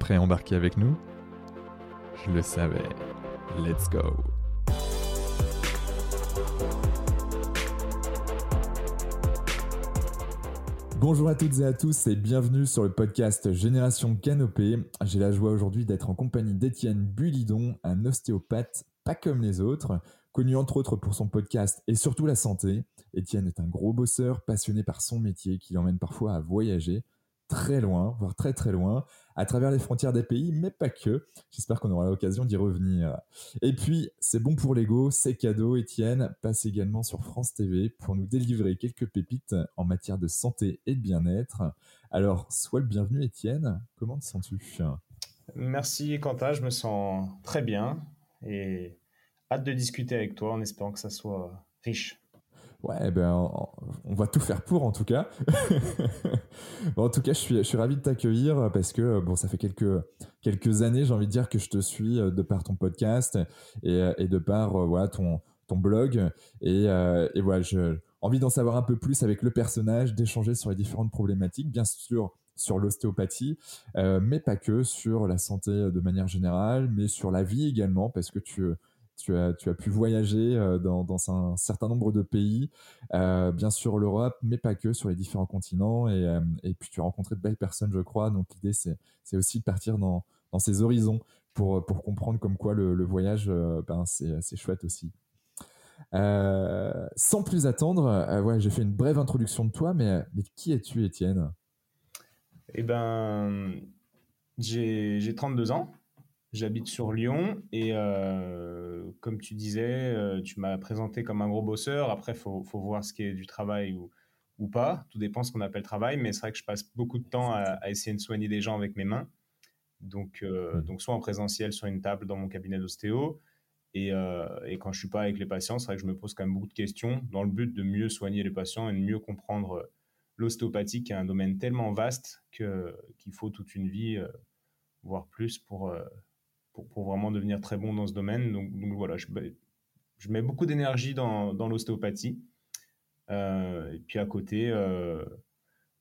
prêt à embarquer avec nous? Je le savais. Let's go Bonjour à toutes et à tous et bienvenue sur le podcast Génération Canopée. J'ai la joie aujourd'hui d'être en compagnie d'Étienne Bulidon, un ostéopathe pas comme les autres, connu entre autres pour son podcast et surtout la santé. Étienne est un gros bosseur, passionné par son métier, qui l'emmène parfois à voyager très loin, voire très très loin, à travers les frontières des pays, mais pas que. J'espère qu'on aura l'occasion d'y revenir. Et puis, c'est bon pour l'ego, c'est cadeau. Étienne passe également sur France TV pour nous délivrer quelques pépites en matière de santé et de bien-être. Alors, sois le bienvenu, Étienne. Comment te sens-tu? Merci, Quentin. Je me sens très bien et hâte de discuter avec toi en espérant que ça soit riche. Ouais, eh ben, on va tout faire pour en tout cas. en tout cas, je suis, je suis ravi de t'accueillir parce que bon, ça fait quelques, quelques années, j'ai envie de dire que je te suis euh, de par ton podcast et, et de par euh, voilà, ton, ton blog. Et, euh, et voilà, j'ai envie d'en savoir un peu plus avec le personnage, d'échanger sur les différentes problématiques, bien sûr sur l'ostéopathie, mais pas que, sur la santé de manière générale, mais sur la vie également, parce que tu tu as, tu as pu voyager euh, dans, dans un certain nombre de pays, euh, bien sûr l'Europe, mais pas que, sur les différents continents. Et, euh, et, puis tu as rencontré de belles personnes, je crois. Donc l'idée, c'est, aussi de partir dans, dans ces horizons pour, pour comprendre comme quoi le, voyage, ben, c'est, chouette aussi. sans plus attendre, ouais, j'ai fait une brève introduction de toi, mais, mais qui es-tu, Étienne? Eh ben, j'ai 32 ans. J'habite sur Lyon et euh, comme tu disais, euh, tu m'as présenté comme un gros bosseur. Après, il faut, faut, voir ce qui est du travail ou, ou pas. Tout dépend ce qu'on appelle travail, mais c'est vrai que je passe beaucoup de temps à, essayer de soigner des gens avec mes mains. Donc, euh, mmh. donc soit en présentiel sur une table dans mon cabinet d'ostéo. Et, et, quand je suis pas avec les patients, c'est vrai que je me pose quand même beaucoup de questions dans le but de mieux soigner les patients et de mieux comprendre l'ostéopathie, qui est un domaine tellement vaste qu'il faut toute une vie, voire plus, pour pour, vraiment devenir très bon dans ce domaine. Donc, voilà, je, je, mets beaucoup d'énergie dans, dans l'ostéopathie. Euh, et puis à côté, euh,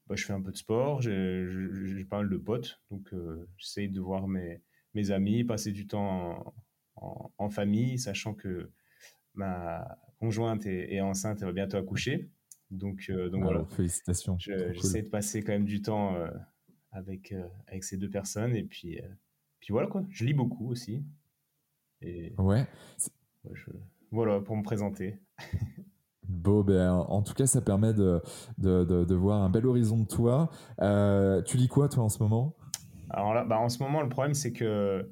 bah, je fais un peu de sport, j'ai pas mal de potes, donc euh, j'essaye de voir mes, mes amis, passer du temps en, en, famille, sachant que ma conjointe est, enceinte et va bientôt accoucher. Donc, donc voilà. Félicitations. J'essaie de passer quand même du temps avec, avec ces deux personnes et puis puis voilà quoi, je lis beaucoup aussi. Et ouais. Voilà, pour me présenter. Bon, ben, en tout cas, ça permet de, de, de, voir un bel horizon de toi. Euh, tu lis quoi, toi, en ce moment? Alors là, bah, en ce moment, le problème, c'est que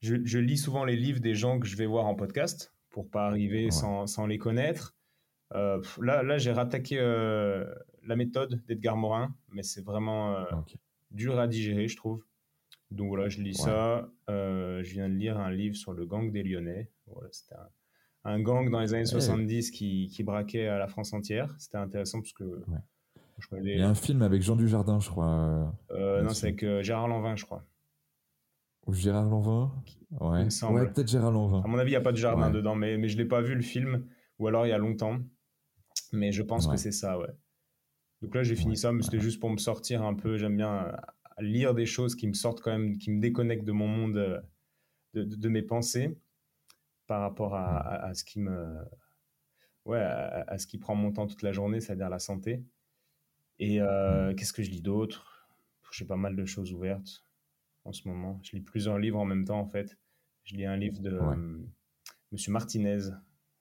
je, je, lis souvent les livres des gens que je vais voir en podcast pour pas arriver sans, sans, les connaître. Euh, là, là j'ai rattaqué euh, la méthode d'Edgar Morin, mais c'est vraiment dur à digérer, je trouve. Donc voilà, je lis ça. Euh, je viens de lire un livre sur le gang des Lyonnais. Voilà, c'était un, gang dans les années 70 qui, qui, braquait à la France entière. C'était intéressant parce que. Il y a un film avec Jean Dujardin, je crois. Euh, non, c'est avec euh, Gérard Lanvin, je crois. Ou Gérard Lanvin Ouais, ouais peut-être Gérard Lanvin. À mon avis, il n'y a pas de jardin dedans, mais, mais je ne l'ai pas vu le film, ou alors il y a longtemps. Mais je pense que c'est ça, ouais. Donc là, j'ai fini ça, mais c'était juste pour me sortir un peu. J'aime bien lire des choses qui me sortent quand même, qui me déconnectent de mon monde, euh, de, mes pensées par rapport à, ce qui me, ouais, à, ce qui prend mon temps toute la journée, c'est-à-dire la santé. Et euh, qu'est-ce que je lis d'autre? J'ai pas mal de choses ouvertes en ce moment. Je lis plusieurs livres en même temps, en fait. Je lis un livre de euh, Monsieur Martinez.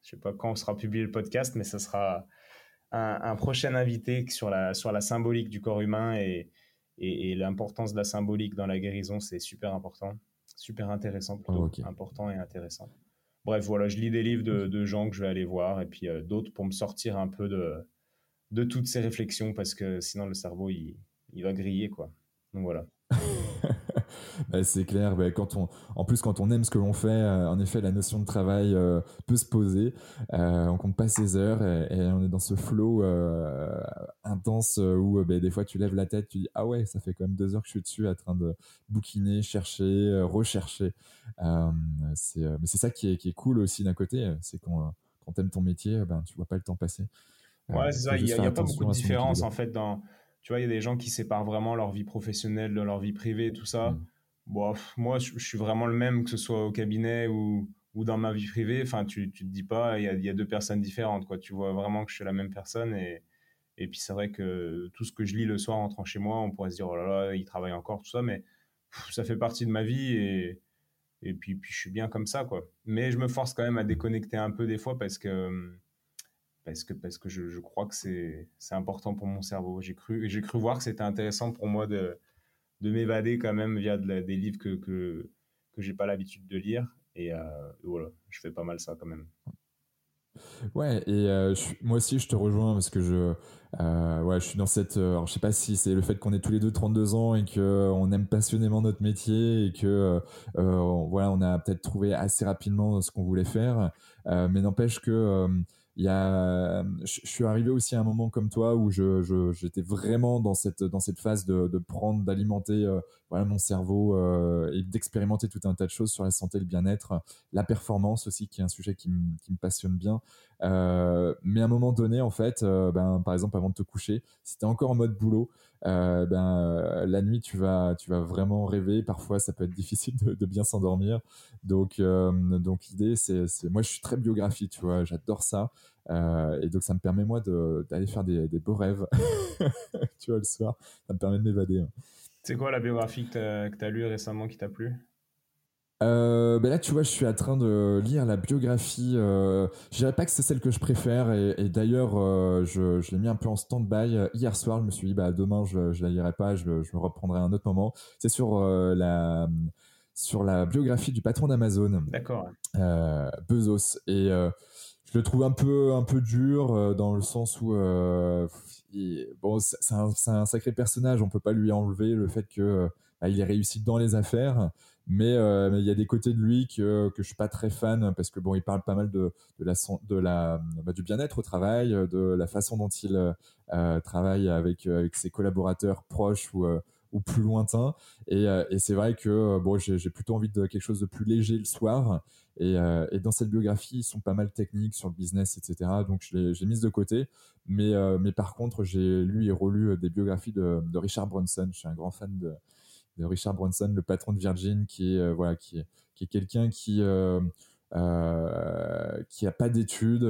Je sais pas quand sera publié le podcast, mais ça sera un, un, prochain invité sur la, sur la symbolique du corps humain et, et, l'importance de la symbolique dans la guérison, c'est super important, super intéressant, plutôt important et intéressant. bref, voilà, je lis des livres de, gens que je vais aller voir et puis d'autres pour me sortir un peu de, de toutes ces réflexions parce que sinon le cerveau il, il va griller quoi. Donc voilà. Bah, c'est clair. Bah, quand on, en plus, quand on aime ce que l'on fait, euh, en effet, la notion de travail euh, peut se poser. Euh, on compte pas ses heures et, on est dans ce flow intense où bah, des fois tu lèves la tête, tu dis ah ouais, ça fait quand même deux heures que je suis dessus, en train de bouquiner, chercher, rechercher. c'est, mais c'est ça qui est, qui est cool aussi d'un côté, c'est quand quand t'aimes ton métier, ben tu vois pas le temps passer. Ouais, c'est ça. Il n'y a, pas beaucoup de différence en fait dans tu vois, il y a des gens qui séparent vraiment leur vie professionnelle de leur vie privée, tout ça. Mm. Bon, moi, je, suis vraiment le même, que ce soit au cabinet ou, ou dans ma vie privée. Enfin, tu, tu te dis pas, il y a, y a, deux personnes différentes, quoi. Tu vois vraiment que je suis la même personne. Et, et puis, c'est vrai que tout ce que je lis le soir en rentrant chez moi, on pourrait se dire, oh là là, il travaille encore, tout ça. Mais ça fait partie de ma vie et, et puis, puis je suis bien comme ça, quoi. Mais je me force quand même à déconnecter un peu des fois parce que parce que, parce que je, crois que c'est important pour mon cerveau. J'ai cru, cru voir que c'était intéressant pour moi de, de m'évader quand même via des livres que, que, que j'ai pas l'habitude de lire. Et, euh, voilà, je fais pas mal ça quand même. Ouais, et euh, moi aussi je te rejoins parce que je, euh, ouais, je suis dans cette. alors je sais pas si c'est le fait qu'on ait tous les deux 32 ans et qu'on aime passionnément notre métier et que voilà, on a peut-être trouvé assez rapidement ce qu'on voulait faire, mais n'empêche que il y a, je, suis arrivé aussi à un moment comme toi où je, j'étais vraiment dans cette dans cette phase de, de prendre, d'alimenter euh, voilà mon cerveau euh, et d'expérimenter tout un tas de choses sur la santé, le bien-être, la performance aussi, qui est un sujet qui, qui me passionne bien. Euh, mais à un moment donné, en fait, ben par exemple avant de te coucher, si t'es encore en mode boulot, ben la nuit tu vas tu vas vraiment rêver. Parfois, ça peut être difficile de, bien s'endormir. Donc donc l'idée c'est moi je suis très biographie, tu vois, j'adore ça. Euh, et donc, ça me permet, moi, d'aller faire des, beaux rêves, tu vois, le soir. Ça me permet de m'évader. Hein. C'est quoi la biographie que tu as, lue récemment qui t'a plu? Euh, ben là, tu vois, je suis en train de lire la biographie. Euh, je dirais pas que c'est celle que je préfère, et, d'ailleurs, euh, je, l'ai mis un peu en stand-by hier soir. Je me suis dit, bah demain, je, ne la lirai pas, je, je me reprendrai à un autre moment. C'est sur la sur la biographie du patron d'Amazon. D'accord. Bezos et je le trouve un peu un peu dur euh, dans le sens où euh, bon c'est un, un, sacré personnage on peut pas lui enlever le fait que bah, il est réussi dans les affaires mais euh, il y a des côtés de lui que que je suis pas très fan parce que bon il parle pas mal de de la de la bah, du bien-être au travail de la façon dont il travaille avec avec ses collaborateurs proches ou ou plus lointains et, et c'est vrai que bon j'ai plutôt envie de quelque chose de plus léger le soir euh, et, dans cette biographie, ils sont pas mal techniques sur le business, etc. Donc je l'ai mise de côté. Mais, euh, mais par contre, j'ai lu et relu euh, des biographies de, Richard Branson. Je suis un grand fan de, Richard Branson, le patron de Virgin, qui est, voilà, qui est, qui est quelqu'un qui, euh, qui a pas d'études,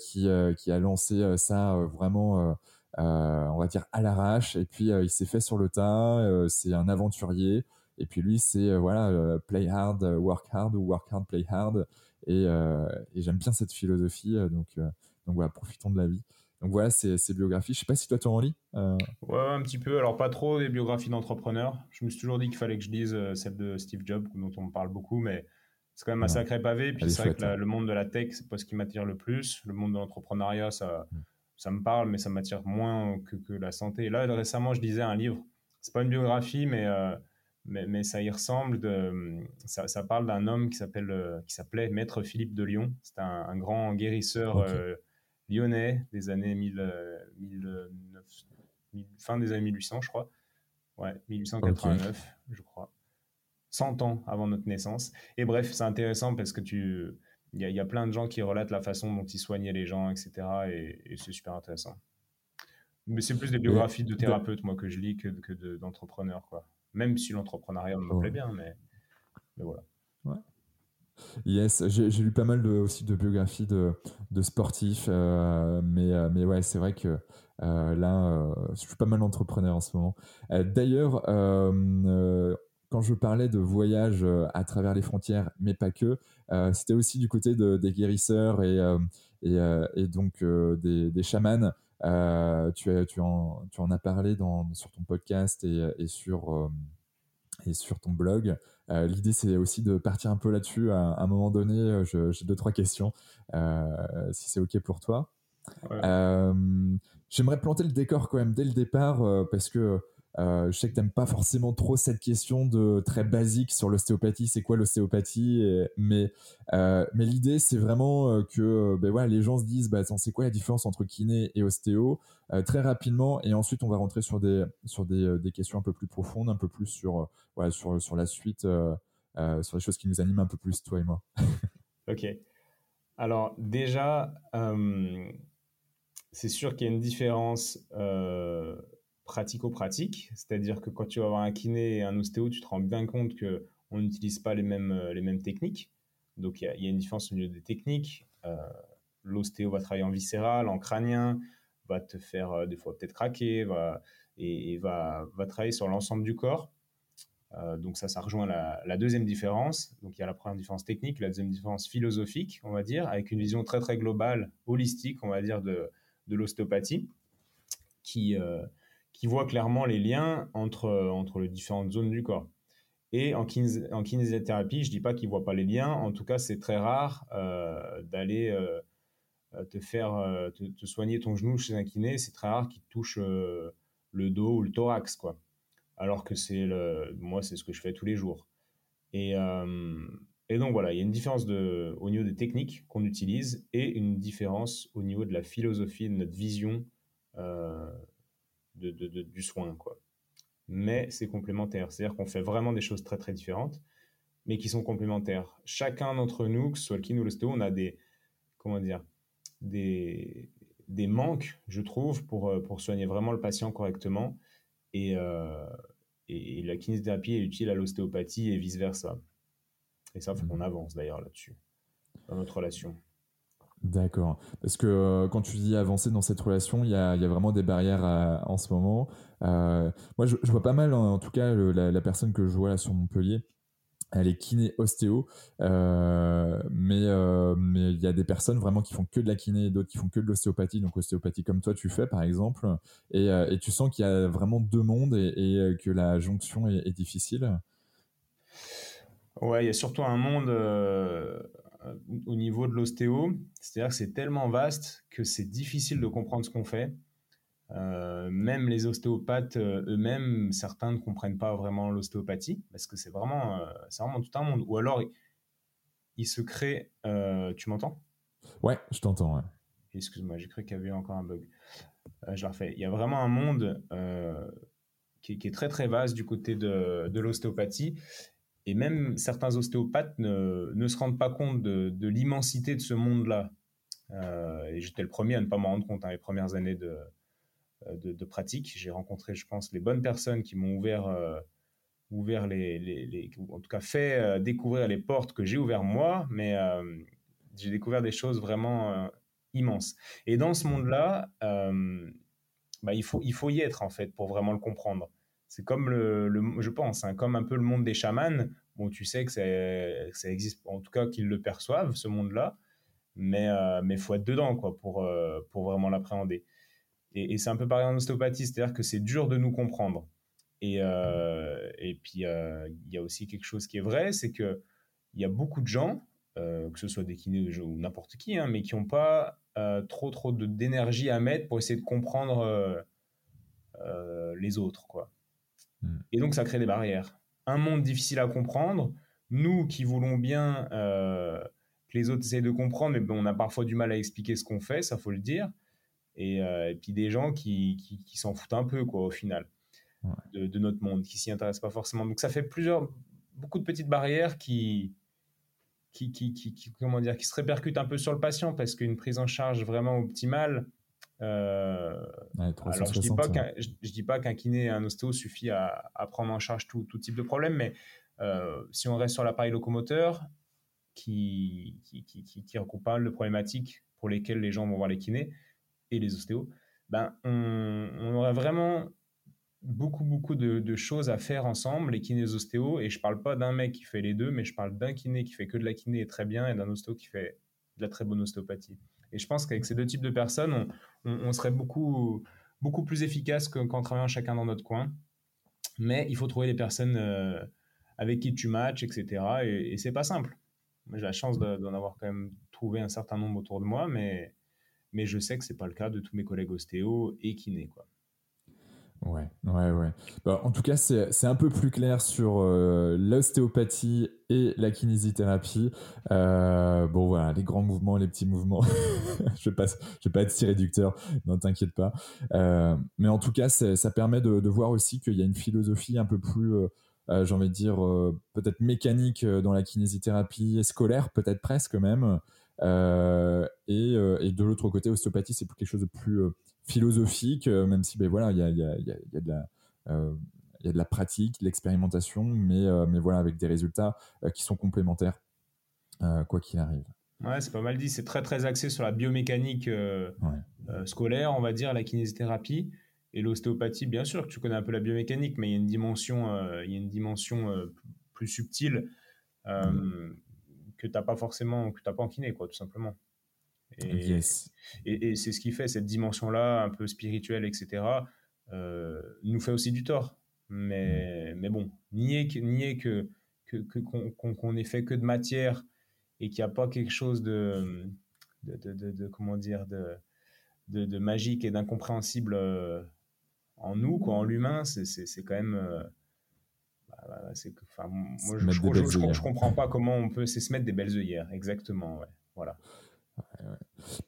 qui, qui a lancé ça vraiment, on va dire, à l'arrache. Et puis, il s'est fait sur le tas. c'est un aventurier. Et puis lui, c'est euh, voilà, euh, play hard, euh, work hard ou work hard, play hard. Et, et j'aime bien cette philosophie. donc, donc voilà, profitons de la vie. Donc voilà, c'est biographies. Je sais pas si toi tu en lis. Ouais, un petit peu. Alors pas trop des biographies d'entrepreneurs. Je me suis toujours dit qu'il fallait que je lise celle de Steve Jobs, dont on me parle beaucoup, mais c'est quand même un sacré pavé. Puis c'est vrai que hein. le monde de la tech, c'est pas ce qui m'attire le plus. Le monde de l'entrepreneuriat, ça, mm. ça me parle, mais ça m'attire moins que, que, la santé. Et là, récemment, je lisais un livre. C'est pas une biographie, mais mais, mais, ça y ressemble. De, ça, ça parle d'un homme qui s'appelle, euh, qui s'appelait Maître Philippe de Lyon. C'est un, grand guérisseur euh, lyonnais des années 1000, euh, fin des années 1800, je crois. Ouais, 1889, je crois. 100 ans avant notre naissance. Et bref, c'est intéressant parce que tu, il y, y, a plein de gens qui relatent la façon dont il soignait les gens, etc. Et, c'est super intéressant. Mais c'est plus des biographies de thérapeutes, moi, que je lis que, que d'entrepreneurs, quoi même si l'entrepreneuriat me plaît bien, mais, voilà. Yes, j'ai lu pas mal de, aussi de biographies de, sportifs, euh, mais, euh, mais ouais, c'est vrai que euh, là, je suis pas mal entrepreneur en ce moment. D'ailleurs, quand je parlais de voyage à travers les frontières, mais pas que, c'était aussi du côté de, des guérisseurs et, et, donc des, des chamans. Tu, as, tu, en, tu en as parlé dans, sur ton podcast et, et sur, et sur ton blog. L'idée, c'est aussi de partir un peu là-dessus. À, un moment donné, j'ai deux, trois questions, si c'est OK pour toi. J'aimerais planter le décor quand même dès le départ, parce que euh, je sais que tu n'aimes pas forcément trop cette question de très basique sur l'ostéopathie, c'est quoi l'ostéopathie, mais, euh, mais l'idée c'est vraiment euh, que ben voilà, les gens se disent bah, c'est quoi la différence entre kiné et ostéo très rapidement et ensuite on va rentrer sur des, sur des, des questions un peu plus profondes, un peu plus sur, voilà, sur, sur la suite, sur les choses qui nous animent un peu plus toi et moi. ok. Alors déjà, c'est sûr qu'il y a une différence pratico-pratique, c'est-à-dire que quand tu vas avoir un kiné et un ostéo, tu te rends bien compte que on n'utilise pas les mêmes, euh, les mêmes techniques. Donc il y, a une différence au niveau des techniques. Euh, l'ostéo va travailler en viscéral, en crânien, va te faire euh, des fois peut-être craquer, va, et, va, va, travailler sur l'ensemble du corps. donc ça, ça rejoint la, deuxième différence. Donc il y a la première différence technique, la deuxième différence philosophique, on va dire, avec une vision très très globale, holistique, on va dire, de, de l'ostéopathie, qui, qui voit clairement les liens entre, entre les différentes zones du corps. Et en, en kinésithérapie, je dis pas qu'il ne voit pas les liens, en tout cas, c'est très rare euh, d'aller euh, te faire euh, te, soigner ton genou chez un kiné, c'est très rare qu'il touche le dos ou le thorax, quoi. Alors que c'est le, moi, c'est ce que je fais tous les jours. Et, et donc voilà, il y a une différence de, au niveau des techniques qu'on utilise et une différence au niveau de la philosophie, de notre vision de, du soin, quoi. Mais c'est complémentaire, c'est-à-dire qu'on fait vraiment des choses très très différentes, mais qui sont complémentaires. Chacun d'entre nous, que ce soit le kiné ou l'ostéo, on a des, comment dire, des, des manques, je trouve, pour, euh, pour soigner vraiment le patient correctement. Et, euh, et la kinésithérapie est utile à l'ostéopathie et vice-versa. Et ça, il faut mmh. qu'on avance d'ailleurs là-dessus, dans notre relation. D'accord. Parce que euh, quand tu dis avancer dans cette relation, il y a, vraiment des barrières en ce moment. Euh, moi, je, vois pas mal, en, tout cas, la, personne que je vois là sur Montpellier, elle est kiné ostéo, euh, mais il y a des personnes vraiment qui font que de la kiné, d'autres qui font que de l'ostéopathie, donc ostéopathie comme toi tu fais par exemple, et, tu sens qu'il y a vraiment deux mondes et, que la jonction est, est, difficile. Ouais, il y a surtout un monde euh, au niveau de l'ostéo, c'est-à-dire que c'est tellement vaste que c'est difficile de comprendre ce qu'on fait. Euh, même les ostéopathes euh, eux-mêmes, certains ne comprennent pas vraiment l'ostéopathie parce que c'est vraiment, c'est vraiment tout un monde. Ou alors, il, se crée. tu m'entends? Ouais, je t'entends. Excuse-moi, j'ai cru qu'il y avait encore un bug. je refais. Il y a vraiment un monde qui, est très très vaste du côté de, de l'ostéopathie et même certains ostéopathes ne, se rendent pas compte de, l'immensité de ce monde-là. Euh, et j'étais le premier à ne pas m'en rendre compte hein, les premières années de, de pratique. J'ai rencontré, je pense, les bonnes personnes qui m'ont ouvert, euh, ouvert les, en tout cas fait euh, découvrir les portes que j'ai ouvertes moi, mais j'ai découvert des choses vraiment immenses. Et dans ce monde-là, bah, il, faut, il faut y être en fait pour vraiment le comprendre. C'est comme le, je pense, hein, comme un peu le monde des chamans. Bon, tu sais que ça, existe, en tout cas qu'ils le perçoivent, ce monde-là, mais il mais faut être dedans quoi pour euh, pour vraiment l'appréhender. Et, c'est un peu pareil en ostéopathie, c'est-à-dire que c'est dur de nous comprendre. Et, euh, et puis euh, il y a aussi quelque chose qui est vrai, c'est que il y a beaucoup de gens, que ce soit des kinés ou n'importe qui, hein, mais qui n'ont pas trop trop d'énergie à mettre pour essayer de comprendre les autres, quoi. Mm. Et donc, ça crée des barrières. Un monde difficile à comprendre. Nous qui voulons bien euh, que les autres essayent de comprendre, mais on a parfois du mal à expliquer ce qu'on fait, ça faut le dire. Et, euh, puis des gens qui, qui, s'en foutent un peu, quoi, au final, de, notre monde, qui s'y intéressent pas forcément. Donc, ça fait plusieurs, beaucoup de petites barrières qui, qui, qui, comment dire, qui se répercutent un peu sur le patient parce qu'une prise en charge vraiment optimale, euh, alors, je dis pas qu'un, je, dis pas qu'un kiné et un ostéo suffit à, prendre en charge tout, tout, type de problème, mais euh, si on reste sur l'appareil locomoteur, qui, qui, qui, qui, regroupe pas mal de problématiques pour lesquelles les gens vont voir les kinés et les ostéos, ben, on, on aurait vraiment beaucoup, beaucoup de, de, choses à faire ensemble, les kinés et les ostéos, et je parle pas d'un mec qui fait les deux, mais je parle d'un kiné qui fait que de la kiné et très bien, et d'un ostéo qui fait de la très bonne ostéopathie. Et je pense qu'avec ces deux types de personnes, on, serait beaucoup, beaucoup plus efficace qu'en travaillant chacun dans notre coin. Mais il faut trouver les personnes avec qui tu matches, etc. Et, et c'est pas simple. J'ai la chance d'en avoir quand même trouvé un certain nombre autour de moi, mais, mais je sais que c'est pas le cas de tous mes collègues ostéo et kinés. Quoi. Ouais, ouais, ouais. Bah, en tout cas, c'est un peu plus clair sur euh, l'ostéopathie et la kinésithérapie. Euh, bon, voilà, les grands mouvements, les petits mouvements. je ne vais, pas être si réducteur, non, t'inquiète pas. Euh, mais en tout cas, ça permet de, de voir aussi qu'il y a une philosophie un peu plus, j'ai envie de dire, peut-être mécanique dans la kinésithérapie scolaire, peut-être presque même. Et, et, de l'autre côté, ostéopathie, c'est quelque chose de plus philosophique, euh, même si ben, voilà, il y a, y, a, y, a, y a, de la euh, il y a de la pratique, de l'expérimentation, mais, euh, mais voilà, avec des résultats qui sont complémentaires, quoi qu'il arrive. Ouais, c'est pas mal dit. C'est très très axé sur la biomécanique scolaire, on va dire, la kinésithérapie et l'ostéopathie. Bien sûr que tu connais un peu la biomécanique, mais il y a une dimension, il y a une dimension plus subtile mm. que t'as pas forcément, que t'as pas en kiné, quoi, tout simplement. Et, et, c'est ce qui fait cette dimension-là, un peu spirituelle, etc., euh, nous fait aussi du tort. Mais, mm. mais bon, nier que nier que qu'on ait fait que de matière et qu'il n'y a pas quelque chose de, de, de, comment dire de, de, magique et d'incompréhensible euh, en nous, quoi, en l'humain, c'est quand même. Euh, bah, bah, enfin, moi, je, je, je, comprends pas comment on peut. C'est se mettre des belles œillères, exactement. Ouais, voilà.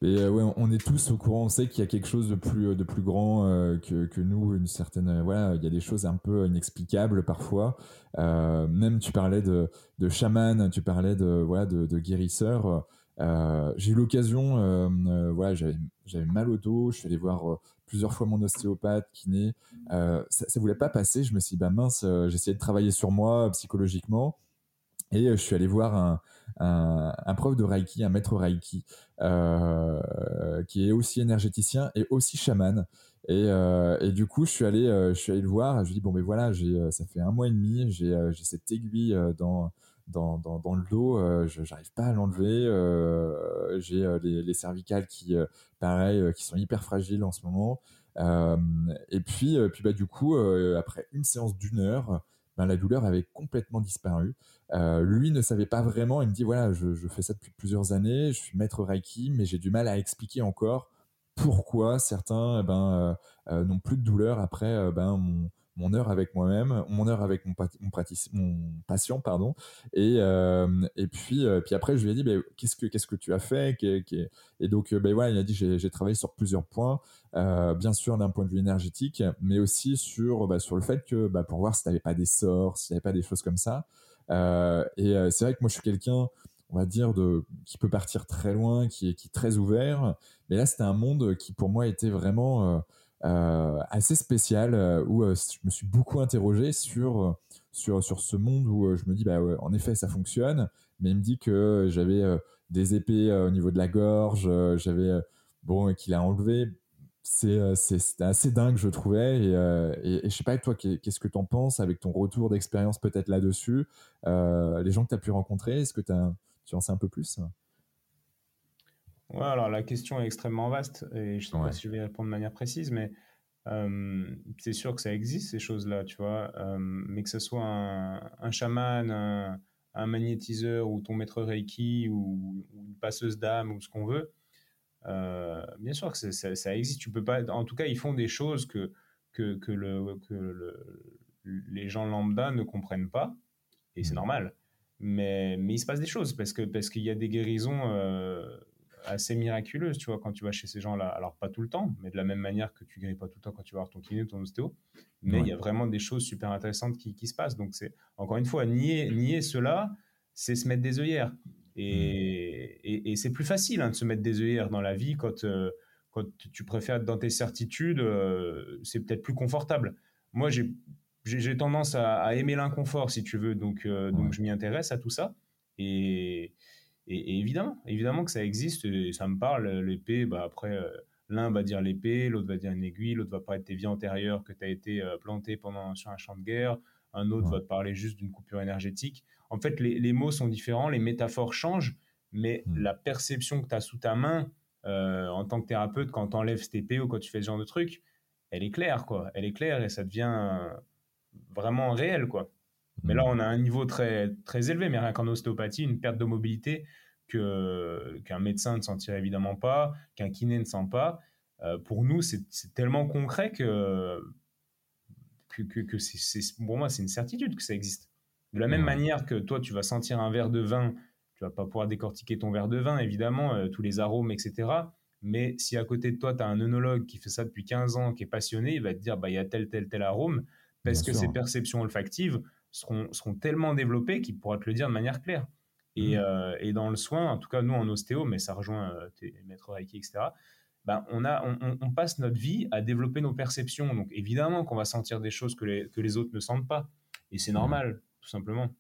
Mais euh, ouais, on est tous au courant, on sait qu'il y a quelque chose de plus, de plus grand euh, que, que, nous, une certaine, euh, voilà, il y a des choses un peu inexplicables parfois. même tu parlais de, de chaman, tu parlais de, voilà, de, de guérisseur. j'ai eu l'occasion, voilà, j'avais mal au dos, je suis allé voir plusieurs fois mon ostéopathe, kiné. ça, ça voulait pas passer. Je me suis dit, bah mince, j'essayais de travailler sur moi psychologiquement. Et je suis allé voir un, un, prof de Reiki, un maître Reiki, euh, qui est aussi énergéticien et aussi chaman. Et, euh, du coup, je suis allé, euh, je suis allé le voir. Je lui dit bon, mais voilà, ça fait un mois et demi, j'ai, cette aiguille dans, dans, dans, dans le dos, je j'arrive pas à l'enlever. j'ai les, les, cervicales qui, pareil, qui sont hyper fragiles en ce moment. et puis, puis bah, du coup, après une séance d'une heure, ben, la douleur avait complètement disparu. Euh, lui ne savait pas vraiment. Il me dit voilà, je, fais ça depuis plusieurs années, je suis maître Reiki, mais j'ai du mal à expliquer encore pourquoi certains eh ben, euh, euh, n'ont plus de douleur après ben, mon, mon heure avec moi-même, mon heure avec mon, mon, mon patient, pardon. Et, et puis, puis après, je lui ai dit, ben, qu'est-ce que que tu as fait? Et donc, ben voilà, il a dit, j'ai travaillé sur plusieurs points, bien sûr d'un point de vue énergétique, mais aussi sur bah, sur le fait que bah, pour voir si tu n'avais pas des sorts, si tu n'avais pas des choses comme ça. Euh, et euh, c'est vrai que moi, je suis quelqu'un, on va dire, de, qui peut partir très loin, qui est, qui est très ouvert. Mais là, c'était un monde qui, pour moi, était vraiment euh, assez spécial, où je me suis beaucoup interrogé sur, sur, sur ce monde où je me dis, bah, en effet, ça fonctionne. Mais il me dit que j'avais des épées au niveau de la gorge, j'avais bon qu'il a enlevé euh, c'est assez dingue, je trouvais. Et, euh, et, je sais pas, toi, qu'est-ce que tu en penses avec ton retour d'expérience peut-être là-dessus euh, Les gens que tu as pu rencontrer, est-ce que tu en sais un peu plus? Ouais, alors la question est extrêmement vaste et je sais pas si je vais répondre de manière précise, mais c'est sûr que ça existe ces choses-là, tu vois. mais que ce soit un, chaman, un, magnétiseur ou ton maître Reiki ou, ou une passeuse d'âme ou ce qu'on veut, euh, bien sûr que ça, existe. Tu peux pas. En tout cas, ils font des choses que que, que, le, que le, les gens lambda ne comprennent pas, et c'est mmh. normal. Mais, mais il se passe des choses parce que parce qu'il y a des guérisons euh, assez miraculeuses, tu vois, quand tu vas chez ces gens-là. Alors pas tout le temps, mais de la même manière que tu guéris pas tout le temps quand tu vas voir ton kiné ton ostéo. Mais il y a vraiment des choses super intéressantes qui, qui se passent. Donc c'est encore une fois nier nier cela, c'est se mettre des œillères. Mm. Et, et, c'est plus facile hein, de se mettre des œillères dans la vie quand, euh, quand tu préfères être dans tes certitudes. Euh, c'est peut-être plus confortable. Moi, j'ai tendance à, aimer l'inconfort, si tu veux. Donc, euh, donc je m'y intéresse à tout ça. Et, et, évidemment, évidemment que ça existe. Et ça me parle. L'épée, bah, après, l'un va dire l'épée, l'autre va dire une aiguille, l'autre va parler de tes vies antérieures que tu as été planté pendant, sur un champ de guerre. Un autre va te parler juste d'une coupure énergétique en fait, les, mots sont différents, les métaphores changent, mais hmm. la perception que tu as sous ta main euh, en tant que thérapeute quand tu enlèves tes ou quand tu fais ce genre de truc, elle est claire, quoi. Elle est claire et ça devient vraiment réel, quoi. Mais là, on a un niveau très, très élevé, mais rien qu'en ostéopathie, une perte de mobilité que, qu'un médecin ne sentirait évidemment pas, qu'un kiné ne sent pas. Euh, pour nous, c'est, tellement concret que, que, que, c'est, pour moi, c'est une certitude que ça existe. De la même manière que toi, tu vas sentir un verre de vin, tu vas pas pouvoir décortiquer ton verre de vin, évidemment, euh, tous les arômes, etc. Mais si à côté de toi, tu as un œnologue qui fait ça depuis 15 ans, qui est passionné, il va te dire, bah, il y a tel, tel, tel arôme, parce que ces perceptions olfactives seront, seront tellement développées qu'il pourra te le dire de manière claire. Et, mmh. euh, et, dans le soin, en tout cas nous en ostéo, mais ça rejoint euh, tes maîtres Reiki, etc., ben, on, a, on, on, passe notre vie à développer nos perceptions. Donc évidemment qu'on va sentir des choses que les, que les autres ne sentent pas. Et c'est mmh. normal, tout simplement.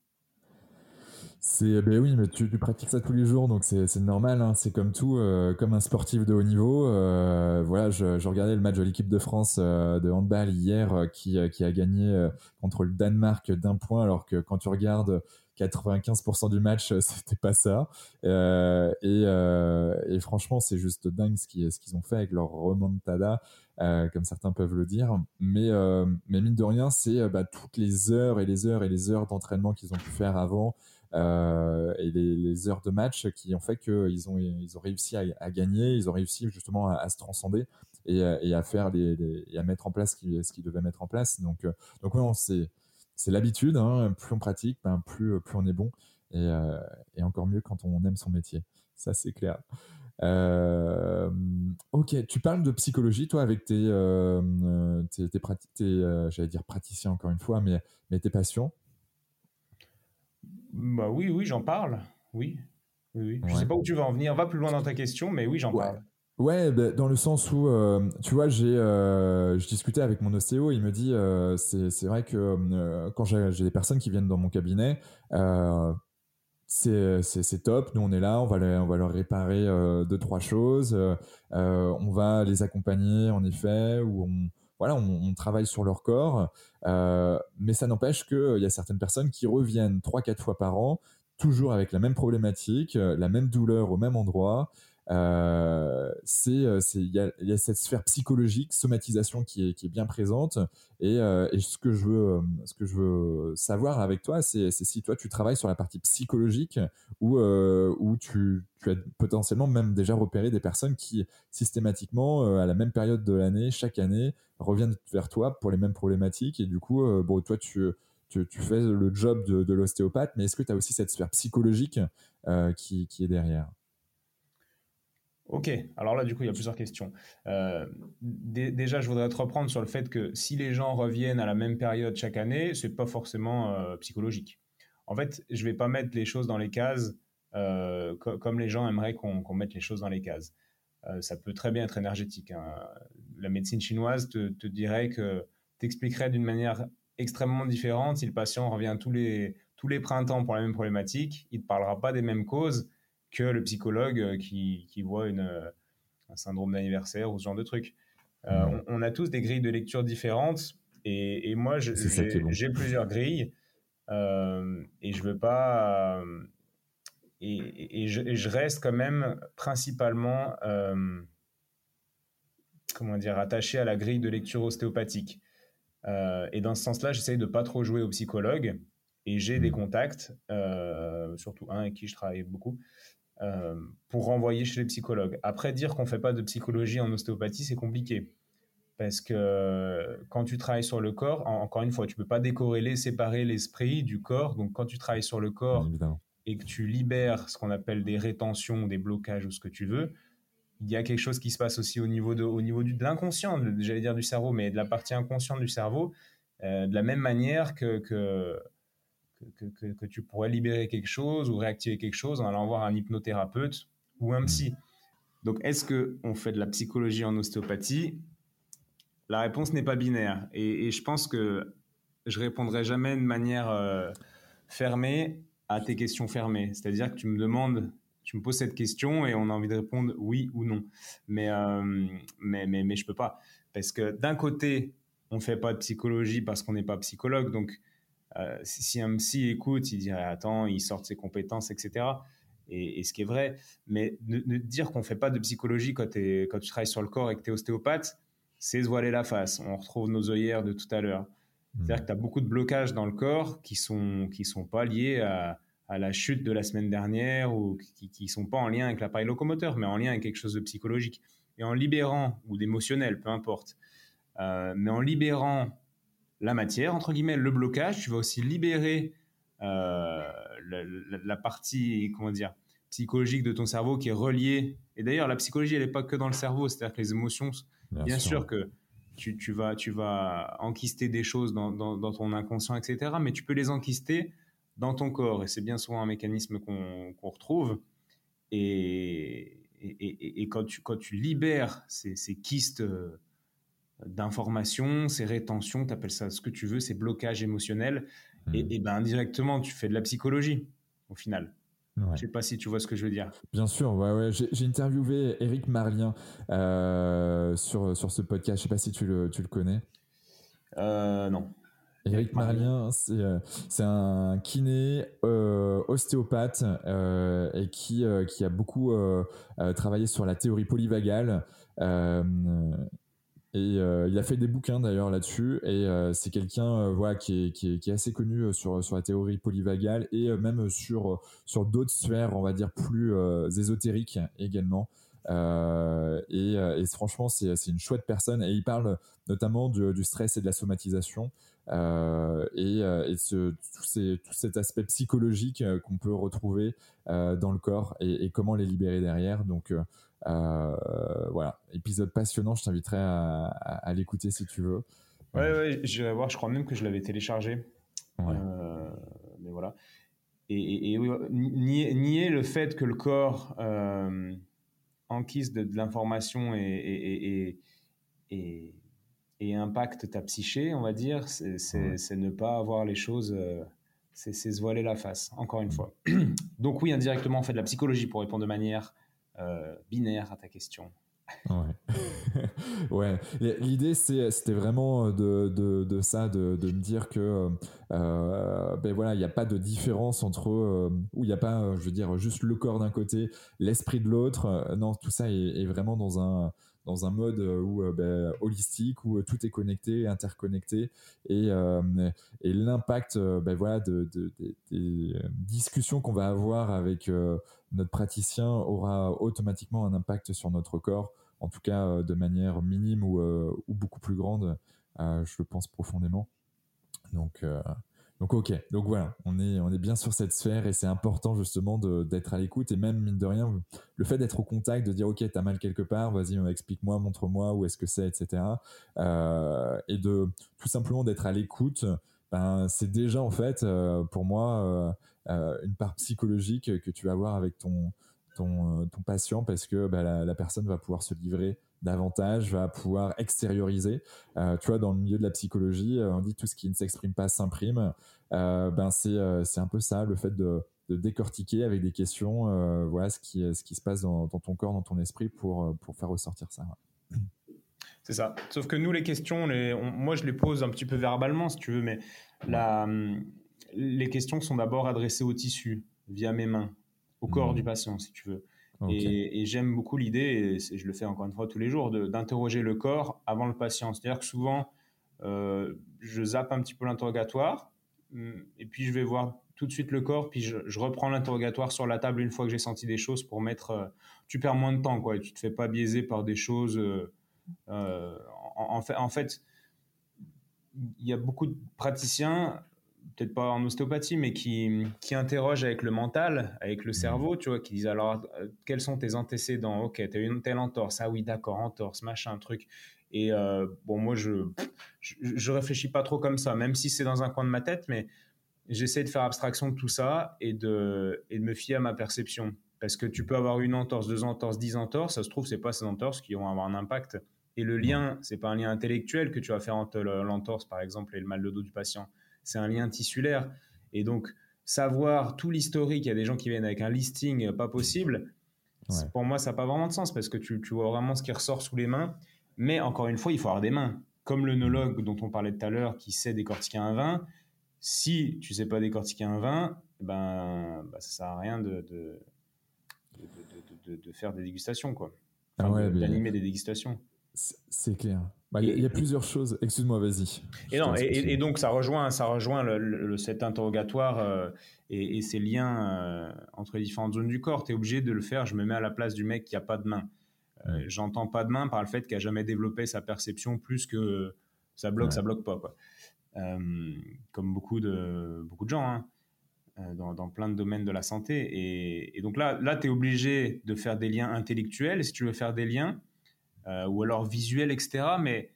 C'est ben oui, mais tu, pratiques ça tous les jours, donc c'est normal. Hein. C'est comme tout, euh, comme un sportif de haut niveau. Euh, voilà, je, je, regardais le match de l'équipe de France euh, de handball hier, qui, qui a gagné contre le Danemark d'un point, alors que quand tu regardes 95% du match, c'était pas ça. Et, et, franchement, c'est juste dingue ce qu'ils ont fait avec leur remontada. Euh, comme certains peuvent le dire. Mais, mais mine de rien, c'est bah, toutes les heures et les heures et les heures d'entraînement qu'ils ont pu faire avant, euh, et les, heures de match qui ont fait qu'ils ont, ils ont réussi à, gagner, ils ont réussi justement à, se transcender et, à faire les, à mettre en place ce qu'ils qu devaient mettre en place. Donc, euh, donc non, c'est c'est l'habitude. Hein. Plus on pratique, ben plus plus on est bon et, euh, et, encore mieux quand on aime son métier. Ça c'est clair. ok, tu parles de psychologie, toi, avec tes, tes, tes, j'allais dire praticiens encore une fois, mais, mais tes patients. Bah oui, oui, j'en parle. Oui. oui, Je sais pas où tu vas en venir. Va plus loin dans ta question, mais oui, j'en parle. Ouais, bah, dans le sens où, euh, tu vois, j'ai, euh, je discutais avec mon ostéo, il me dit, euh, c'est, vrai que quand j'ai, des personnes qui viennent dans mon cabinet, c'est, c'est, top, nous on est là, on va, on va leur réparer deux, trois choses, on va les accompagner en effet, ou on, voilà, on, travaille sur leur corps, euh, mais ça n'empêche qu'il y a certaines personnes qui reviennent trois, quatre fois par an, toujours avec la même problématique, euh, la même douleur au même endroit, euh, c'est euh, il y a, cette sphère psychologique somatisation qui est, bien présente. Et, euh, et, ce que je veux ce que je veux savoir avec toi c'est si toi tu travailles sur la partie psychologique ou euh, tu, as potentiellement même déjà repéré des personnes qui systématiquement à la même période de l'année chaque année reviennent vers toi pour les mêmes problématiques. Et du coup toi tu fais le job de, l'ostéopathe, mais est-ce que tu as aussi cette sphère psychologique qui est derrière? Ok, alors là, du coup, il y a plusieurs questions. Euh, déjà, je voudrais te reprendre sur le fait que si les gens reviennent à la même période chaque année, c'est pas forcément euh, psychologique. En fait, je vais pas mettre les choses dans les cases euh, comme les gens aimeraient qu'on mette les choses dans les cases. ça peut très bien être énergétique. Hein. La médecine chinoise te, te dirait que t'expliquerait d'une manière extrêmement différente si le patient revient tous les, tous les printemps pour la même problématique. Il ne parlera pas des mêmes causes que le psychologue euh, qui, qui voit une, euh, un syndrome d'anniversaire ou ce genre de truc. Euh, mmh. on, a tous des grilles de lecture différentes et, et moi j'ai plusieurs grilles et je veux pas et, et, je, reste quand même principalement comment dire attaché à la grille de lecture ostéopathique et dans ce sens-là j'essaye de pas trop jouer au psychologue et j'ai des mmh. contacts surtout un avec qui je travaille beaucoup euh, pour renvoyer chez les psychologues. Après, dire qu'on ne fait pas de psychologie en ostéopathie, c'est compliqué. Parce que quand tu travailles sur le corps, encore une fois, tu ne peux pas décorréler, séparer l'esprit du corps. Donc, quand tu travailles sur le corps et que tu libères ce qu'on appelle des rétentions, des blocages ou ce que tu veux, il y a quelque chose qui se passe aussi au niveau de, au niveau de l'inconscient, j'allais dire du cerveau, mais de la partie inconsciente du cerveau, euh, de la même manière que, que que, que, tu pourrais libérer quelque chose ou réactiver quelque chose en allant voir un hypnothérapeute ou un psy. Donc, est-ce qu'on fait de la psychologie en ostéopathie? La réponse n'est pas binaire. Et, je pense que je répondrai jamais de manière euh, fermée à tes questions fermées. C'est-à-dire que tu me demandes, tu me poses cette question et on a envie de répondre oui ou non. Mais, euh, mais, mais, mais je peux pas. Parce que d'un côté, on fait pas de psychologie parce qu'on n'est pas psychologue. Donc, euh, si un psy écoute, il dirait attends, il sort de ses compétences, etc. Et, ce qui est vrai, mais ne, dire qu'on fait pas de psychologie quand, tu travailles sur le corps et que tu es ostéopathe, c'est se voiler la face. On retrouve nos œillères de tout à l'heure. C'est-à-dire que tu as beaucoup de blocages dans le corps qui sont, qui sont pas liés à, à la chute de la semaine dernière ou qui ne sont pas en lien avec l'appareil locomoteur, mais en lien avec quelque chose de psychologique. Et en libérant, ou d'émotionnel, peu importe, euh, mais en libérant la matière, entre guillemets, le blocage, tu vas aussi libérer euh, la, partie, comment dire, psychologique de ton cerveau qui est reliée. Et d'ailleurs, la psychologie, elle n'est pas que dans le cerveau, c'est-à-dire que les émotions, bien, sûr. que tu, tu, vas, tu vas enquister des choses dans, dans, ton inconscient, etc., mais tu peux les enquister dans ton corps. Et c'est bien souvent un mécanisme qu'on retrouve. Et, et, et, quand, tu, quand tu libères ces, ces kystes euh, d'informations, ces rétentions, tu appelles ça ce que tu veux, ces blocages émotionnels, mmh. et, ben indirectement, tu fais de la psychologie au final. Je ne sais pas si tu vois ce que je veux dire. Bien sûr, ouais, ouais. J'ai interviewé Eric Marlien euh, sur, sur ce podcast. Je ne sais pas si tu le, tu le connais. Euh, non. Eric Marlien, euh, c'est un kiné, euh, ostéopathe euh, et qui, qui a beaucoup travaillé sur la théorie polyvagale. Et il a fait des bouquins d'ailleurs là-dessus. Et c'est quelqu'un voilà, qui est, qui, est, assez connu sur, sur la théorie polyvagale et même sur, sur d'autres sphères, on va dire, plus ésotériques également. et, franchement, c'est une chouette personne. Et il parle notamment du, stress et de la somatisation. Euh, et, euh, et tout, cet aspect psychologique euh, qu'on peut retrouver dans le corps et, et, comment les libérer derrière. Donc voilà, épisode passionnant, je t'inviterai à, à, l'écouter si tu veux. Ouais, ouais, je vais voir, je crois même que je l'avais téléchargé. Ouais. mais voilà. Et, et, nier, nier, le fait que le corps euh, enquise de, de l'information et, et, et impacte ta psyché, on va dire, c'est ne pas avoir les choses, euh, c'est se voiler la face, encore une fois. Donc oui, indirectement, on fait de la psychologie pour répondre de manière euh, binaire à ta question. Ouais. ouais. L'idée, c'était vraiment de, de, de, ça, de, de me dire que, euh, ben voilà, il n'y a pas de différence entre, où il n'y a pas, je veux dire, juste le corps d'un côté, l'esprit de l'autre. non, tout ça est, vraiment dans un, dans un mode euh, où euh, ben, holistique où euh, tout est connecté, interconnecté et, l'impact ben, voilà de, des discussions qu'on va avoir avec notre praticien aura automatiquement un impact sur notre corps, en tout cas de manière minime ou, ou beaucoup plus grande, je le pense profondément. Donc, donc ok, donc voilà, on est, on est bien sur cette sphère et c'est important justement d'être à l'écoute et même mine de rien, le fait d'être au contact, de dire ok, t'as mal quelque part, vas-y, explique-moi, montre-moi où est-ce que c'est, etc. Euh, et de tout simplement d'être à l'écoute, ben, c'est déjà en fait euh, pour moi euh, euh, une part psychologique que tu vas avoir avec ton, ton, ton patient parce que ben, la personne va pouvoir se livrer davantage, va pouvoir extérioriser. Euh, tu vois, dans le milieu de la psychologie, euh, on dit tout ce qui ne s'exprime pas s'imprime. Euh, ben c'est c'est un peu ça, le fait de, de décortiquer avec des questions, voilà ce qui ce qui se passe dans, dans, ton corps, dans ton esprit pour pour faire ressortir ça. C'est ça. Sauf que nous, les questions, les, moi, je les pose un petit peu verbalement, si tu veux, mais la, les questions sont d'abord adressées au tissu, via mes mains, au corps mmh. du patient, si tu veux. Et, j'aime beaucoup l'idée, et je le fais encore une fois tous les jours, d'interroger le corps avant le patient. C'est-à-dire que souvent, euh, je zappe un petit peu l'interrogatoire, mm, et puis je vais voir tout de suite le corps, puis je, reprends l'interrogatoire sur la table une fois que j'ai senti des choses pour mettre. Euh, tu perds moins de temps, quoi, et tu te fais pas biaiser par des choses. Euh, en, fait, en fait, il y a beaucoup de praticiens peut-être pas en ostéopathie, mais qui, qui interroge avec le mental, avec le cerveau, tu vois, qui disent alors, euh, quels sont tes antécédents? Ok, tu as eu une telle entorse, ah oui, d'accord, entorse, machin, truc. Et euh, bon, moi, je, je, réfléchis pas trop comme ça, même si c'est dans un coin de ma tête, mais j'essaie de faire abstraction de tout ça et de, et de me fier à ma perception. Parce que tu peux avoir une entorse, deux entorses, dix entorses, ça se trouve, c'est pas ces entorses qui vont avoir un impact. Et le lien, c'est pas un lien intellectuel que tu vas faire entre l'entorse, par exemple, et le mal de dos du patient c'est un lien tissulaire. Et donc, savoir tout l'historique, il y a des gens qui viennent avec un listing pas possible, pour moi, ça n'a pas vraiment de sens parce que tu, vois vraiment ce qui ressort sous les mains. Mais encore une fois, il faut avoir des mains. Comme le nologue dont on parlait tout à l'heure qui sait décortiquer un vin, si tu sais pas décortiquer un vin, ben, ben ça sert à rien de, de, de, faire des dégustations, quoi. Ah d'animer des dégustations. C'est clair. Bah, il y, a plusieurs choses. Excuse-moi, vas-y. Et, non, et, donc ça rejoint, ça rejoint le, cet interrogatoire euh, et, ces liens euh, entre les différentes zones du corps. Tu es obligé de le faire. Je me mets à la place du mec qui a pas de main. Euh, j'entends pas de main par le fait qu'il a jamais développé sa perception plus que ça bloque, ça bloque pas. Quoi. comme beaucoup de, beaucoup de gens. Hein, dans, dans, plein de domaines de la santé. Et, donc là, là tu es obligé de faire des liens intellectuels. Si tu veux faire des liens, euh, ou alors visuel, etc. Mais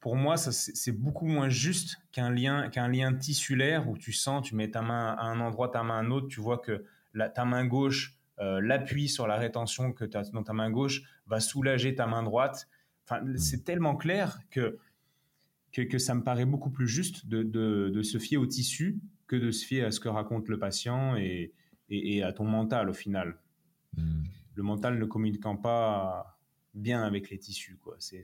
pour moi, c'est beaucoup moins juste qu'un lien, qu'un lien tissulaire où tu sens, tu mets ta main à un endroit, ta main à un autre, tu vois que la, ta main gauche, euh, l'appui sur la rétention que tu as dans ta main gauche va soulager ta main droite. Enfin, mmh. c'est tellement clair que, que, ça me paraît beaucoup plus juste de, de, se fier au tissu que de se fier à ce que raconte le patient et, et, à ton mental au final. Mmh. Le mental ne communiquant pas bien avec les tissus. C'est,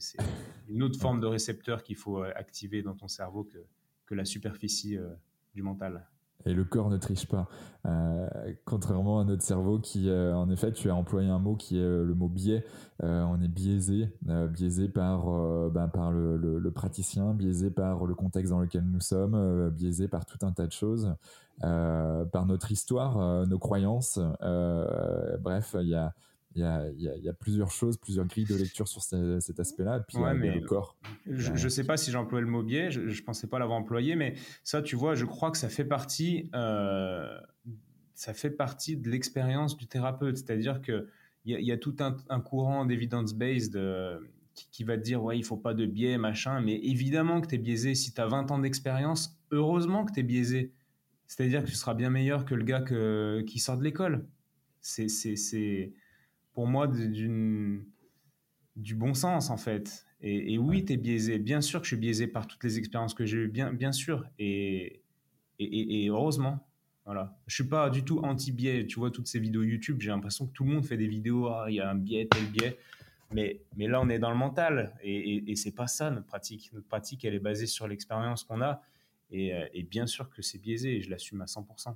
une autre forme de récepteur qu'il faut euh, activer dans ton cerveau que, la superficie euh, du mental. Et le corps ne triche pas. Euh, contrairement à notre cerveau qui, en effet, tu as employé un mot qui est le mot biais. on est biaisé, biaisé par, ben, le, praticien, biaisé par le contexte dans lequel nous sommes, biaisé par tout un tas de choses, par notre histoire, nos croyances. bref, il y a il y, a, plusieurs choses, plusieurs grilles de lecture sur cet aspect-là. Et puis, mais le corps. Je ne sais pas si j'ai employé le mot biais, je ne pensais pas l'avoir employé, mais ça, tu vois, je crois que ça fait partie, euh, ça fait partie de l'expérience du thérapeute. C'est-à-dire qu'il y, y, a tout un, courant d'evidence-based euh, qui, va te dire, ouais, il faut pas de biais, machin, mais évidemment que tu es biaisé. Si tu as 20 ans d'expérience, heureusement que tu es biaisé. C'est-à-dire que tu seras bien meilleur que le gars qui sort de l'école. C'est pour moi d'une du bon sens en fait. Et, oui, tu es biaisé. Bien sûr que je suis biaisé par toutes les expériences que j'ai eues, bien, bien sûr. Et, et, heureusement. Voilà. Je suis pas du tout anti-biais. Tu vois, toutes ces vidéos YouTube, j'ai l'impression que tout le monde fait des vidéos, ah, il y a un biais, tel biais. Mais, mais là, on est dans le mental. Et, et, c'est pas ça notre pratique. Notre pratique, elle est basée sur l'expérience qu'on a. Et, et bien sûr que c'est biaisé et je l'assume à 100%.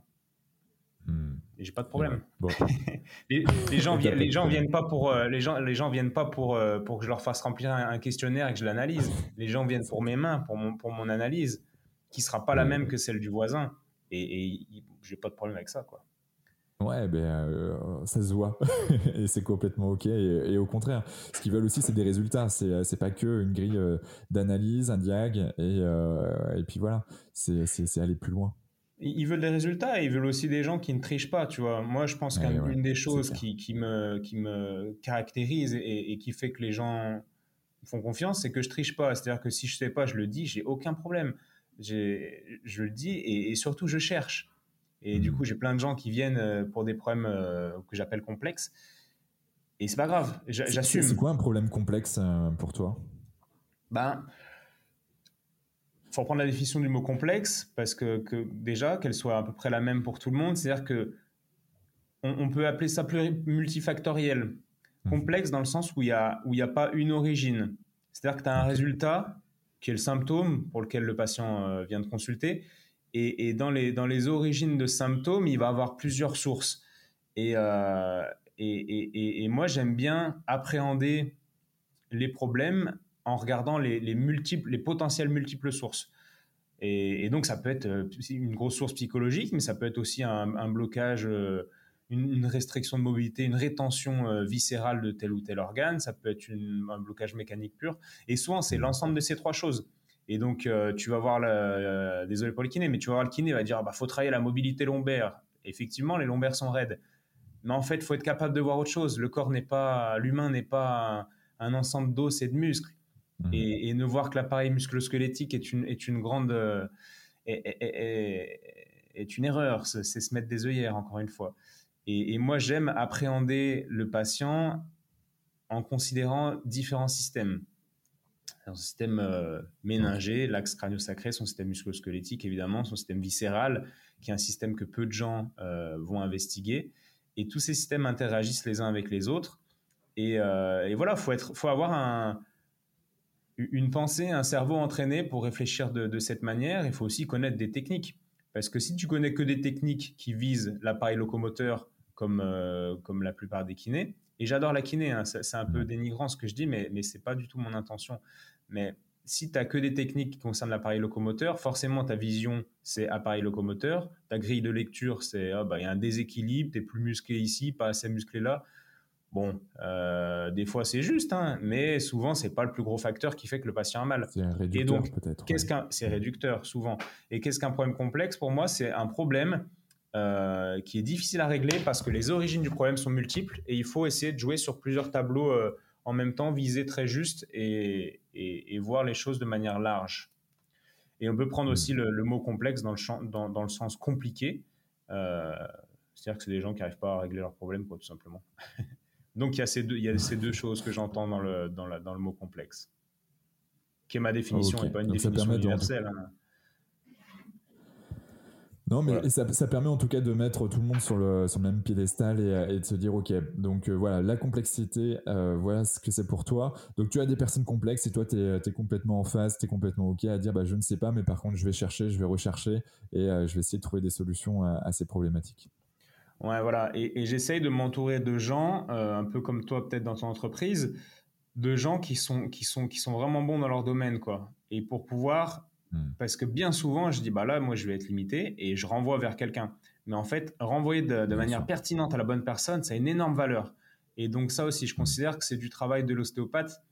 J'ai pas de problème. les, gens viennent, les gens viennent pas pour euh, les gens, les gens viennent pas pour euh, pour que je leur fasse remplir un, questionnaire et que je l'analyse. Les gens viennent pour mes mains, pour mon pour mon analyse, qui sera pas la même que celle du voisin. Et, et j'ai pas de problème avec ça, quoi. Ouais, ben euh, ça se voit et c'est complètement ok. Et, au contraire, ce qu'ils veulent aussi, c'est des résultats. C'est c'est pas que une grille d'analyse, un diag et et puis voilà. C'est c'est aller plus loin ils veulent des résultats et ils veulent aussi des gens qui ne trichent pas, tu vois. Moi, je pense qu'une des choses qui, qui, me, qui me caractérise et, qui fait que les gens font confiance, c'est que je triche pas. C'est-à-dire que si je sais pas, je le dis, j'ai aucun problème. Je le dis et, surtout, je cherche. Et du mmh. coup, j'ai plein de gens qui viennent euh, pour des problèmes euh, que j'appelle complexes. Et c'est pas grave, j'assume. C'est quoi un problème complexe euh, pour toi? Ben, faut reprendre la définition du mot complexe parce que, déjà qu'elle soit à peu près la même pour tout le monde, c'est-à-dire que on, peut appeler ça multifactoriel. Mmh. Complexe dans le sens où il n'y a, où a pas une origine. C'est-à-dire que tu as un résultat qui est le symptôme pour lequel le patient euh, vient de consulter. Et, dans, les, dans les origines de symptômes, il va avoir plusieurs sources. Et, euh, et, moi, j'aime bien appréhender les problèmes en regardant les, multiples, les potentielles multiples sources. Et, donc, ça peut être euh, une grosse source psychologique, mais ça peut être aussi un, blocage, euh, une, restriction de mobilité, une rétention euh, viscérale de tel ou tel organe. Ça peut être un blocage mécanique pur. Et souvent, c'est l'ensemble de ces trois choses. Et donc, tu vas voir, le, désolé pour le kiné, mais tu vas voir le kiné, va dire, bah, faut travailler la mobilité lombaire. Effectivement, les lombaires sont raides. Mais en fait, faut être capable de voir autre chose. Le corps n'est pas, l'humain n'est pas un ensemble d'os et de muscles. Mhm. Et, ne voir que l'appareil musculosquelettique est une, est une grande. Euh, est, une erreur. C'est se mettre des œillères, encore une fois. Et, moi, j'aime appréhender le patient en considérant différents systèmes. Son système euh, méningé, l'axe crânio-sacré, son système musculosquelettique, évidemment, son système viscéral, qui est un système que peu de gens euh, vont investiguer. Et tous ces systèmes interagissent les uns avec les autres. Et, et voilà, il faut, faut avoir un, une pensée, un cerveau entraîné pour réfléchir de, cette manière, il faut aussi connaître des techniques. Parce que si tu connais que des techniques qui visent l'appareil locomoteur, comme, comme la plupart des kinés. Et j'adore la kiné, hein. c'est un peu dénigrant ce que je dis, mais, mais ce n'est pas du tout mon intention. Mais si tu n'as que des techniques qui concernent l'appareil locomoteur, forcément ta vision, c'est appareil locomoteur. Ta grille de lecture, c'est ah, bah, il y a un déséquilibre, tu es plus musclé ici, pas assez musclé là. Bon, euh, des fois c'est juste, hein, mais souvent c'est pas le plus gros facteur qui fait que le patient a mal. C'est réducteur peut-être. Qu'est-ce qu'un, c'est réducteur souvent. Et qu'est-ce qu'un problème complexe? Pour moi, c'est un problème euh, qui est difficile à régler parce que les origines du problème sont multiples et il faut essayer de jouer sur plusieurs tableaux euh, en même temps, viser très juste et, et, voir les choses de manière large. Et on peut prendre aussi le, mot complexe dans le, champ, dans, dans le sens compliqué. Euh, c'est-à-dire que c'est des gens qui n'arrivent pas à régler leurs problèmes, quoi, tout simplement. Donc il y a ces deux, il y a ces deux choses que j'entends dans le, dans, la, dans le mot complexe, qui est ma définition et pas une définition universelle. Hein. Non, mais ça, ça, permet en tout cas de mettre tout le monde sur le, sur le même piédestal et, et, de se dire, OK, donc euh, voilà, la complexité, euh, voilà ce que c'est pour toi. Donc tu as des personnes complexes et toi, tu es, complètement en phase, tu es complètement OK à dire, bah, je ne sais pas, mais par contre, je vais chercher, je vais rechercher et euh, je vais essayer de trouver des solutions à, ces problématiques. Ouais, voilà. Et, et j'essaye de m'entourer de gens, un peu comme toi peut-être dans ton entreprise, de gens qui sont, qui, sont, qui sont vraiment bons dans leur domaine, quoi. Et pour pouvoir Hmm. Parce que bien souvent, je dis, bah là, moi, je vais être limité et je renvoie vers quelqu'un. Mais en fait, renvoyer de, manière pertinente à la bonne personne, ça a une énorme valeur. Et donc, ça aussi, je hmm. considère que c'est du travail de l'ostéopathe,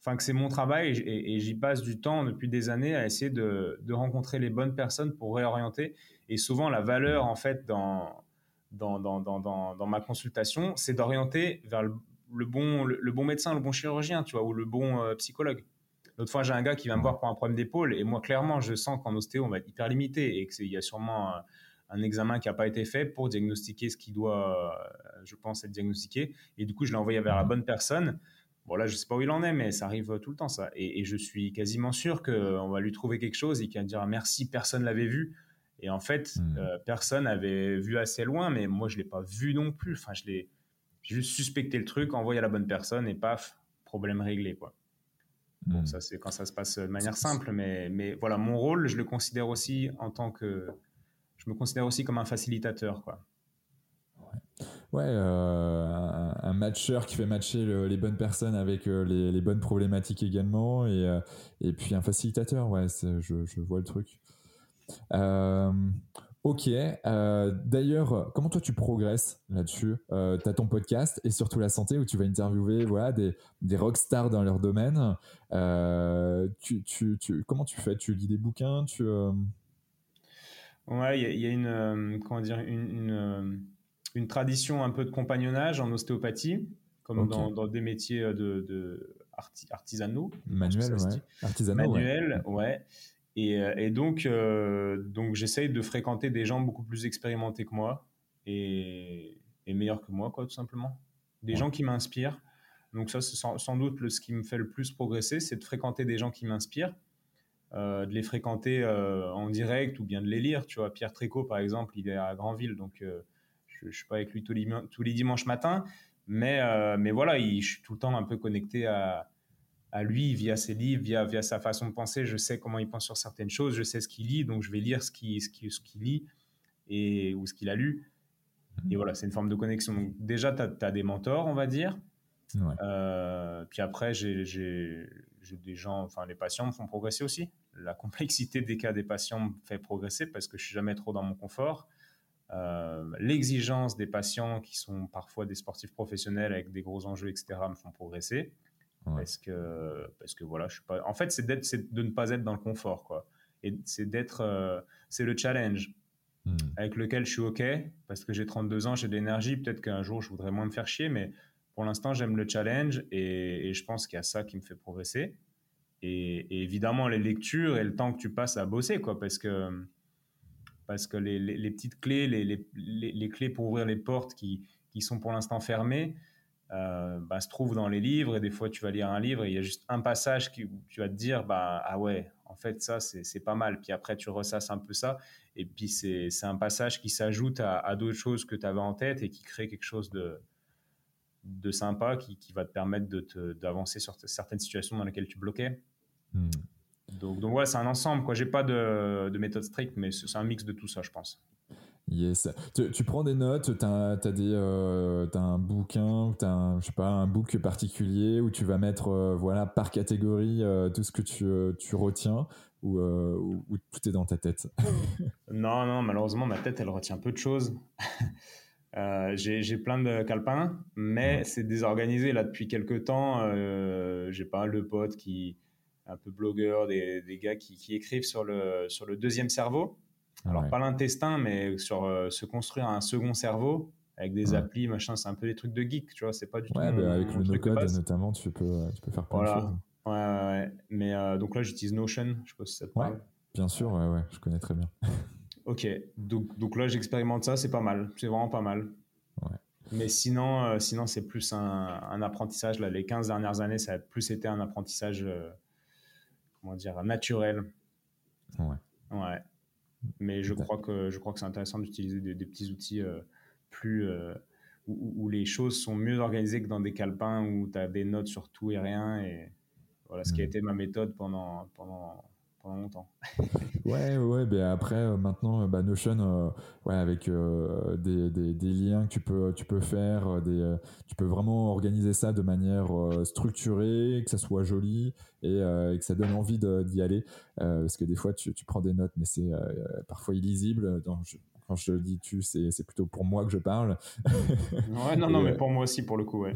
enfin, que c'est mon travail et, j'y passe du temps depuis des années à essayer de, rencontrer les bonnes personnes pour réorienter. Et souvent, la valeur, en fait, dans, dans, ma consultation, c'est d'orienter vers le, bon, médecin, le bon chirurgien, tu vois, ou le bon euh, psychologue. L'autre fois, j'ai un gars qui vient me voir pour un problème d'épaule et moi, clairement, je sens qu'en ostéo, on va être hyper limité et qu'il y a sûrement un, examen qui n'a pas été fait pour diagnostiquer ce qui doit, euh, je pense, être diagnostiqué. Et du coup, je l'ai envoyé vers la bonne personne. Bon, là, je sais pas où il en est, mais ça arrive tout le temps, ça. Et, je suis quasiment sûr qu'on va lui trouver quelque chose et qu'il va dire merci, personne ne l'avait vu. Et en fait, hmm. euh, personne n'avait vu assez loin, mais moi, je ne l'ai pas vu non plus. Enfin, je l'ai juste suspecté le truc, envoyé à la bonne personne et paf, problème réglé, quoi. Bon, hmm. ça, c'est quand ça se passe de manière simple, mais, mais voilà, mon rôle, je le considère aussi en tant que. Je me considère aussi comme un facilitateur, quoi. Ouais, euh, un, matcheur qui fait matcher les bonnes personnes avec euh, les, bonnes problématiques également, et, euh, et puis un facilitateur, ouais, je, je, vois le truc. Ok. Euh, d'ailleurs, comment toi tu progresses là-dessus? Euh, Tu as ton podcast et surtout la santé où tu vas interviewer voilà, des, des rockstars dans leur domaine. Euh, tu, tu, tu, comment tu fais? Tu lis des bouquins? Tu, euh Ouais, il y, a une, comment dire, une, une, tradition un peu de compagnonnage en ostéopathie, comme dans, dans, des métiers de, de artisanaux. Manuel, ouais. Artisanaux, Manuel, ouais. Euh, et, donc, euh, donc j'essaye de fréquenter des gens beaucoup plus expérimentés que moi et, meilleurs que moi, quoi, tout simplement. Des gens qui m'inspirent. Donc ça, c'est sans, doute le, ce qui me fait le plus progresser, c'est de fréquenter des gens qui m'inspirent, euh, de les fréquenter en direct ou bien de les lire. Tu vois, Pierre Tricot, par exemple, il est à Granville, donc je ne suis pas avec lui tous les, tous les dimanches matins, mais, mais voilà, je suis tout le temps un peu connecté à, à lui via ses livres, via, via sa façon de penser. Je sais comment il pense sur certaines choses, je sais ce qu'il lit, donc je vais lire ce qu'il ce qui, ce lit et, ou ce qu'il a lu. Et voilà, c'est une forme de connexion. Donc déjà, tu as, des mentors, on va dire. Euh, puis après, j'ai des gens, enfin les patients me font progresser aussi. La complexité des cas des patients me fait progresser parce que je suis jamais trop dans mon confort. Euh, l'exigence des patients qui sont parfois des sportifs professionnels avec des gros enjeux, etc., me font progresser. Parce que, parce que voilà, je suis pas. En fait, c'est de ne pas être dans le confort, quoi. Et c'est d'être, euh, c'est le challenge hmm. avec lequel je suis ok, parce que j'ai 32 ans, j'ai de l'énergie. Peut-être qu'un jour, je voudrais moins me faire chier, mais pour l'instant, j'aime le challenge et, je pense qu'il y a ça qui me fait progresser. Et, évidemment, les lectures et le temps que tu passes à bosser, quoi, parce que parce que les, les, petites clés, les, les, clés pour ouvrir les portes qui, qui sont pour l'instant fermées, euh, bah, se trouve dans les livres et des fois tu vas lire un livre et il y a juste un passage qui, où tu vas te dire bah ah ouais en fait ça c'est pas mal. Puis après tu ressasses un peu ça et puis c'est un passage qui s'ajoute à, d'autres choses que tu avais en tête et qui crée quelque chose de, de sympa qui, qui va te permettre d'avancer sur certaines situations dans lesquelles tu bloquais. Hmm. donc, donc ouais c'est un ensemble quoi. J'ai pas de, de méthode stricte mais c'est un mix de tout ça je pense Yes. Tu, prends des notes, tu as, euh, un bouquin, tu as je sais pas, un book particulier où tu vas mettre euh, voilà, par catégorie euh, tout ce que tu, tu retiens ou, tout est dans ta tête Non, non, malheureusement, ma tête, elle retient peu de choses. j'ai plein de calepins, mais c'est désorganisé là depuis quelques temps. j'ai pas le pote qui un peu blogueur, des, des gars qui, qui, écrivent sur le, sur le deuxième cerveau. Alors, pas l'intestin, mais sur euh, se construire un second cerveau avec des applis, machin, c'est un peu des trucs de geek, tu vois, c'est pas du tout. Ouais, bah, avec le no-code notamment, tu peux, tu peux faire plein de choses. Ouais, ouais, ouais. Mais euh, donc là, j'utilise Notion, je sais pas si ça te parle. bien sûr, ouais, ouais, je connais très bien. ok, donc, donc là, j'expérimente ça, c'est pas mal, c'est vraiment pas mal. Ouais. Mais sinon, euh, sinon c'est plus un, un, apprentissage. Là, les 15 dernières années, ça a plus été un apprentissage, comment dire, naturel. Ouais. Ouais. Mais je crois que je crois que c'est intéressant d'utiliser des, petits outils euh, plus euh, où, les choses sont mieux organisées que dans des calepins où tu as des notes sur tout et rien et voilà ce qui a été ma méthode pendant pendant pendant longtemps. ouais, ouais, ben après, euh, maintenant, bah, Notion, ouais, avec des, des, liens que tu peux, tu peux faire, des, tu peux vraiment organiser ça de manière structurée, que ça soit joli, euh, et, que ça donne envie d'y aller. Euh, parce que des fois, tu, tu, prends des notes, mais c'est euh, parfois illisible. Quand je dis tu, c'est plutôt pour moi que je parle. ouais, non, non, mais pour moi aussi, pour le coup, ouais.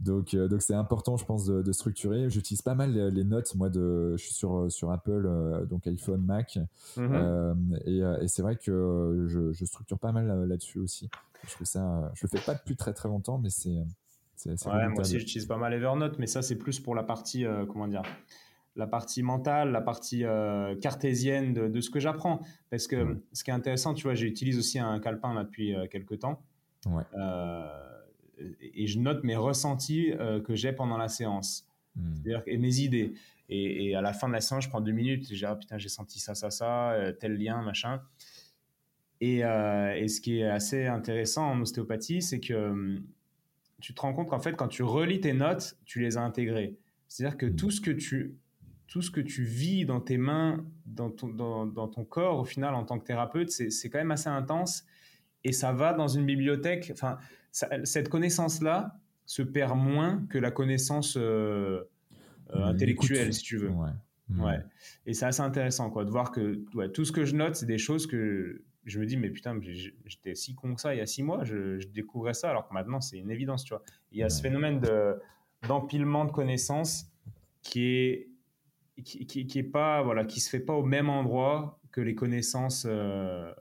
donc, donc c'est important, je pense, de, structurer. J'utilise pas mal les, notes. Moi, de, je suis sur, sur Apple, donc iPhone, Mac. Mm-hmm. et, et c'est vrai que je, je, structure pas mal là-dessus aussi. Je ça, je le fais pas depuis très très longtemps, mais c'est ouais, moi aussi, j'utilise pas mal Evernote, mais ça, c'est plus pour la partie, euh, comment dire, la partie mentale, la partie euh, cartésienne de, ce que j'apprends. Parce que ce qui est intéressant, tu vois, j'utilise aussi un calepin là depuis euh, quelques temps. Ouais. et je note mes ressentis que j'ai pendant la séance. Hmm. C'est-à-dire et mes idées. Et, à la fin de la séance, je prends deux minutes et je dis, ah, putain, j'ai senti ça, ça, ça, tel lien, machin. Et, et, ce qui est assez intéressant en ostéopathie, c'est que hum, tu te rends compte qu'en fait, quand tu relis tes notes, tu les as intégrées. C'est-à-dire que tout ce que tu, tout ce que tu vis dans tes mains, dans ton, dans, ton corps, au final, en tant que thérapeute, c'est quand même assez intense. Et ça va dans une bibliothèque. Enfin, cette connaissance-là se perd moins que la connaissance euh, euh, intellectuelle, si tu veux. Ouais. ouais. Et c'est assez intéressant, quoi, de voir que tout ce que je note, c'est des choses que je me dis, mais putain, j'étais si con que ça il y a six mois, je, découvrais ça, alors que maintenant, c'est une évidence, tu vois. Il y a ce phénomène d'empilement de, connaissances qui est, qui, qui, est pas, voilà, qui se fait pas au même endroit que les connaissances euh,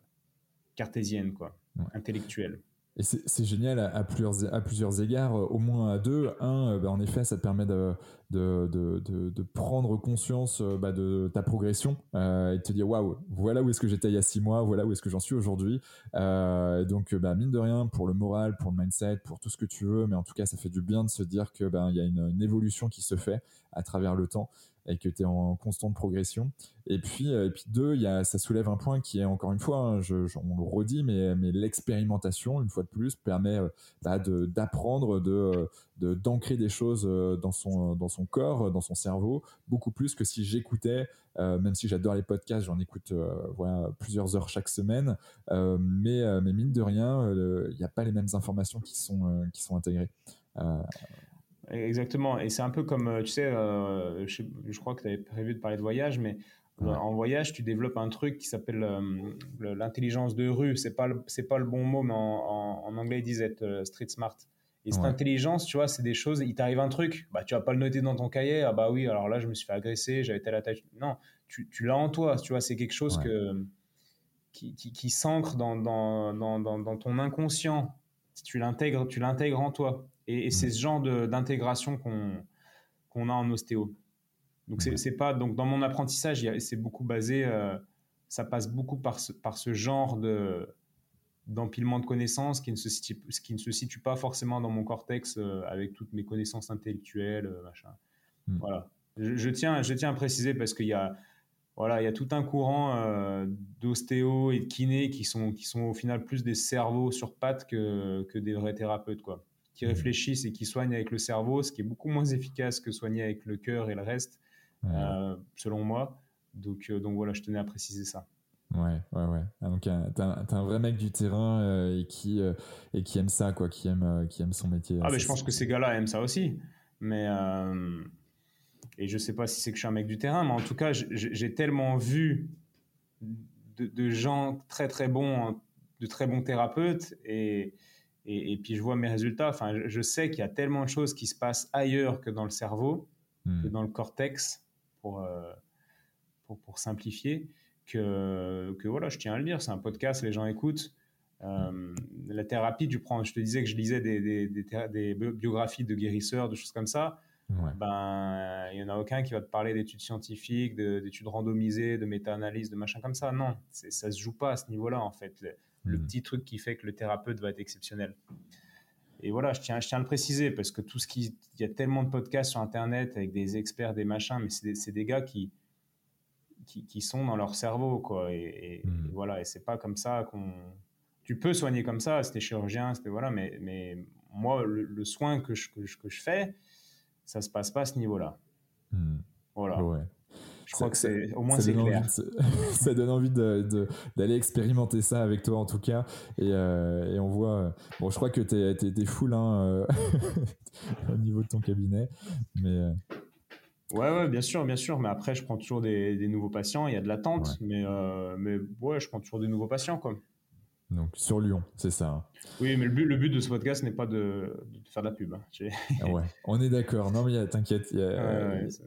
cartésiennes, quoi, intellectuelles. Et c'est génial à, plusieurs, à plusieurs égards, au moins à deux. Un, euh, bah, en effet, ça te permet de, de, de, de, prendre conscience euh, bah, de ta progression euh, et de te dire waouh, voilà où est-ce que j'étais il y a six mois, voilà où est-ce que j'en suis aujourd'hui. Euh, donc, bah, mine de rien, pour le moral, pour le mindset, pour tout ce que tu veux, mais en tout cas, ça fait du bien de se dire que ben y a une, une évolution qui se fait à travers le temps et que tu es en constante progression. Et puis, et puis deux, y a, ça soulève un point qui est encore une fois, hein, on le redit, mais, l'expérimentation, une fois de plus, permet bah, d'apprendre, de, d'ancrer des choses dans son, dans son corps, dans son cerveau, beaucoup plus que si j'écoutais, euh, même si j'adore les podcasts, j'en écoute euh, plusieurs heures chaque semaine, euh, mais, mais mine de rien, il n'y a pas les mêmes informations qui sont, qui sont intégrées. Exactement, et c'est un peu comme, tu sais, je, crois que tu avais prévu de parler de voyage, mais En voyage, tu développes un truc qui s'appelle l'intelligence de rue. C'est pas c'est pas le bon mot, mais en, en anglais ils disent être street smart. Et cette intelligence, tu vois, c'est des choses, il t'arrive un truc, bah, tu vas pas le noter dans ton cahier, ah bah oui, alors là, je me suis fait agresser, j'avais telle attaque. Non, tu, tu l'as en toi, tu vois, c'est quelque chose que, qui, qui, qui s'ancre dans, dans, dans, dans, ton inconscient. Tu l'intègres, tu l'intègres en toi. Et, c'est ce genre d'intégration qu'on qu'on a en ostéo. Donc, c'est pas, donc dans mon apprentissage, c'est beaucoup basé, euh, ça passe beaucoup par ce, par ce genre de, d'empilement de connaissances qui ne, se situe, qui ne se situe pas forcément dans mon cortex euh, avec toutes mes connaissances intellectuelles, euh, machin. Hmm. Voilà. Je, tiens, je tiens à préciser parce qu'il y a, voilà, il y a tout un courant euh, d'ostéo et de kiné qui sont, qui sont au final plus des cerveaux sur pattes que, que des vrais thérapeutes, quoi. Qui hmm. réfléchissent et qui soignent avec le cerveau, ce qui est beaucoup moins efficace que soigner avec le cœur et le reste, selon moi. Donc, donc voilà, je tenais à préciser ça. Ouais, ouais, ouais. Ah, donc, t'es un, un, vrai mec du terrain et, qui, et qui aime ça, quoi, qui aime, qui aime son métier. Ah, mais je pense que ces gars-là aiment ça aussi. Mais. et je sais pas si c'est que je suis un mec du terrain, mais en tout cas, j'ai tellement vu de, de, gens très, très bons, de très bons thérapeutes et et, puis je vois mes résultats. Enfin, je, sais qu'il y a tellement de choses qui se passent ailleurs que dans le cerveau, que hmm. dans le cortex, pour, euh, pour, pour, simplifier, que, que voilà, je tiens à le dire. C'est un podcast, les gens écoutent. Euh, la thérapie, tu prends, je te disais que je lisais des, des, des, biographies de guérisseurs, de choses comme ça. Ben, il n'y en a aucun qui va te parler d'études scientifiques, d'études randomisées, de méta-analyse, de machin comme ça. Non, ça se joue pas à ce niveau-là, en fait le hmm. petit truc qui fait que le thérapeute va être exceptionnel. Et voilà, je tiens, je tiens à le préciser parce que tout ce qui, il y a tellement de podcasts sur Internet avec des experts, des machins, mais c'est des, gars qui, qui, sont dans leur cerveau, quoi. Et, hmm. voilà, et c'est pas comme ça qu'on. Tu peux soigner comme ça, c'était chirurgien, c'était voilà, mais, mais moi, le, soin que je, que je, fais, ça se passe pas à ce niveau-là. Hmm. Voilà. Ouais. Je crois que c'est au moins c'est clair. ça donne envie d'aller expérimenter ça avec toi en tout cas. Et, euh, et on voit. Euh, bon, je crois que tu es, es, full hein, euh, au niveau de ton cabinet. Mais. Ouais, ouais, bien sûr, bien sûr. Mais après, je prends toujours des, des nouveaux patients. Il y a de l'attente. Mais, mais ouais, je prends toujours des nouveaux patients. Quoi. Donc sur Lyon, c'est ça. Hein. Oui, mais le but, le but de ce podcast n'est pas de, faire de la pub. Hein. Ah ouais, on est d'accord. Non, mais t'inquiète, il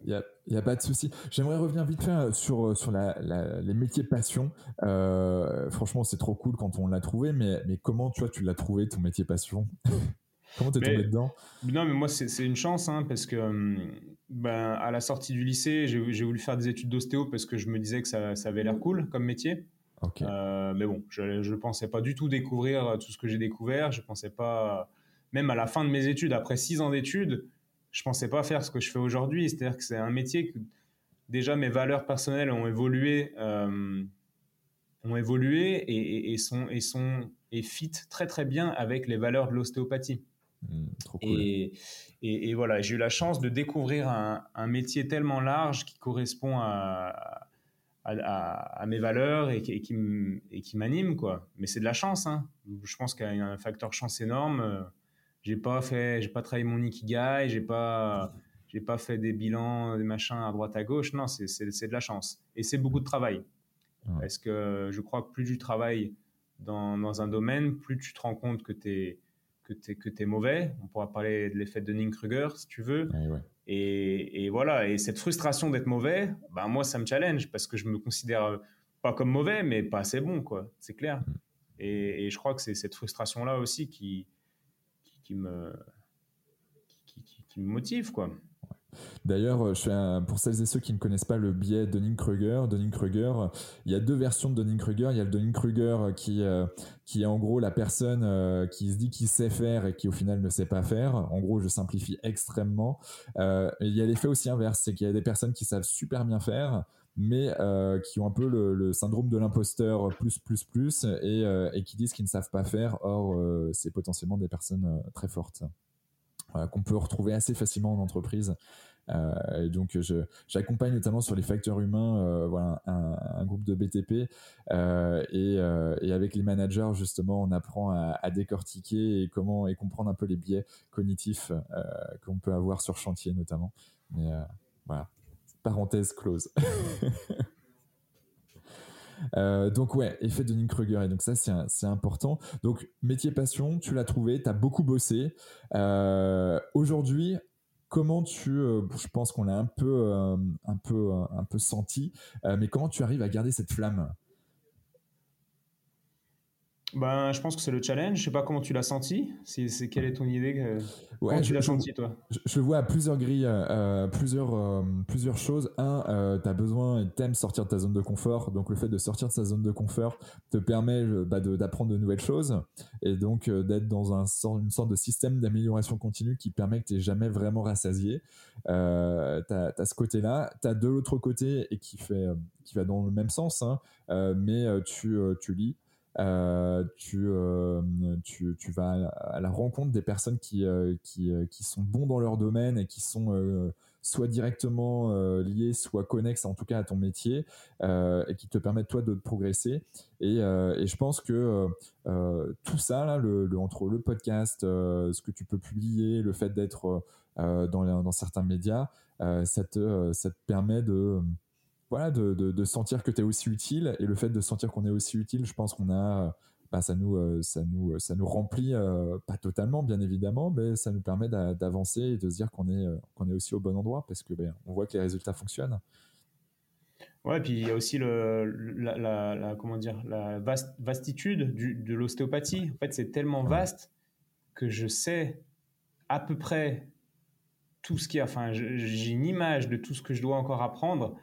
n'y a, y a, pas de souci. J'aimerais revenir vite fait euh, sur, euh, sur la, les métiers passion. Euh, franchement, c'est trop cool quand on l'a trouvé, mais, mais comment tu, vois, tu l'as trouvé, ton métier passion? Comment t'es tombé dedans? Non, mais moi, c'est une chance, hein, parce que ben, à la sortie du lycée, j'ai voulu faire des études d'ostéo parce que je me disais que ça, ça avait l'air cool comme métier. Euh, mais bon, je ne pensais pas du tout découvrir tout ce que j'ai découvert. Je pensais pas, même à la fin de mes études, après six ans d'études, je pensais pas faire ce que je fais aujourd'hui. C'est-à-dire que c'est un métier que déjà mes valeurs personnelles ont évolué, euh, ont évolué et, et, sont et sont et fit très très bien avec les valeurs de l'ostéopathie. Mmh, et, et, voilà, j'ai eu la chance de découvrir un, un, métier tellement large qui correspond à, à, mes valeurs et, et qui m'anime quoi. Mais c'est de la chance. Hein. Je pense qu'il y a un facteur chance énorme. J'ai pas fait, j'ai pas travaillé mon ikigai, j'ai pas, j'ai pas fait des bilans, des machins à droite à gauche. Non, c'est de la chance. Et c'est beaucoup de travail. Parce que je crois que plus tu travailles dans, dans un domaine, plus tu te rends compte que tu es que tu que es mauvais. On pourra parler de l'effet de Dunning-Kruger si tu veux. Et, et, voilà, et cette frustration d'être mauvais, ben moi ça me challenge parce que je me considère pas comme mauvais, mais pas assez bon, quoi. C'est clair. Mm. Et, et, je crois que c'est cette frustration-là aussi qui, qui, qui me, qui, qui, me motive, quoi. D'ailleurs, euh, pour celles et ceux qui ne connaissent pas le biais Dunning-Kruger, Dunning-Kruger, il y a deux versions de Dunning-Kruger. Il y a le Dunning-Kruger qui, euh, qui est en gros la personne euh, qui se dit qu'il sait faire et qui au final ne sait pas faire. En gros, je simplifie extrêmement. il y a l'effet aussi inverse, c'est qu'il y a des personnes qui savent super bien faire, mais qui ont un peu le, syndrome de l'imposteur plus plus plus et, et qui disent qu'ils ne savent pas faire. Or, c'est potentiellement des personnes très fortes. Euh, qu'on peut retrouver assez facilement en entreprise. Euh, donc j'accompagne notamment sur les facteurs humains euh, voilà un, groupe de BTP et, avec les managers justement on apprend à, décortiquer et comment et comprendre un peu les biais cognitifs qu'on peut avoir sur chantier notamment. Mais voilà. Parenthèse close Euh, donc ouais, effet de Kruger. Et donc ça, c'est important. Donc métier passion, tu l'as trouvé, tu as beaucoup bossé. Euh, aujourd'hui, comment tu, euh, je pense qu'on l'a un peu, un peu, un peu senti, mais comment tu arrives à garder cette flamme? Ben, je pense que c'est le challenge. Je sais pas comment tu l'as senti. C'est, quelle est ton idée euh, Comment tu l'as senti, toi? je, le vois à plusieurs grilles, euh, euh, plusieurs, plusieurs choses. Un, tu as besoin et t'aimes sortir de ta zone de confort. Donc, le fait de sortir de sa zone de confort te permet bah, d'apprendre de nouvelles choses et donc d'être dans un, une sorte de système d'amélioration continue qui permet que tu jamais vraiment rassasié. tu as, ce côté-là. Tu as de l'autre côté et qui, fait, qui va dans le même sens, hein, mais tu, tu lis tu, tu, tu, vas à la rencontre des personnes qui, qui, qui, sont bons dans leur domaine et qui sont soit directement euh, lié, soit connexe en tout cas à ton métier euh, et qui te permettent toi de progresser. Et, euh, et je pense que tout ça, là, le, entre le podcast, ce que tu peux publier, le fait d'être dans, dans, certains médias, ça, te, ça te permet de voilà, de, de, de, sentir que tu es aussi utile. Et le fait de sentir qu'on est aussi utile, je pense qu'on a bah, ça, nous, euh, ça, nous, euh, ça nous remplit, euh, pas totalement bien évidemment, mais ça nous permet d'avancer et de se dire qu'on est, qu'on est aussi au bon endroit parce que ben, on voit que les résultats fonctionnent. Ouais, puis il y a aussi le, la, la, comment dire, la vastitude du, de l'ostéopathie. En fait, c'est tellement vaste que je sais à peu près tout ce qu'il y a. Enfin, j'ai une image de tout ce que je dois encore apprendre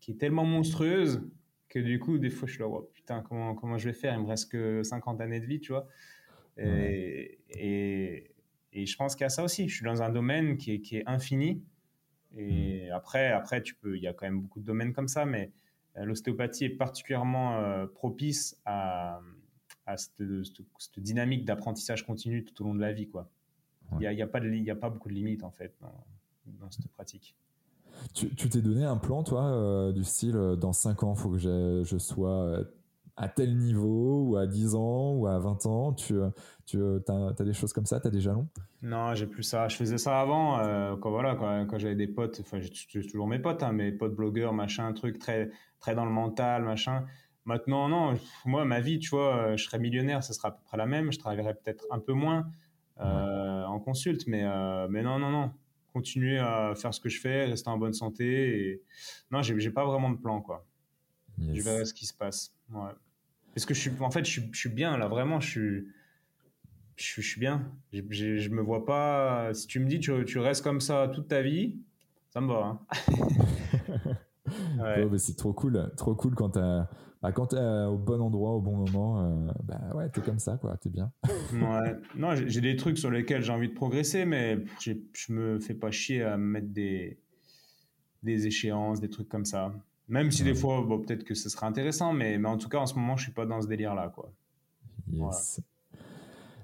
qui est tellement monstrueuse que du coup, des fois, je suis là, oh, putain, comment, comment je vais faire? Il me reste que 50 années de vie, tu vois. Et, et, et, je pense qu'il y a ça aussi. Je suis dans un domaine qui est, qui est infini. Et mm. après, après, tu peux, il y a quand même beaucoup de domaines comme ça, mais euh, l'ostéopathie est particulièrement euh, propice à, à cette, cette, dynamique d'apprentissage continu tout au long de la vie, quoi. Il n'y a, y a, pas de, y a pas beaucoup de limites, en fait, dans, dans cette pratique. Tu t'es donné un plan, toi, euh, du style, euh, dans 5 ans, il faut que je sois euh, à tel niveau, ou à 10 ans, ou à 20 ans Tu, tu as, des choses comme ça Tu as des jalons? Non, j'ai plus ça. Je faisais ça avant, quand, voilà, quand, j'avais des potes, enfin, j'ai toujours mes potes, hein, mes potes blogueurs, machin, truc très, très dans le mental, machin. Maintenant, non, moi, ma vie, tu vois, je serais millionnaire, ça sera à peu près la même. Je travaillerais peut-être un peu moins en consulte, mais, mais non, non, non continuer à faire ce que je fais, rester en bonne santé. Et... Non, j'ai pas vraiment de plan, quoi. Je verrai ce qui se passe. Ouais. Parce que je suis, en fait, je suis, je suis bien, là, vraiment, je suis, je, suis bien. Je, je, me vois pas. Si tu me dis, tu, tu restes comme ça toute ta vie, ça me va. Hein. ouais. c'est trop cool, trop cool quand tu as bah, quand t'es au bon endroit, au bon moment, euh, bah ouais, t'es comme ça, quoi, t'es bien. ouais. Non, j'ai des trucs sur lesquels j'ai envie de progresser, mais je me fais pas chier à mettre des, des échéances, des trucs comme ça. Même si des fois, bon, peut-être que ce sera intéressant, mais, mais en tout cas, en ce moment, je suis pas dans ce délire-là, quoi. Yes.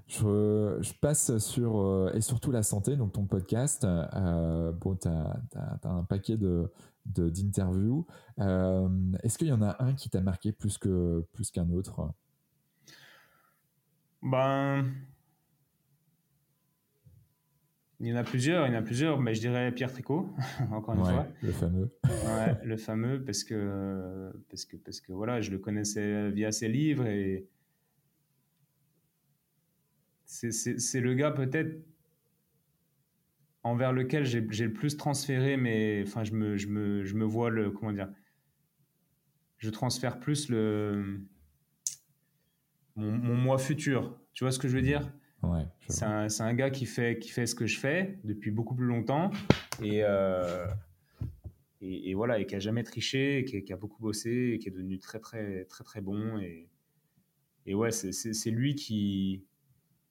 Je, je, passe sur, euh, et surtout la santé, donc ton podcast. Euh, bon, tu as, as, un paquet de, d'interviews. Euh, est-ce qu'il y en a un qui t'a marqué plus que plus qu'un autre? Ben, il y en a plusieurs, il y en a plusieurs, mais je dirais Pierre Tricot, encore une fois. Le fameux. ouais, le fameux, parce que, parce que, parce que voilà, je le connaissais via ses livres et c'est le gars peut-être envers lequel j'ai le plus transféré, mais enfin, je me, je, me, je me vois le. Comment dire Je transfère plus le. Mon, mon moi futur. Tu vois ce que je veux dire? Ouais, C'est un, un, gars qui fait, qui fait ce que je fais depuis beaucoup plus longtemps et, euh, et, et, voilà, et qui a jamais triché, et qui, qui, a beaucoup bossé, et qui est devenu très, très, très, très bon. Et, et ouais, c'est lui qui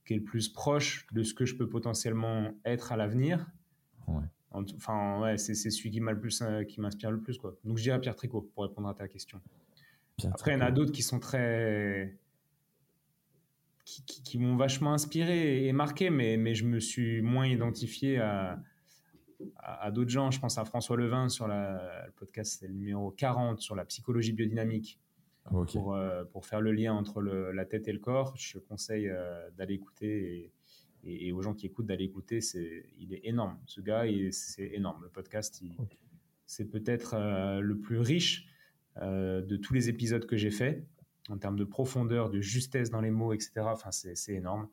qui est le plus proche de ce que je peux potentiellement être à l'avenir. Enfin, ouais, c'est celui qui m'a le plus, euh, qui m'inspire le plus, quoi. Donc, je dirais Pierre Tricot pour répondre à ta question. Après, il y en a d'autres qui sont très, qui, qui, m'ont vachement inspiré et marqué, mais, mais je me suis moins identifié à, à, d'autres gens. Je pense à François Levin sur la, le podcast, c'est le numéro 40 sur la psychologie biodynamique. Pour, euh, pour, faire le lien entre le, la tête et le corps, je conseille euh, d'aller écouter et, et, aux gens qui écoutent d'aller écouter. C'est, il est énorme. Ce gars, c'est énorme. Le podcast, c'est peut-être euh, le plus riche de tous les épisodes que j'ai fait en termes de profondeur, de justesse dans les mots, etc. Enfin, c'est énorme.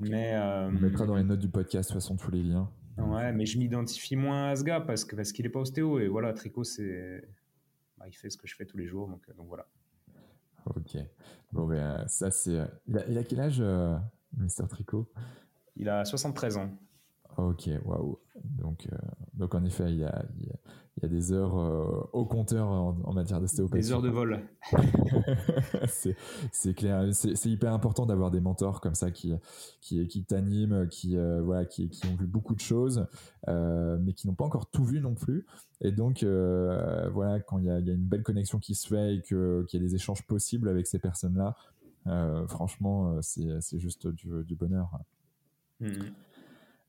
Mais, On mettra dans les notes du podcast, de toute façon, tous les liens. Ouais, mais je m'identifie moins à ce gars parce que parce qu'il est pas ostéo et voilà, Tricot, c'est bah, il fait ce que je fais tous les jours. Donc, euh, donc voilà. Ok. Bon, ben, euh, ça, c'est. Euh, il, a, quel âge, Mister Tricot? Il a 73 ans. Ok, waouh. Donc, donc, en effet, il y a, il y a des heures au compteur en, matière d'ostéopathie. Des heures de vol. c'est clair. C'est hyper important d'avoir des mentors comme ça qui, qui, qui t'animent, qui, voilà, qui, qui, ont vu beaucoup de choses, mais qui n'ont pas encore tout vu non plus. Et donc, voilà, quand il y a, y a, une belle connexion qui se fait et qu'il y a des échanges possibles avec ces personnes-là, franchement, c'est juste du, du bonheur. Mmh.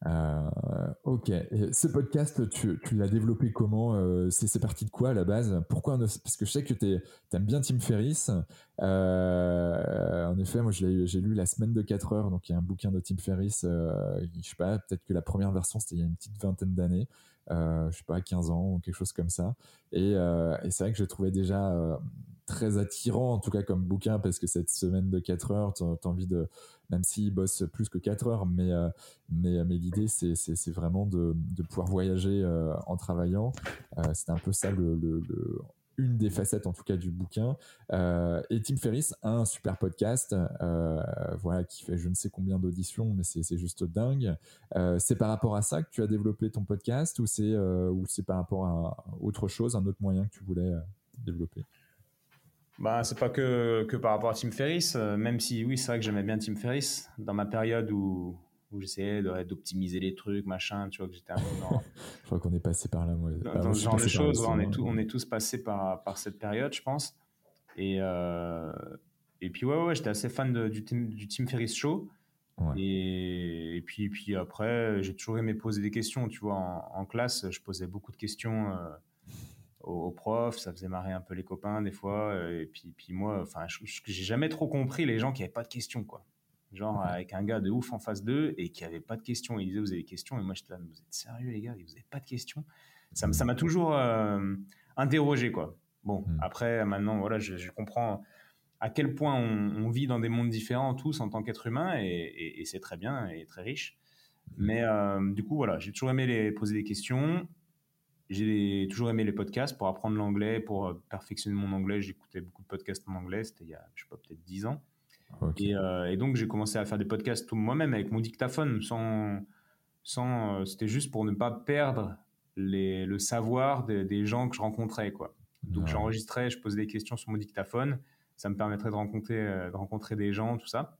Euh, ok. ce podcast, tu, l'as développé comment euh, C'est parti de quoi à la base? Pourquoi Parce que je sais que tu aimes bien Tim Ferriss. Euh, en effet, moi j'ai lu La semaine de 4 heures, donc il y a un bouquin de Tim Ferriss. je sais pas, peut-être que la première version c'était il y a une petite vingtaine d'années. je sais pas, 15 ans ou quelque chose comme ça. Et c'est vrai que je trouvais déjà très attirant, en tout cas comme bouquin, parce que cette semaine de 4 heures, tu as envie de, même s'il bosse plus que 4 heures, mais, euh, mais, mais l'idée, c'est vraiment de, de, pouvoir voyager euh, en travaillant. Euh, c'est un peu ça le, le, une des facettes en tout cas du bouquin. et Tim Ferriss un super podcast, voilà, qui fait je ne sais combien d'auditions, mais c'est juste dingue. c'est par rapport à ça que tu as développé ton podcast ou c'est par rapport à autre chose, un autre moyen que tu voulais développer? Bah, c'est pas que, que par rapport à Tim Ferriss, euh, même si oui, c'est vrai que j'aimais bien Tim Ferriss. Dans ma période où, où j'essayais d'optimiser les trucs, machin, tu vois, que j'étais un peu dans. je crois qu'on est passé par là, moi. Dans, ah, ce genre de choses, on, est on est tous passés par, par cette période, je pense. Et, euh, et puis, ouais, ouais, j'étais assez fan de, du, du Tim Ferriss Show. Et, et, puis, puis après, j'ai toujours aimé poser des questions. Tu vois, en, en, classe, je posais beaucoup de questions. Euh, aux, profs, ça faisait marrer un peu les copains des fois. Euh, et puis, puis moi, enfin, j'ai jamais trop compris les gens qui avaient pas de questions, quoi. Genre avec un gars de ouf en face d'eux et qui avait pas de questions. Il disait vous avez des questions et moi j'étais là, vous êtes sérieux les gars, vous avez pas de questions. Ça m'a toujours euh, interrogé quoi. Bon hmm. après maintenant voilà, je, comprends à quel point on, vit dans des mondes différents tous en tant qu'être humain et, c'est très bien et très riche. Hmm. Mais euh, du coup voilà, j'ai toujours aimé les, poser des questions j'ai toujours aimé les podcasts pour apprendre l'anglais, pour euh, perfectionner mon anglais. J'écoutais beaucoup de podcasts en anglais, c'était il y a, je sais pas, peut-être 10 ans. Euh, et, donc, j'ai commencé à faire des podcasts moi-même avec mon dictaphone, sans, sans, euh, c'était juste pour ne pas perdre les, le savoir des, gens que je rencontrais, quoi. Donc, j'enregistrais, je posais des questions sur mon dictaphone. Ça me permettrait de rencontrer, de rencontrer des gens, tout ça.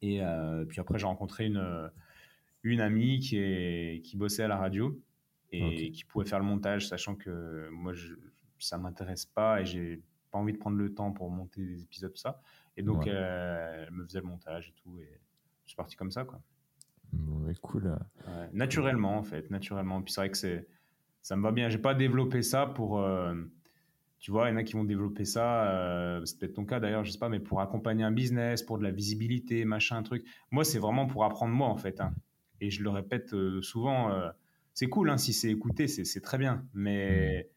Et puis après, j'ai rencontré une, une amie qui, est, qui bossait à la radio et qui pouvait faire le montage, sachant que moi, je, ça m'intéresse pas et j'ai pas envie de prendre le temps pour monter des épisodes, tout ça. Et donc, euh, elle me faisait le montage et tout, et c'est parti comme ça, quoi. Bon, cool. naturellement, en fait, naturellement. Puis c'est vrai que c'est, ça me va bien. J'ai pas développé ça pour, euh, tu vois, il y en a qui vont développer ça, euh, c'est peut-être ton cas d'ailleurs, je sais pas, mais pour accompagner un business, pour de la visibilité, machin, truc. Moi, c'est vraiment pour apprendre moi, en fait. Hein. Et je le répète souvent c'est cool, hein, si c'est écouté, c'est très bien. Mais,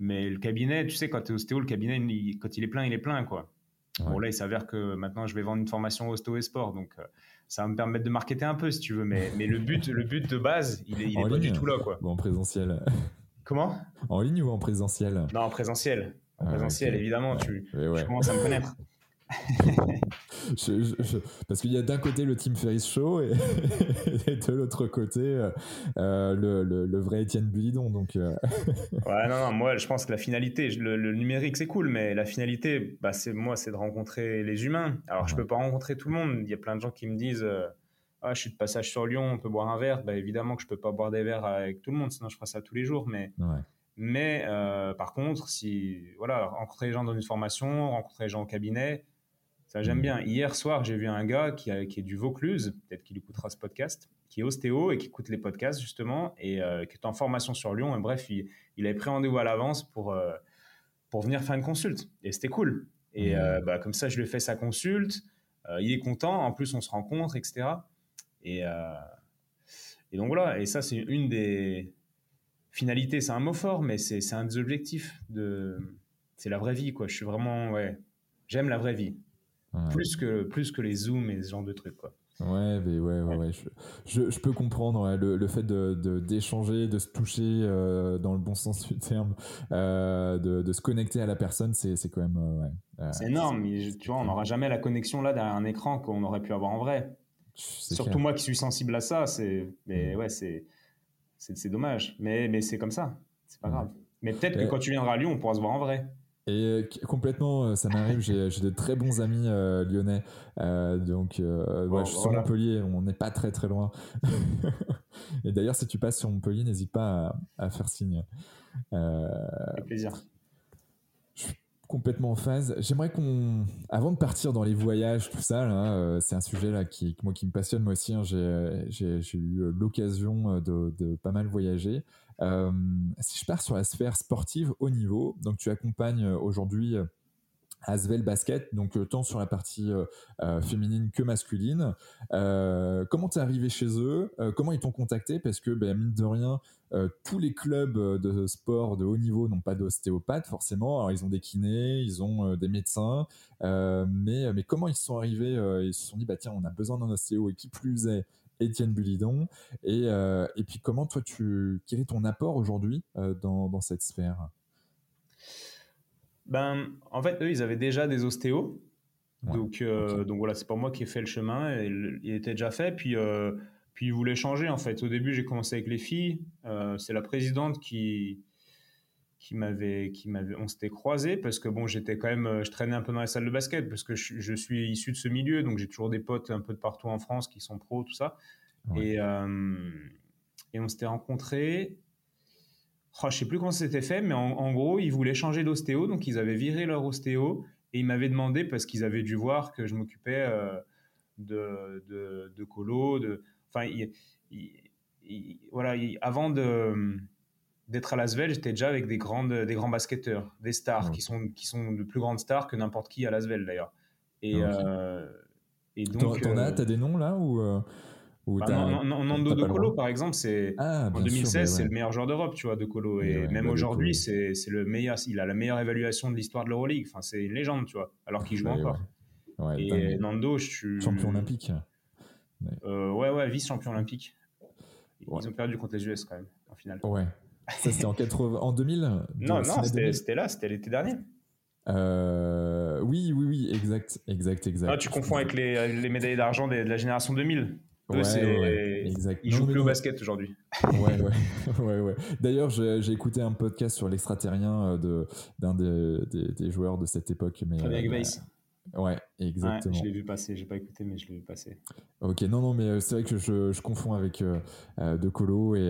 mais le cabinet, tu sais, quand tu es ostéo, le cabinet, quand il est plein, il est plein, quoi. Bon, là, il s'avère que maintenant, je vais vendre une formation ostéo et sport. Donc, euh, ça va me permettre de marketer un peu, si tu veux. Mais, mais le, but, le but de base, il est, il est pas du tout là, quoi. Ou en présentiel. Comment? En ligne ou en présentiel? Non, en présentiel. En ah, présentiel, évidemment. Tu, tu commences à me connaître. parce qu'il y a d'un côté le Team Ferris Show et, de l'autre côté euh, euh, le, le, vrai Étienne Bulidon. Donc, euh. ouais, non, non, moi je pense que la finalité, le, numérique c'est cool, mais la finalité, bah, c'est moi, c'est de rencontrer les humains. Alors je peux pas rencontrer tout le monde. Il y a plein de gens qui me disent. ah, je suis de passage sur Lyon, on peut boire un verre. Bah, évidemment que je peux pas boire des verres avec tout le monde, sinon je ferais ça tous les jours. Mais Mais par contre, si voilà, rencontrer les gens dans une formation, rencontrer les gens au cabinet, ça, j'aime bien. Hier soir, j'ai vu un gars qui, qui est du Vaucluse, peut-être qu'il écoutera ce podcast, qui est ostéo et qui écoute les podcasts, justement, et euh, qui est en formation sur Lyon. Et bref, il, il avait pris rendez-vous à l'avance pour, euh, pour venir faire une consulte. Et c'était cool. Et mmh. euh, bah, comme ça, je lui ai fait sa consulte. il est content. En plus, on se rencontre, etc. Et, et donc voilà. Et ça, c'est une des finalités. C'est un mot fort, mais c'est un des objectifs. De... C'est la vraie vie, quoi. Je suis vraiment, ouais, j'aime la vraie vie. Plus, que, plus que les zooms et ce genre de trucs, quoi. Ouais, mais ouais, ouais, ouais. Je, je, peux comprendre le, le, fait de d'échanger, de, se toucher euh, dans le bon sens du terme, euh, de, de, se connecter à la personne, c'est quand même euh, ouais. c'est énorme. tu vois, on n'aura jamais la connexion là derrière un écran qu'on aurait pu avoir en vrai. Surtout moi qui suis sensible à ça, c'est mais mm. ouais, c'est c'est dommage. Mais mais c'est comme ça. c'est pas grave. Mais peut-être que quand tu viendras à Lyon, on pourra se voir en vrai. Et euh, complètement, euh, ça m'arrive, j'ai de très bons amis euh, lyonnais. donc, je suis sur Montpellier, on n'est pas très très loin. et d'ailleurs, si tu passes sur Montpellier, n'hésite pas à, faire signe. Avec plaisir. Je suis complètement en phase. J'aimerais qu'on, avant de partir dans les voyages, tout ça, c'est un sujet là qui, moi, qui me passionne moi aussi. Hein. j'ai eu l'occasion de, de, pas mal voyager. Euh, si je pars sur la sphère sportive haut niveau, donc tu accompagnes euh, aujourd'hui euh, Asvel Basket, donc tant sur la partie féminine que masculine. comment t'es arrivé chez eux? Comment ils t'ont contacté? Parce que ben, mine de rien, tous les clubs de sport de haut niveau n'ont pas d'ostéopathe forcément. Alors ils ont des kinés, ils ont des médecins, mais mais comment ils sont arrivés Ils se sont dit bah tiens, on a besoin d'un ostéo et qui plus est Étienne Bulidon. Et, euh, et puis comment toi, tu, quel est ton apport aujourd'hui euh, dans, dans, cette sphère? Ben, En fait, eux, ils avaient déjà des ostéos. donc, euh, donc voilà, c'est pas moi qui ai fait le chemin. Il, était déjà fait. Puis, puis ils voulaient changer en fait. Au début, j'ai commencé avec les filles. c'est la présidente qui, qui m'avait qui m'avait on s'était croisé parce que bon j'étais quand même je traînais un peu dans les salles de basket parce que je, suis issu de ce milieu donc j'ai toujours des potes un peu de partout en France qui sont pros tout ça. Et euh, et on s'était rencontrés. Oh, je sais plus comment c'était fait mais en, gros ils voulaient changer d'ostéo donc ils avaient viré leur ostéo et ils m'avaient demandé parce qu'ils avaient dû voir que je m'occupais euh, de, de, de colo de enfin voilà avant de d'être à Lasvel, j'étais déjà avec des, grandes, des grands basketteurs, des stars, qui, sont, qui sont de plus grandes stars que n'importe qui à Lasvel d'ailleurs. Et, euh, et donc. T'en as, euh, as des noms là ou, euh, ou bah, Nando de Colo, par exemple, c'est ah, en 2016, c'est le meilleur joueur d'Europe, tu vois, de Colo. Et, même bah, aujourd'hui, c'est le meilleur. Il a la meilleure évaluation de l'histoire de l'Euroleague. Enfin, c'est une légende, tu vois, alors qu'il joue encore. et Nando, je suis champion olympique. ouais, ouais, vice champion olympique. Ils ont perdu contre les US quand même en finale. Ouais. Ça, c'était en, 80... en 2000 Non, non, c'était là, c'était l'été dernier. Euh, oui, oui, oui, exact, exact, exact. Ah, tu confonds avec les, les médailles d'argent de, la génération 2000. Ouais, ouais, exact. Ils jouent plus au basket aujourd'hui. Ouais, ouais, ouais, ouais. D'ailleurs, j'ai écouté un podcast sur l'extraterrien euh, d'un des, des, des, joueurs de cette époque. Mais, avec euh, Ouais, exactement. je l'ai vu passer, j'ai pas écouté, mais je l'ai vu passer. Ok, non, non, mais euh, c'est vrai que je, je confonds avec euh, euh, De Colo et,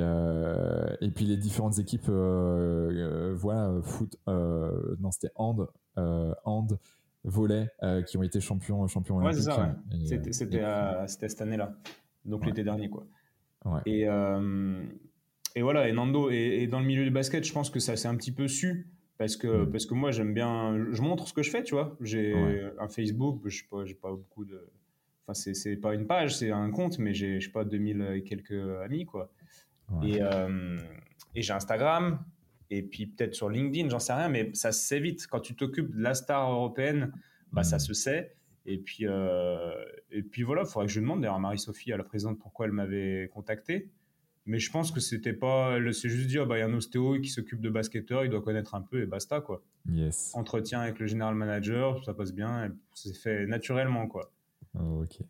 et puis les différentes équipes, voilà, foot, non, c'était hand, hand, volet, qui ont été champions, champions. Ouais, c'est ça, C'était cette année-là, donc l'été dernier, quoi. Ouais. Et, et voilà, et Nando, et, et, dans le milieu du basket, je pense que ça s'est un petit peu su parce que parce que moi j'aime bien je montre ce que je fais tu vois. J'ai un Facebook je sais pas j'ai pas beaucoup de enfin c'est c'est pas une page c'est un compte mais j'ai je sais pas 2000 et quelques amis quoi. Et euh, et j'ai Instagram et puis peut-être sur LinkedIn j'en sais rien mais ça se sait vite. Quand tu t'occupes de la star européenne bah ça mm. se sait. Et puis euh, et puis voilà il faudrait que je demande. D'ailleurs à Marie-Sophie à la présidente pourquoi elle m'avait contacté mais je pense que c'était pas. C'est juste dire, bah, il y a un ostéo qui s'occupe de basketteur, il doit connaître un peu et basta, quoi. Yes. Entretien avec le général manager, ça passe bien, c'est fait naturellement, quoi. Oh, ok.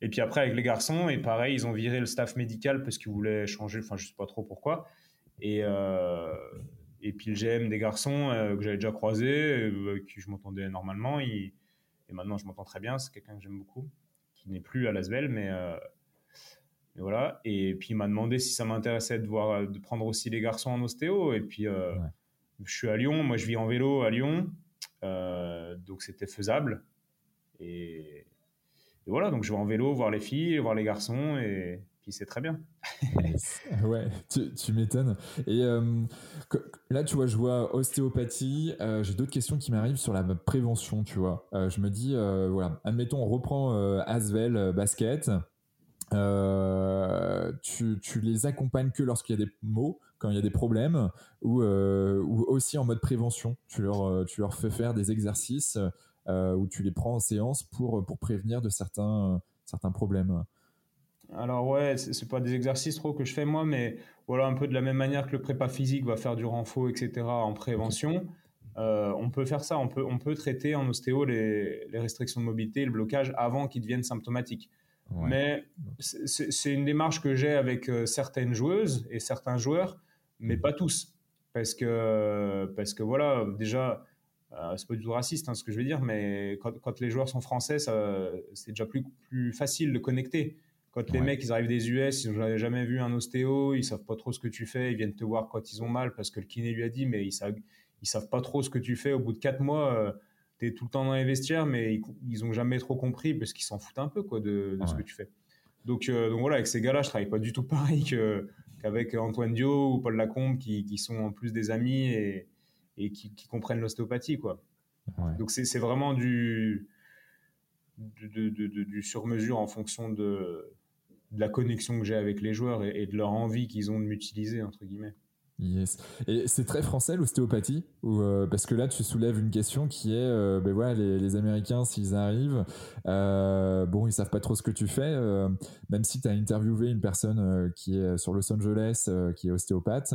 Et puis après, avec les garçons, et pareil, ils ont viré le staff médical parce qu'ils voulaient changer, enfin, je sais pas trop pourquoi. Et, euh, et puis le GM des garçons, euh, que j'avais déjà croisé, euh, avec qui je m'entendais normalement, et maintenant je m'entends très bien, c'est quelqu'un que j'aime beaucoup, qui n'est plus à Lasvel, mais et voilà. Et puis il m'a demandé si ça m'intéressait de voir, de prendre aussi les garçons en ostéo. Et puis euh, je suis à Lyon. Moi, je vis en vélo à Lyon, euh, donc c'était faisable. Et, voilà. Donc je vais en vélo voir les filles, voir les garçons, et puis c'est très bien. ouais, tu, m'étonnes. Et euh, là, tu vois, je vois ostéopathie. J'ai d'autres questions qui m'arrivent sur la prévention, tu vois. je me dis, voilà, admettons, on reprend Asvel basket. Euh, tu, les accompagnes que lorsqu'il y a des mots, quand il y a des problèmes, ou, euh, aussi en mode prévention. Tu leur, euh, tu leur fais faire des exercices euh, où tu les prends en séance pour, prévenir de certains, problèmes. Alors ouais, c'est pas des exercices trop que je fais moi, mais voilà un peu de la même manière que le prépa physique va faire du renfort, etc. en prévention. on peut faire ça, on peut, traiter en ostéo les restrictions de mobilité, le blocage avant qu'ils deviennent symptomatiques. Mais c'est une démarche que j'ai avec euh, certaines joueuses et certains joueurs. mais pas tous. Parce que, parce que voilà, déjà, euh, c'est pas du tout raciste hein, ce que je vais dire, mais quand, quand les joueurs sont français, c'est déjà plus, plus facile de connecter. Quand les mecs, ils arrivent des US, ils n'ont jamais vu un ostéo, ils savent pas trop ce que tu fais, ils viennent te voir quand ils ont mal parce que le kiné lui a dit, mais ils savent, ils savent pas trop ce que tu fais. Au bout de quatre mois, tout le temps dans les vestiaires, mais ils, ils ont jamais trop compris parce qu'ils s'en foutent un peu quoi de, de ce que tu fais. Donc, euh, donc voilà, avec ces gars-là, je travaille pas du tout pareil qu'avec Antoine Dio ou Paul Lacombe qui, qui, sont en plus des amis et, et qui, qui comprennent l'ostéopathie quoi. Donc c'est vraiment du, du, du, du sur-mesure en fonction de, de la connexion que j'ai avec les joueurs et, de leur envie qu'ils ont de m'utiliser, entre guillemets. Yes. Et c'est très français l'ostéopathie euh, Parce que là, tu soulèves une question qui est euh, ben voilà, les, les Américains, s'ils arrivent, euh, bon, ils savent pas trop ce que tu fais. même si tu as interviewé une personne qui est sur Los Angeles, qui est ostéopathe,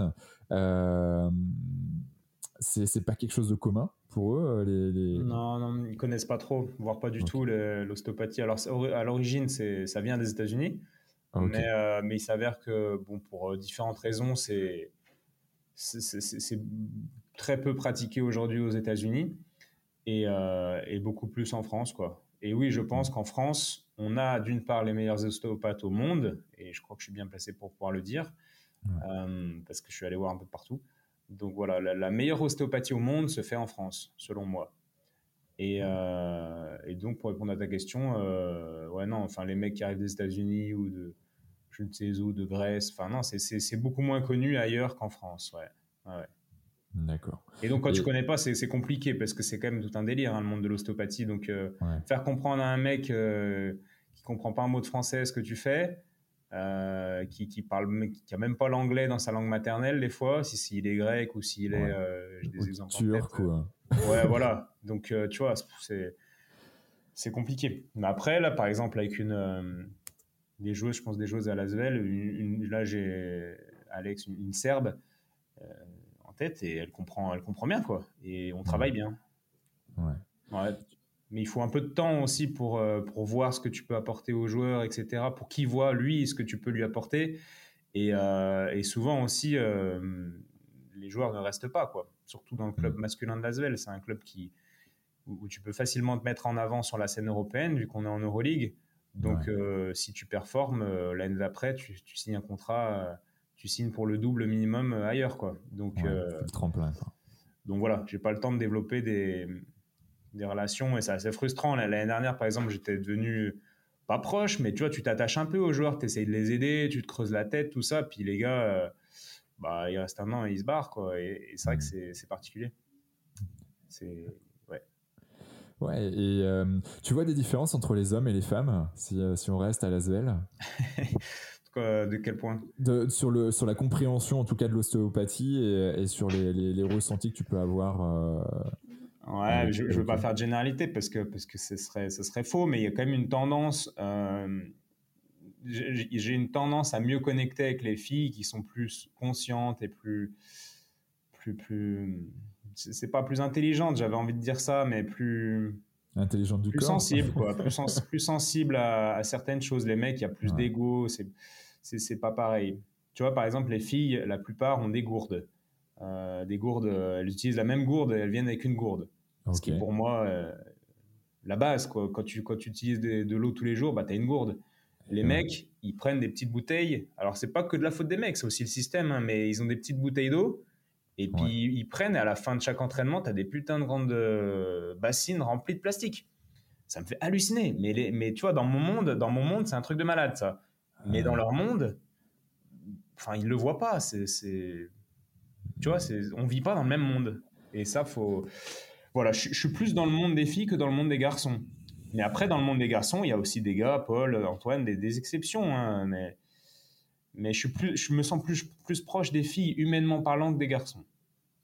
c'est pas quelque chose de commun pour eux les, les... Non, non, ils connaissent pas trop, voire pas du tout l'ostéopathie. Alors, à l'origine, ça vient des États-Unis. Mais, euh, mais, il s'avère que, bon, pour euh, différentes raisons, c'est très peu pratiqué aujourd'hui aux États-Unis et, euh, et, beaucoup plus en France, quoi. Et oui, je pense qu'en France, on a d'une part les meilleurs ostéopathes au monde, et je crois que je suis bien placé pour pouvoir le dire, parce que je suis allé voir un peu partout. Donc voilà, la, meilleure ostéopathie au monde se fait en France, selon moi. Et, et, donc, pour répondre à ta question, ouais, non, enfin, les mecs qui arrivent des États-Unis ou de, je ne sais où, de Grèce. Enfin, non, c'est beaucoup moins connu ailleurs qu'en France. Ouais. ouais. D'accord. Et donc, quand tu connais pas, c'est compliqué parce que c'est quand même tout un délire, hein, le monde de l'ostéopathie. Donc, euh, faire comprendre à un mec euh, qui comprend pas un mot de français ce que tu fais, euh, qui, qui parle, qui a même pas l'anglais dans sa langue maternelle, des fois, si s'il est grec ou s'il est, j'ai des exemples turc ouais, voilà. Donc, tu vois, c'est c'est compliqué. Mais après, là, par exemple, avec une des joueuses, je pense des joueuses à Lasvel. Une, là, j'ai Alex, une, Serbe euh, en tête et elle comprend, elle comprend bien quoi. Et on travaille bien. Ouais. Mais il faut un peu de temps aussi pour, euh, pour voir ce que tu peux apporter aux joueurs, etc. Pour qu'il voit lui ce que tu peux lui apporter. Et, euh, et souvent aussi, les joueurs ne restent pas quoi. Surtout dans le club mm. masculin de Lasvel, c'est un club qui où tu peux facilement te mettre en avant sur la scène européenne vu qu'on est en Euroleague. Donc, euh, si tu performes, euh, l'année d'après, tu, signes un contrat, euh, tu signes pour le double minimum ailleurs. Quoi. Donc, le tremplin. Donc voilà, j'ai pas le temps de développer des, des relations et c'est assez frustrant. L'année dernière, par exemple, j'étais devenu pas proche, mais tu vois, tu t'attaches un peu aux joueurs, tu essayes de les aider, tu te creuses la tête, tout ça. Puis les gars, bah, il reste un an et ils se barrent. Quoi. Et, c'est vrai que mmh. c'est particulier. C'est Ouais, et euh, tu vois des différences entre les hommes et les femmes, si, euh, si on reste à l'Asvel De quel point? De, sur, le, sur la compréhension, en tout cas, de l'ostéopathie et, et, sur les, les, ressentis que tu peux avoir. Euh, ouais, je ne veux pas faire de généralité parce que, parce que ce, serait, ce serait faux, mais il y a quand même une tendance. J'ai une tendance à mieux connecter avec les filles qui sont plus conscientes et plus. plus, plus c'est pas plus intelligente, j'avais envie de dire ça, mais plus intelligente du plus sensible quoi, plus, plus sensible à, certaines choses. Les mecs, il y a plus d'ego, c'est c'est pas pareil. Tu vois, par exemple, les filles, la plupart ont des gourdes. Euh, des gourdes, elles utilisent la même gourde, elles viennent avec une gourde. Ce qui est pour moi euh, la base. Quoi. Quand, tu, quand tu utilises de, l'eau tous les jours, bah, tu as une gourde. Les mecs, ils prennent des petites bouteilles. Alors, c'est pas que de la faute des mecs, c'est aussi le système, hein, mais ils ont des petites bouteilles d'eau et puis ils prennent, à la fin de chaque entraînement, tu as des putains de grandes euh, bassines remplies de plastique. Ça me fait halluciner. Mais, les, mais tu vois, dans mon monde, dans mon monde, c'est un truc de malade, ça. Mais dans leur monde, enfin, ils le voient pas. C'est, tu vois, c'est, on vit pas dans le même monde. Et ça, faut. Voilà, je, suis plus dans le monde des filles que dans le monde des garçons. Mais après, dans le monde des garçons, il y a aussi des gars, Paul, Antoine, des, des exceptions. Hein, mais mais je, suis plus, je me sens plus, plus proche des filles, humainement parlant, que des garçons.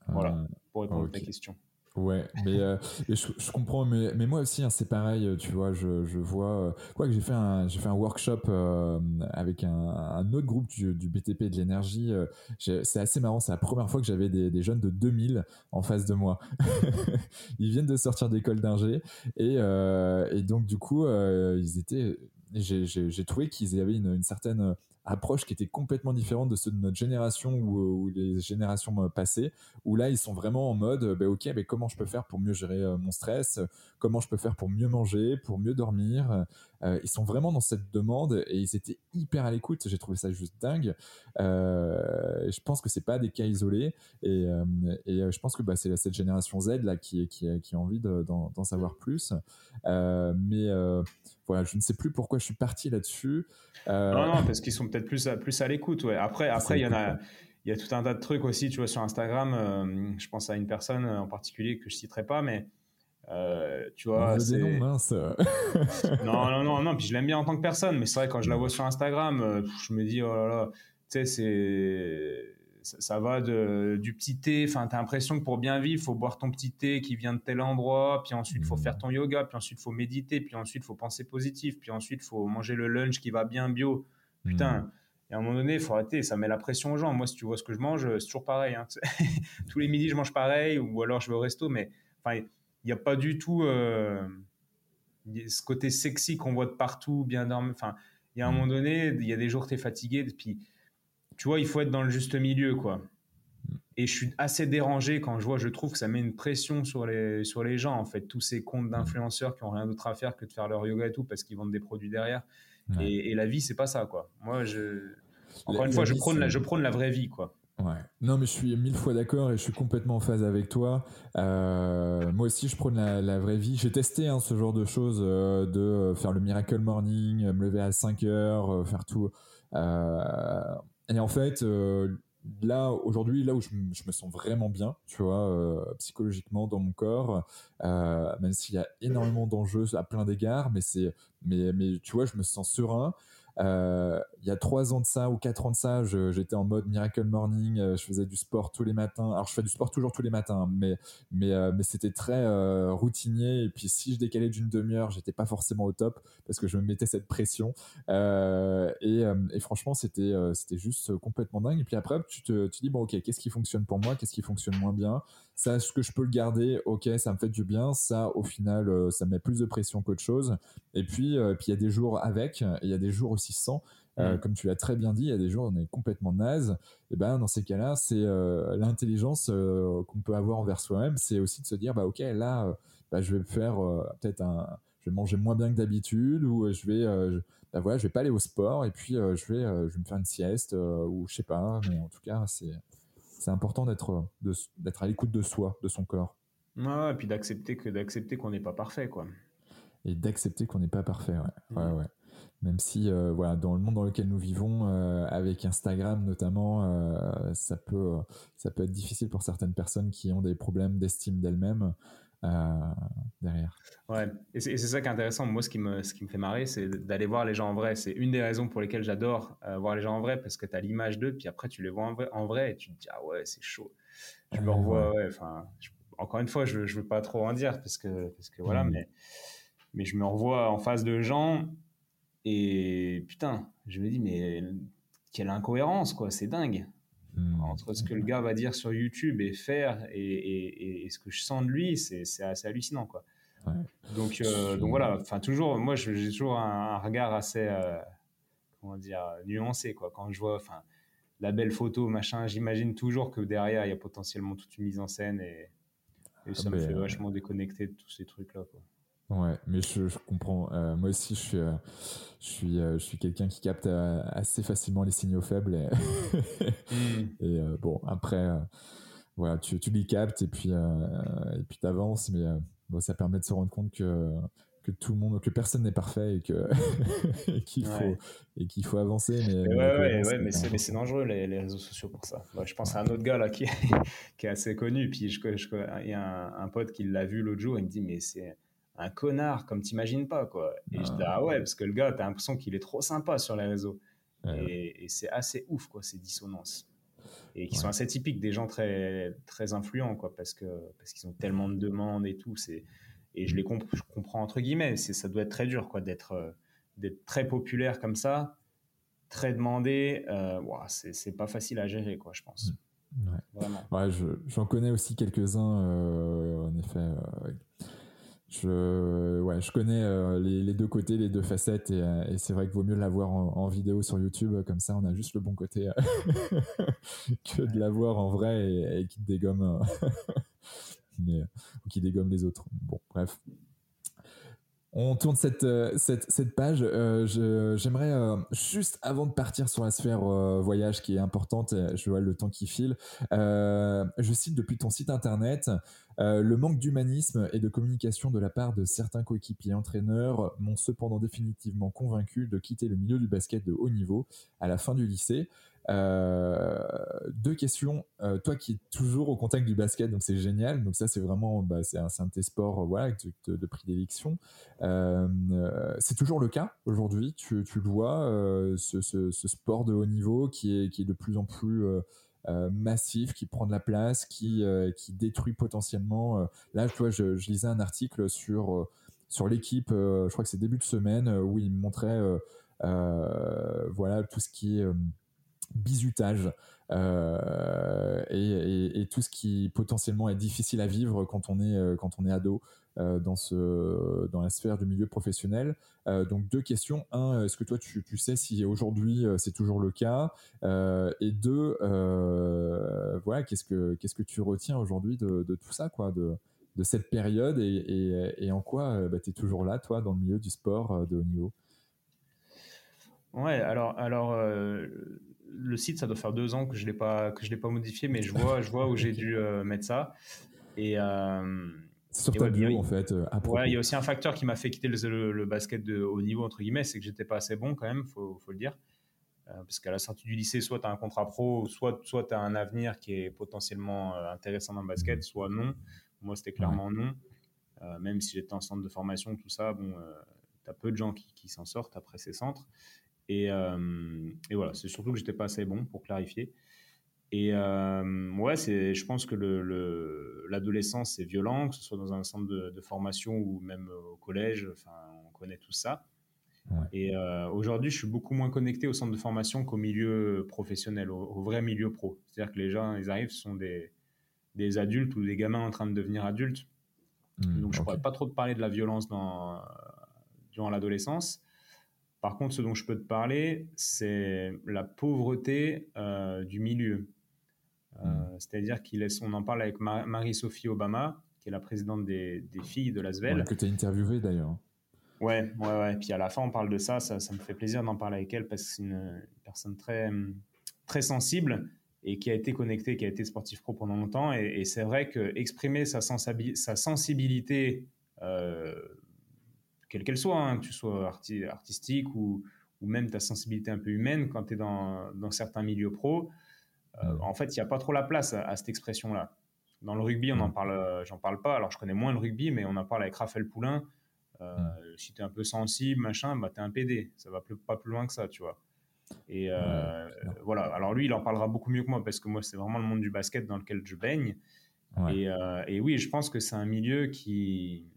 Voilà, ah, pour répondre à ta question. Ouais, mais, euh, je, comprends, mais, mais moi aussi, hein, c'est pareil, tu vois, je, je vois, euh, quoi que j'ai fait un, j'ai fait un workshop euh, avec un, un, autre groupe du, du BTP de l'énergie. c'est assez marrant, c'est la première fois que j'avais des, des, jeunes de 2000 en face de moi. ils viennent de sortir d'école d'ingé et, et donc du coup, ils étaient, j'ai trouvé qu'ils avaient une, une certaine approche qui était complètement différente de ceux de notre génération ou, les générations passées, où là, ils sont vraiment en mode, bah, ok, mais comment je peux faire pour mieux gérer mon stress? Comment je peux faire pour mieux manger, pour mieux dormir? Ils sont vraiment dans cette demande et ils étaient hyper à l'écoute. J'ai trouvé ça juste dingue. je pense que c'est pas des cas isolés et, et je pense que bah, c'est cette génération Z là qui, qui, qui a envie d'en savoir plus. mais voilà, je ne sais plus pourquoi je suis parti là-dessus. Euh, non, non, parce qu'ils sont peut-être plus à, plus à l'écoute. Ouais. Après, après, il y en a, il y a tout un tas de trucs aussi. Tu vois, sur Instagram, euh, je pense à une personne en particulier que je citerai pas, mais euh, tu vois, c'est non, mince. non, non, non, non. Puis je l'aime bien en tant que personne, mais c'est vrai quand je la vois sur Instagram, je me dis oh là là, tu sais, c'est ça, va de, du petit thé. Enfin, tu as l'impression que pour bien vivre, faut boire ton petit thé qui vient de tel endroit. Puis ensuite, faut faire ton yoga. Puis ensuite, faut méditer. Puis ensuite, faut penser positif. Puis ensuite, faut manger le lunch qui va bien bio. Putain. Hmm. Et à un moment donné, il faut arrêter. Ça met la pression aux gens. Moi, si tu vois ce que je mange, c'est toujours pareil. Hein. Tous les midis, je mange pareil. Ou alors, je vais au resto. Mais enfin, il n'y a pas du tout euh, ce côté sexy qu'on voit de partout, bien dormi. Enfin, il y a un hmm. moment donné, il y a des jours, tu es fatigué. Puis tu vois, il faut être dans le juste milieu, quoi. Et je suis assez dérangé quand je vois, je trouve que ça met une pression sur les, sur les gens, en fait, tous ces comptes d'influenceurs qui ont rien d'autre à faire que de faire leur yoga et tout parce qu'ils vendent des produits derrière. Et, la vie, c'est pas ça, quoi. Moi, je, encore une fois, je prône, la, je prône la vraie vie, quoi. Ouais. Non, mais je suis mille fois d'accord et je suis complètement en phase avec toi. Euh, moi aussi, je prône la, vraie vie. J'ai testé hein, ce genre de choses, euh, de faire le miracle morning, me lever à 5 heures, euh, faire tout. Et en fait, euh, là, aujourd'hui, là où je, me sens vraiment bien, tu vois, euh, psychologiquement dans mon corps, euh, même s'il y a énormément d'enjeux à plein d'égards, mais mais, mais tu vois, je me sens serein. Euh, il y a trois ans de ça ou quatre ans de ça, j'étais en mode miracle morning. Euh, je faisais du sport tous les matins. Alors je fais du sport toujours tous les matins, mais mais euh, mais c'était très routinier. Et puis si je décalais d'une demi-heure, j'étais pas forcément au top parce que je me mettais cette pression. Et, et, franchement, c'était c'était juste complètement dingue. Et puis après, tu te tu dis bon ok, qu'est-ce qui fonctionne pour moi, qu'est-ce qui fonctionne moins bien? Ça, est-ce que je peux le garder? Ok, ça me fait du bien. Ça, au final, ça me met plus de pression qu'autre chose. Et puis puis il y a des jours avec, il y a des jours aussi sans. Euh, mm. Comme tu l'as très bien dit, il y a des jours où on est complètement naze. Et ben dans ces cas-là, c'est euh, l'intelligence euh, qu'on peut avoir envers soi-même, c'est aussi de se dire bah ok là, bah, je vais faire peut-être un, je vais manger moins bien que d'habitude ou je vais, je, bah, voilà, je vais pas aller au sport et puis je vais, je vais me faire une sieste ou je sais pas. Mais en tout cas, c'est c'est important d'être d'être à l'écoute de soi, de son corps. Ouais, et puis d'accepter que d'accepter qu'on n'est pas parfait quoi. Et d'accepter qu'on n'est pas parfait, ouais. ouais, mm. ouais même si euh, voilà dans le monde dans lequel nous vivons euh, avec Instagram notamment euh, ça peut ça peut être difficile pour certaines personnes qui ont des problèmes d'estime d'elles-mêmes derrière. Ouais, et c'est ça qui est intéressant. Moi, ce qui me, ce qui me fait marrer, c'est d'aller voir les gens en vrai. C'est une des raisons pour lesquelles j'adore voir les gens en vrai, parce que tu as l'image d'eux, puis après, tu les vois en vrai, en vrai, et tu te dis, ah ouais, c'est chaud. Je me revois, ouais, enfin, encore une fois, je ne veux pas trop en dire, parce que, parce que voilà, mmh. mais, mais je me revois en face de gens et putain, je me dis, mais quelle incohérence, quoi, c'est dingue. Hmm. Entre ce que le gars va dire sur YouTube et faire et, et, ce que je sens de lui, c'est assez hallucinant, quoi. Donc, euh, donc voilà, enfin, toujours, moi, j'ai toujours un, regard assez, euh, comment dire, nuancé, quoi. Quand je vois, enfin, la belle photo, machin, j'imagine toujours que derrière, il y a potentiellement toute une mise en scène et, et ça ah me fait euh, vachement déconnecter de tous ces trucs-là, quoi. Ouais, mais je, je comprends. Euh, moi aussi, je suis, euh, je suis, euh, je suis quelqu'un qui capte assez facilement les signaux faibles. Et, mm. bon, après, voilà, tu, tu les captes et puis, et puis t'avances, mais bon, ça permet de se rendre compte que que tout le monde, que personne n'est parfait et que qu'il faut et qu'il faut avancer. Mais, ouais, ouais, ouais, mais c'est dangereux les, les, réseaux sociaux pour ça. je pense à un autre gars là qui, qui est assez connu. Puis je, il y a un, un pote qui l'a vu l'autre jour. Il me dit mais c'est un connard comme t'imagines pas quoi. Et je dis ah ouais parce que le gars t'as l'impression qu'il est trop sympa sur les réseaux. Et, c'est assez ouf quoi ces dissonances. Et qui sont assez typiques des gens très très influents quoi parce que parce qu'ils ont tellement de demandes et tout c'est et je les je comprends entre guillemets c'est ça doit être très dur quoi d'être euh, d'être très populaire comme ça très demandé euh, c'est pas facile à gérer quoi je pense. Ouais, ouais j'en connais aussi quelques uns euh, en effet je, ouais, je connais euh, les, deux côtés, les deux facettes, et, et c'est vrai qu'il vaut mieux l'avoir en, en, vidéo sur YouTube, comme ça on a juste le bon côté que de l'avoir en vrai et, qui dégomme, mais, ou qui dégomme les autres. Bon, bref. On tourne cette, euh, cette, page. Euh, j'aimerais, euh, juste avant de partir sur la sphère voyage qui est importante, je vois le temps qui file, je cite depuis ton site internet, le manque d'humanisme et de communication de la part de certains coéquipiers entraîneurs m'ont cependant définitivement convaincu de quitter le milieu du basket de haut niveau à la fin du lycée. Euh, deux questions. Euh, toi qui es toujours au contact du basket, donc c'est génial. Donc ça, c'est vraiment, bah, c'est un, de tes sports, voilà, de, de prédilection. Euh, c'est toujours le cas aujourd'hui. Tu, le vois, ce, sport de haut niveau qui est, de plus en plus massif, qui prend de la place, qui, détruit potentiellement. là, je, lisais un article sur l'équipe. je crois que c'est début de semaine où il montrait, voilà, tout ce qui est bizutage euh, et, tout ce qui potentiellement est difficile à vivre quand on est euh, quand on est ado euh, dans ce dans la sphère du milieu professionnel. donc deux questions. Un, est-ce que toi tu, sais si aujourd'hui c'est toujours le cas? Et deux, voilà, qu'est-ce que qu'est-ce que tu retiens aujourd'hui de, tout ça quoi de de cette période? Et en quoi bah, tu es toujours là, toi, dans le milieu du sport de haut niveau? Ouais, alors, alors le site, ça doit faire deux ans que je l'ai pas que je l'ai pas modifié, mais je vois, je vois où j'ai dû euh, mettre ça. Et euh, sur ta bio, en fait. Euh, ouais, il y a aussi un facteur qui m'a fait quitter le, basket de haut niveau entre guillemets, c'est que j'étais pas assez bon quand même, faut, faut le dire. parce qu'à la sortie du lycée, soit tu as un contrat pro, soit, soit tu as un avenir qui est potentiellement intéressant dans le basket, soit non. Moi, c'était clairement non. même si j'étais en centre de formation, tout ça, bon, tu as peu de gens qui, qui s'en sortent après ces centres. Et, euh, et voilà, c'est surtout que j'étais pas assez bon pour clarifier. Et euh, ouais, c'est, je pense que l'adolescence, le, c'est violent, que ce soit dans un centre de, formation ou même au collège, enfin, on connaît tout ça. Et euh, aujourd'hui, je suis beaucoup moins connecté au centre de formation qu'au milieu professionnel, au, vrai milieu pro. C'est-à-dire que les gens, ils arrivent, ce sont des, des adultes ou des gamins en train de devenir adultes. Mmh, Donc, je ne pourrais pas trop te parler de la violence dans, durant l'adolescence. Par contre, ce dont je peux te parler, c'est la pauvreté euh, du milieu. Euh, hmm. C'est-à-dire qu'on en parle avec Marie-Sophie Obama, qui est la présidente des, filles de l'ASVEL. Ouais, que tu as interviewé d'ailleurs. Ouais, ouais, ouais. Puis à la fin, on parle de ça. Ça, me fait plaisir d'en parler avec elle parce que c'est une, personne très, très sensible et qui a été connectée, qui a été sportif pro pendant longtemps. Et, c'est vrai que exprimer sa, sa sensibilité euh, quelle qu'elle soit, hein, que tu sois artistique ou, ou, même ta sensibilité un peu humaine, quand tu es dans, dans, certains milieux pro, euh, en fait, il n'y a pas trop la place à, cette expression-là. Dans le rugby, on en parle, euh, j'en parle pas. Alors, je connais moins le rugby, mais on en parle avec Raphaël Poulain. Euh, si tu es un peu sensible, machin, bah, tu es un PD. Ça va plus, pas plus loin que ça, tu vois. Et voilà. Alors, lui, il en parlera beaucoup mieux que moi parce que moi, c'est vraiment le monde du basket dans lequel je baigne. Et, et, oui, je pense que c'est un milieu qui,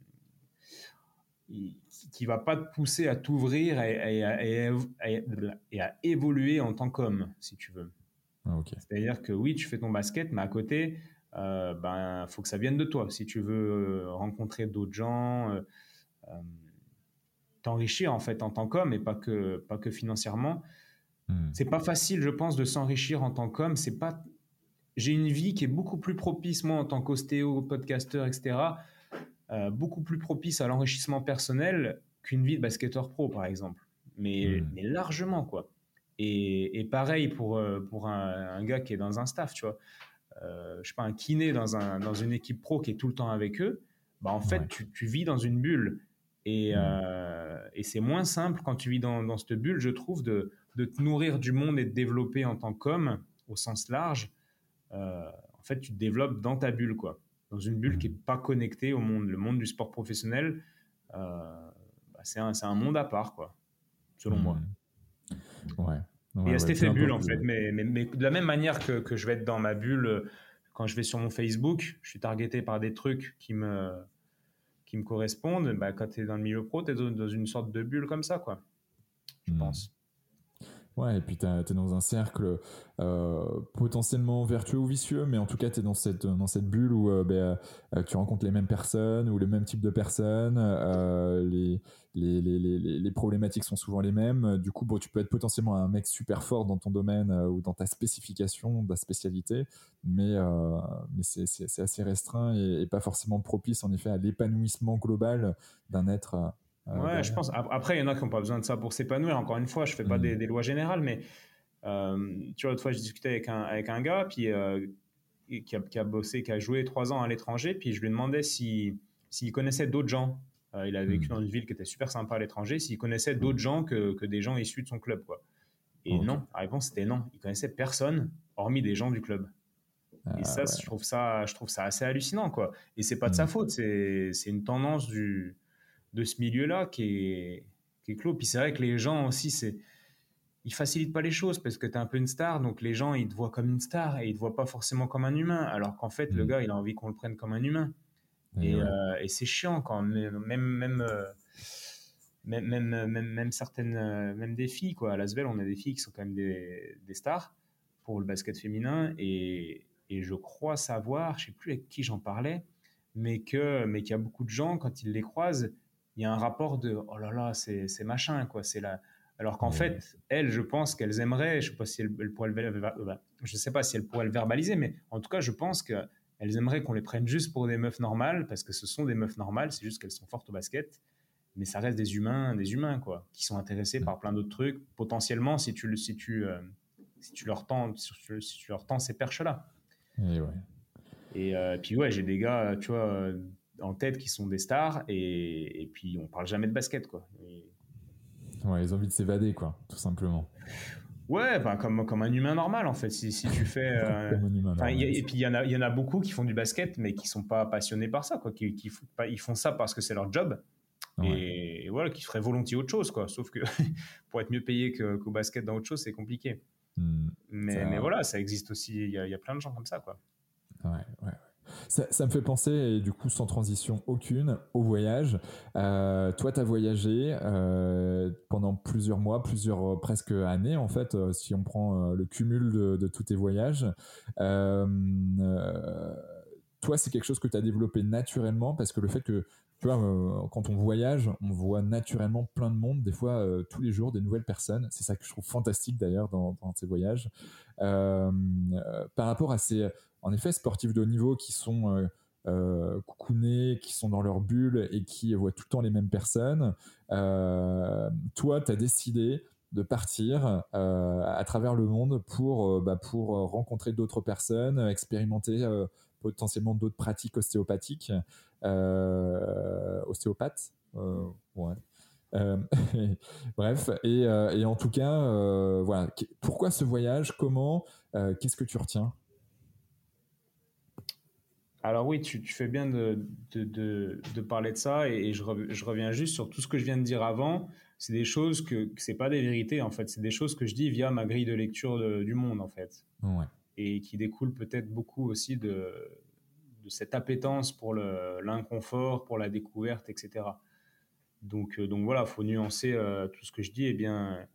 qui va pas te pousser à t'ouvrir et, et, à évoluer en tant qu'homme, si tu veux. Ah, C'est-à-dire que oui, tu fais ton basket, mais à côté, euh, ben, faut que ça vienne de toi. Si tu veux euh, rencontrer d'autres gens, euh, euh, t'enrichir en fait en tant qu'homme et pas que pas que financièrement. Hmm. C'est pas facile, je pense, de s'enrichir en tant qu'homme. C'est pas. J'ai une vie qui est beaucoup plus propice moi en tant qu'ostéo, podcasteur, etc euh, beaucoup plus propice à l'enrichissement personnel qu'une vie de basketteur pro, par exemple. Mais, hmm. mais largement, quoi. Et, et pareil pour, euh, pour un, gars qui est dans un staff, tu vois. Euh, je sais pas, un kiné dans, un, dans une équipe pro qui est tout le temps avec eux, bah en fait, tu, tu, vis dans une bulle. Et, hmm. euh, et c'est moins simple quand tu vis dans, dans cette bulle, je trouve, de, de te nourrir du monde et de développer en tant qu'homme, au sens large. en fait, tu te développes dans ta bulle, quoi dans une bulle qui n'est pas connectée au monde. Le monde du sport professionnel, euh, bah, c'est un, un, monde à part, quoi, selon moi. Mmh. Ouais. il y a cet effet bulle, en fait. Mais, mais, mais, de la même manière que, que, je vais être dans ma bulle, quand je vais sur mon Facebook, je suis targeté par des trucs qui me, qui me correspondent. Bah, quand tu es dans le milieu pro, tu es dans une sorte de bulle comme ça, quoi. Je mmh. pense. Ouais, et puis tu es dans un cercle euh, potentiellement vertueux ou vicieux, mais en tout cas, tu es dans cette, dans cette bulle où euh, ben, euh, tu rencontres les mêmes personnes ou le même type de personnes, les, les, les, les, les, problématiques sont souvent les mêmes. Du coup, bon, tu peux être potentiellement un mec super fort dans ton domaine ou dans ta spécification, ta spécialité, mais, mais c'est assez restreint et, pas forcément propice, en effet, à l'épanouissement global d'un être euh, ouais, je pense. Après, il y en a qui n'ont pas besoin de ça pour s'épanouir. Encore une fois, je fais pas des, mm. lois générales, mais euh, tu vois, l'autre fois, je discutais avec un, avec un gars puis, euh, qui, a, qui, a, bossé, qui a joué trois ans à l'étranger, puis je lui demandais s'il connaissait d'autres gens. il a vécu mm. dans une ville qui était super sympa à l'étranger, s'il connaissait mm. d'autres gens que, que, des gens issus de son club. Quoi. Et non, la réponse c'était non. Il connaissait personne, hormis des gens du club. et ah ça, je, trouve ça, je trouve ça assez hallucinant. Quoi. Et c'est pas de sa faute, c'est une tendance du de ce milieu-là qui est, qui est clos. Puis c'est vrai que les gens aussi, c'est ils facilitent pas les choses parce que tu es un peu une star, donc les gens ils te voient comme une star et ils te voient pas forcément comme un humain, alors qu'en fait le mm. gars il a envie qu'on le prenne comme un humain. Et, euh, et c'est chiant quand même, même, euh, même, même, même, même, certaines, euh, même des filles quoi. À Lasvel, on a des filles qui sont quand même des, des stars pour le basket féminin et, et, je crois savoir, je sais plus avec qui j'en parlais, mais que mais qu'il y a beaucoup de gens quand ils les croisent il y a un rapport de oh là là, c'est machin, quoi. C'est la... Alors qu'en fait, elles, je pense qu'elles aimeraient, je sais pas si elles, pourraient le, bah, je sais pas si elles pourraient le verbaliser, mais en tout cas, je pense qu'elles aimeraient qu'on les prenne juste pour des meufs normales, parce que ce sont des meufs normales, c'est juste qu'elles sont fortes au basket, mais ça reste des humains, des humains, quoi, qui sont intéressés par plein d'autres trucs, potentiellement, si tu, si tu, euh, si tu leur tends, si tu, leur tends ces perches-là. Et, ouais. et euh, puis ouais, j'ai des gars, tu vois, en tête qui sont des stars et, et puis on parle jamais de basket quoi. Ouais, ils ont envie de s'évader quoi, tout simplement. Ouais, ben comme, comme un humain normal en fait. Si, si tu fais. Euh, et puis il y, en a, y en a beaucoup qui font du basket mais qui sont pas passionnés par ça quoi. Qui, qui ils font ça parce que c'est leur job. Et, voilà, qui feraient volontiers autre chose quoi. Sauf que pour être mieux payé qu'au basket dans autre chose, c'est compliqué. Hmm. mais, mais voilà, ça existe aussi. Il y, y, a plein de gens comme ça quoi. Ouais, ouais. Ça, me fait penser, et du coup sans transition aucune, au voyage. Euh, toi, tu as voyagé euh, pendant plusieurs mois, plusieurs euh, presque années en fait, si on prend le cumul de, tous tes voyages. toi, c'est quelque chose que tu as développé naturellement parce que le fait que tu vois, quand on voyage, on voit naturellement plein de monde, des fois tous les jours, des nouvelles personnes. C'est ça que je trouve fantastique d'ailleurs dans, dans, ces voyages. par rapport à ces, en effet, sportifs de haut niveau qui sont euh, euh, coucounés, qui sont dans leur bulle et qui voient tout le temps les mêmes personnes. Euh, toi, tu as décidé de partir à travers le monde pour, bah, pour rencontrer d'autres personnes, expérimenter potentiellement d'autres pratiques ostéopathiques, ostéopathes. ouais. bref, et, et, en tout cas, voilà. Pourquoi ce voyage? Comment Qu'est-ce que tu retiens? Alors oui, tu, fais bien de, parler de ça et, je, reviens juste sur tout ce que je viens de dire avant. C'est des choses que, ce c'est pas des vérités en fait, c'est des choses que je dis via ma grille de lecture du monde en fait. Et qui découlent peut-être beaucoup aussi de, cette appétence pour l'inconfort, pour la découverte, etc. Donc, euh, donc voilà, faut nuancer euh, tout ce que je dis et bien,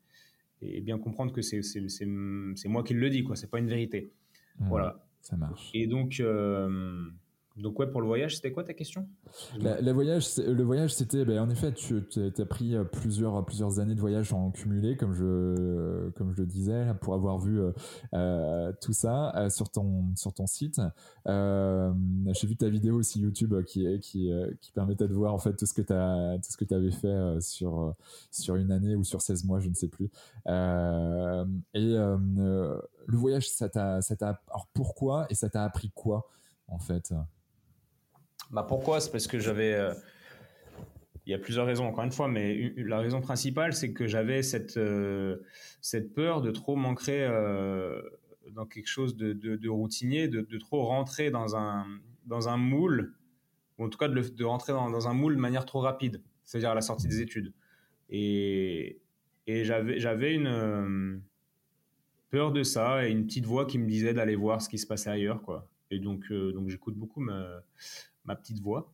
et bien comprendre que c'est moi qui le dis, quoi. C'est pas une vérité. Voilà. Ça marche. Et donc, euh, donc ouais, pour le voyage, c'était quoi ta question? Le voyage, le voyage, c'était, ben, en effet, tu as pris euh, plusieurs, plusieurs années de voyage en cumulé, comme je, comme je le disais, pour avoir vu euh, tout ça sur ton, sur ton site. J'ai vu ta vidéo aussi YouTube qui, qui, permettait de voir en fait tout ce que tu avais fait sur, sur une année ou sur 16 mois, je ne sais plus. et le voyage, ça t'a, alors pourquoi et ça t'a appris quoi en fait? Bah pourquoi? C'est parce que j'avais. Euh, il y a plusieurs raisons, encore une fois, mais la raison principale, c'est que j'avais cette, euh, cette peur de trop m'ancrer euh, dans quelque chose de, de, routinier, de, de, trop rentrer dans un, dans un moule, ou en tout cas de, de rentrer dans, un moule de manière trop rapide, c'est-à-dire à la sortie des études. Et, et j'avais, j'avais une peur de ça et une petite voix qui me disait d'aller voir ce qui se passait ailleurs, quoi. Et donc, donc j'écoute beaucoup ma, ma petite voix.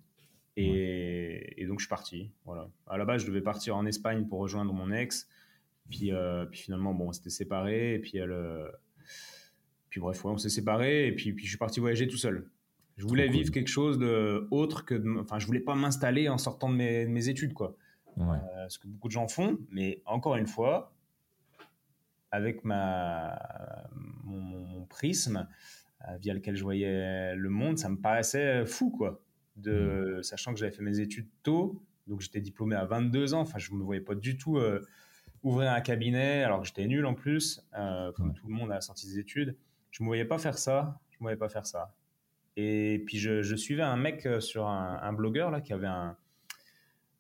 Et, donc, je suis parti. Voilà. À la base, je devais partir en Espagne pour rejoindre mon ex. Puis, puis finalement, bon, on s'était séparés. Et puis, elle, puis bref, on s'est séparés. Et puis, puis je suis parti voyager tout seul. Je voulais vivre quelque chose de autre que, enfin, je voulais pas m'installer en sortant de mes, mes études, quoi. Ouais. ce que beaucoup de gens font. Mais encore une fois, avec ma, mon, prisme euh, via lequel je voyais le monde, ça me paraissait fou, quoi. De, mmh. Sachant que j'avais fait mes études tôt, donc j'étais diplômé à 22 ans, enfin, je ne me voyais pas du tout euh, ouvrir un cabinet, alors que j'étais nul en plus, euh, comme tout le monde à la sortie des études. Je ne me voyais pas faire ça, je ne me voyais pas faire ça. Et puis je, suivais un mec sur un, blogueur là, qui avait un,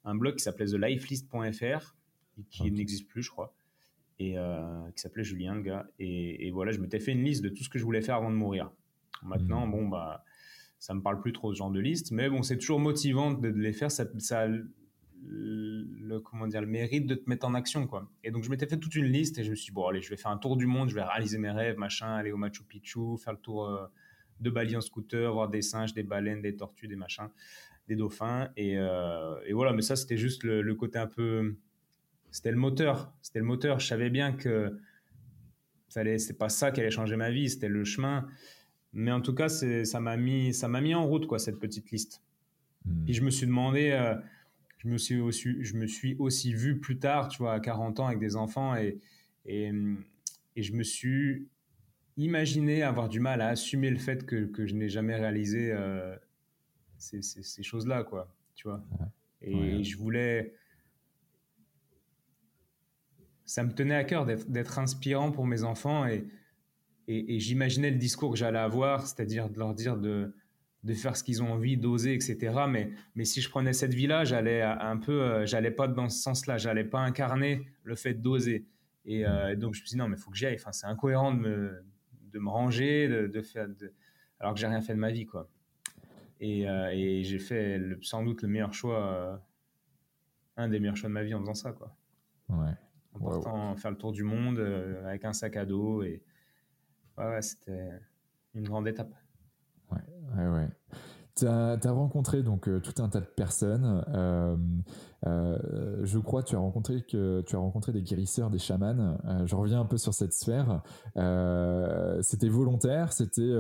un blog qui s'appelait thelifelist.fr, qui n'existe plus, je crois et euh, qui s'appelait Julien, le gars. Et, voilà, je m'étais fait une liste de tout ce que je voulais faire avant de mourir. Maintenant, mmh. bon, bah, ça me parle plus trop ce genre de liste, mais bon, c'est toujours motivant de, les faire. Ça, ça le, comment dire, le mérite de te mettre en action, quoi. Et donc, je m'étais fait toute une liste et je me suis dit, bon, allez, je vais faire un tour du monde, je vais réaliser mes rêves, machin, aller au Machu Picchu, faire le tour euh, de Bali en scooter, voir des singes, des baleines, des tortues, des machins, des dauphins. Et, euh, et voilà, mais ça, c'était juste le, côté un peu c'était le moteur. C'était le moteur. Je savais bien que ça allait, c'est pas ça qui allait changer ma vie, c'était le chemin. Mais en tout cas, ça m'a mis, ça m'a mis en route quoi cette petite liste. Hmm. Puis je me suis demandé, euh, je me suis aussi, je me suis aussi vu plus tard, tu vois, à 40 ans avec des enfants et et, et je me suis imaginé avoir du mal à assumer le fait que, que je n'ai jamais réalisé euh, ces, ces, choses-là, quoi, tu vois. Et je voulais ça me tenait à cœur d'être inspirant pour mes enfants et, et, j'imaginais le discours que j'allais avoir, c'est-à-dire de leur dire de, de faire ce qu'ils ont envie, d'oser, etc. Mais, mais si je prenais cette vie-là, j'allais un peu, euh, j'allais pas dans ce sens-là, j'allais pas incarner le fait d'oser. Et, euh, donc je me suis dit non, mais il faut que j'y aille. Enfin, c'est incohérent de me, de me ranger, de, faire, alors que j'ai rien fait de ma vie, quoi. Et, euh, et j'ai fait sans doute le meilleur choix, un des meilleurs choix de ma vie en faisant ça, quoi. Ouais en faire le tour du monde avec un sac à dos. Et ouais, c'était une grande étape. Ouais, ouais, ouais. Tu as, rencontré donc euh, tout un tas de personnes. Euh, je crois que tu as rencontré que tu as rencontré des guérisseurs, des chamans. je reviens un peu sur cette sphère. c'était volontaire, c'était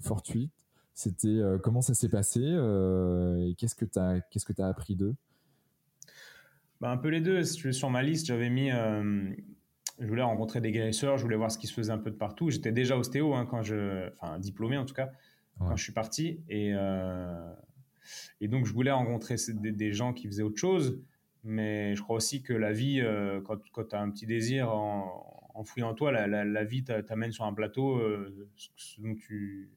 fortuit. C'était comment ça s'est passé et qu'est-ce que tu as qu'est-ce que tu appris d'eux? Bah, un peu les deux. Si tu sur ma liste, j'avais mis. Euh, je voulais rencontrer des guérisseurs, je voulais voir ce qui se faisait un peu de partout. J'étais déjà ostéo hein, quand je. Enfin, diplômé en tout cas, quand je suis parti. Et, euh, et donc, je voulais rencontrer des, gens qui faisaient autre chose. Mais je crois aussi que la vie, euh, quand, quand tu as un petit désir en, enfoui en toi, la, la, vie t'amène sur un plateau, ce dont tu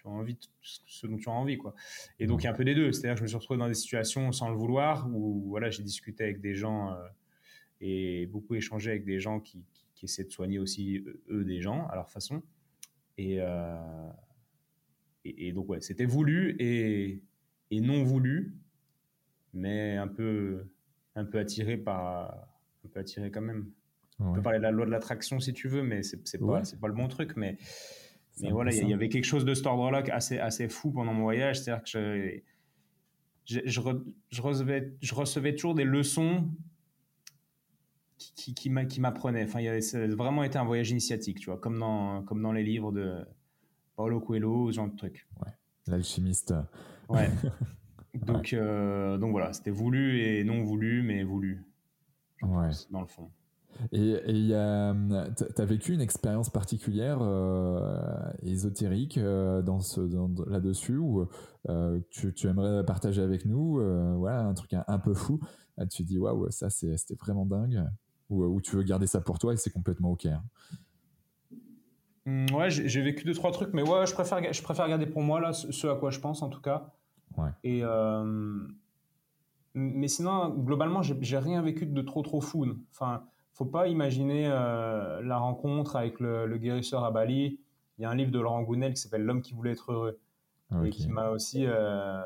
tu as envie, ce dont tu as envie, quoi. Et donc, il y a un peu des deux. C'est-à-dire que je me suis retrouvé dans des situations sans le vouloir où, voilà, j'ai discuté avec des gens euh, et beaucoup échangé avec des gens qui, qui, essaient de soigner aussi, eux, des gens à leur façon. Et, euh, et, donc, ouais, c'était voulu et, et non voulu, mais un peu, un peu attiré par, un peu attiré quand même. On peut parler de la loi de l'attraction si tu veux, mais c'est pas, c'est pas le bon truc. Mais mais voilà, il y, avait quelque chose de cet ordre-là assez, assez fou pendant mon voyage. C'est-à-dire que je, je, je, recevais, je recevais toujours des leçons qui, qui, qui m'apprenaient. Enfin, ça a vraiment été un voyage initiatique, tu vois, comme dans, comme dans les livres de Paulo Coelho, ce genre de truc. Ouais, l'alchimiste. Ouais. donc, euh, donc voilà, c'était voulu et non voulu, mais voulu. Ouais. dans le fond. Et tu as vécu une expérience particulière euh, ésotérique euh, dans ce, là-dessus ou euh, tu, tu, aimerais partager avec nous voilà, un truc un, peu fou? tu te dis, waouh, ça c'était vraiment dingue. Ou, tu veux garder ça pour toi et c'est complètement OK. Hein. Mmh, ouais, j'ai vécu deux, trois trucs, mais ouais, je préfère, je préfère garder pour moi là, ce à quoi je pense en tout cas. Ouais. Et. mais sinon, globalement, j'ai rien vécu de trop, trop fou. Enfin faut pas imaginer euh, la rencontre avec le, guérisseur à Bali. Il y a un livre de Laurent Gounel qui s'appelle L'homme qui voulait être heureux et qui m'a aussi euh,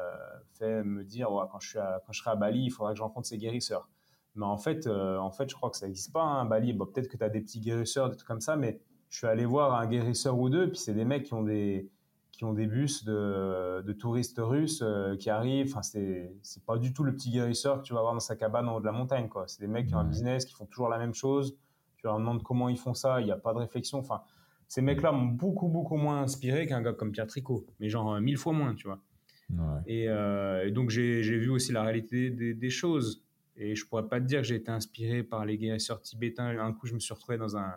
fait me dire quand, je suis quand je serai à Bali, il faudra que je rencontre ces guérisseurs. Mais en fait, euh, en fait je crois que ça n'existe pas, hein, Bali. Bon, Peut-être que tu as des petits guérisseurs, des trucs comme ça, mais je suis allé voir un guérisseur ou deux, puis c'est des mecs qui ont des, qui ont des bus de, de touristes russes euh, qui arrivent. Enfin, c'est, c'est pas du tout le petit guérisseur que tu vas avoir dans sa cabane en haut de la montagne, quoi. C'est des mecs qui ont un business, qui font toujours la même chose. Tu leur demandes comment ils font ça, il n'y a pas de réflexion. Enfin, ces mecs-là m'ont beaucoup, beaucoup moins inspiré qu'un gars comme Pierre Tricot, mais genre euh, mille fois moins, tu vois. Et, euh, et, donc, j'ai, j'ai vu aussi la réalité des, des, choses. Et je pourrais pas te dire que j'ai été inspiré par les guérisseurs tibétains. Un coup, je me suis retrouvé dans un,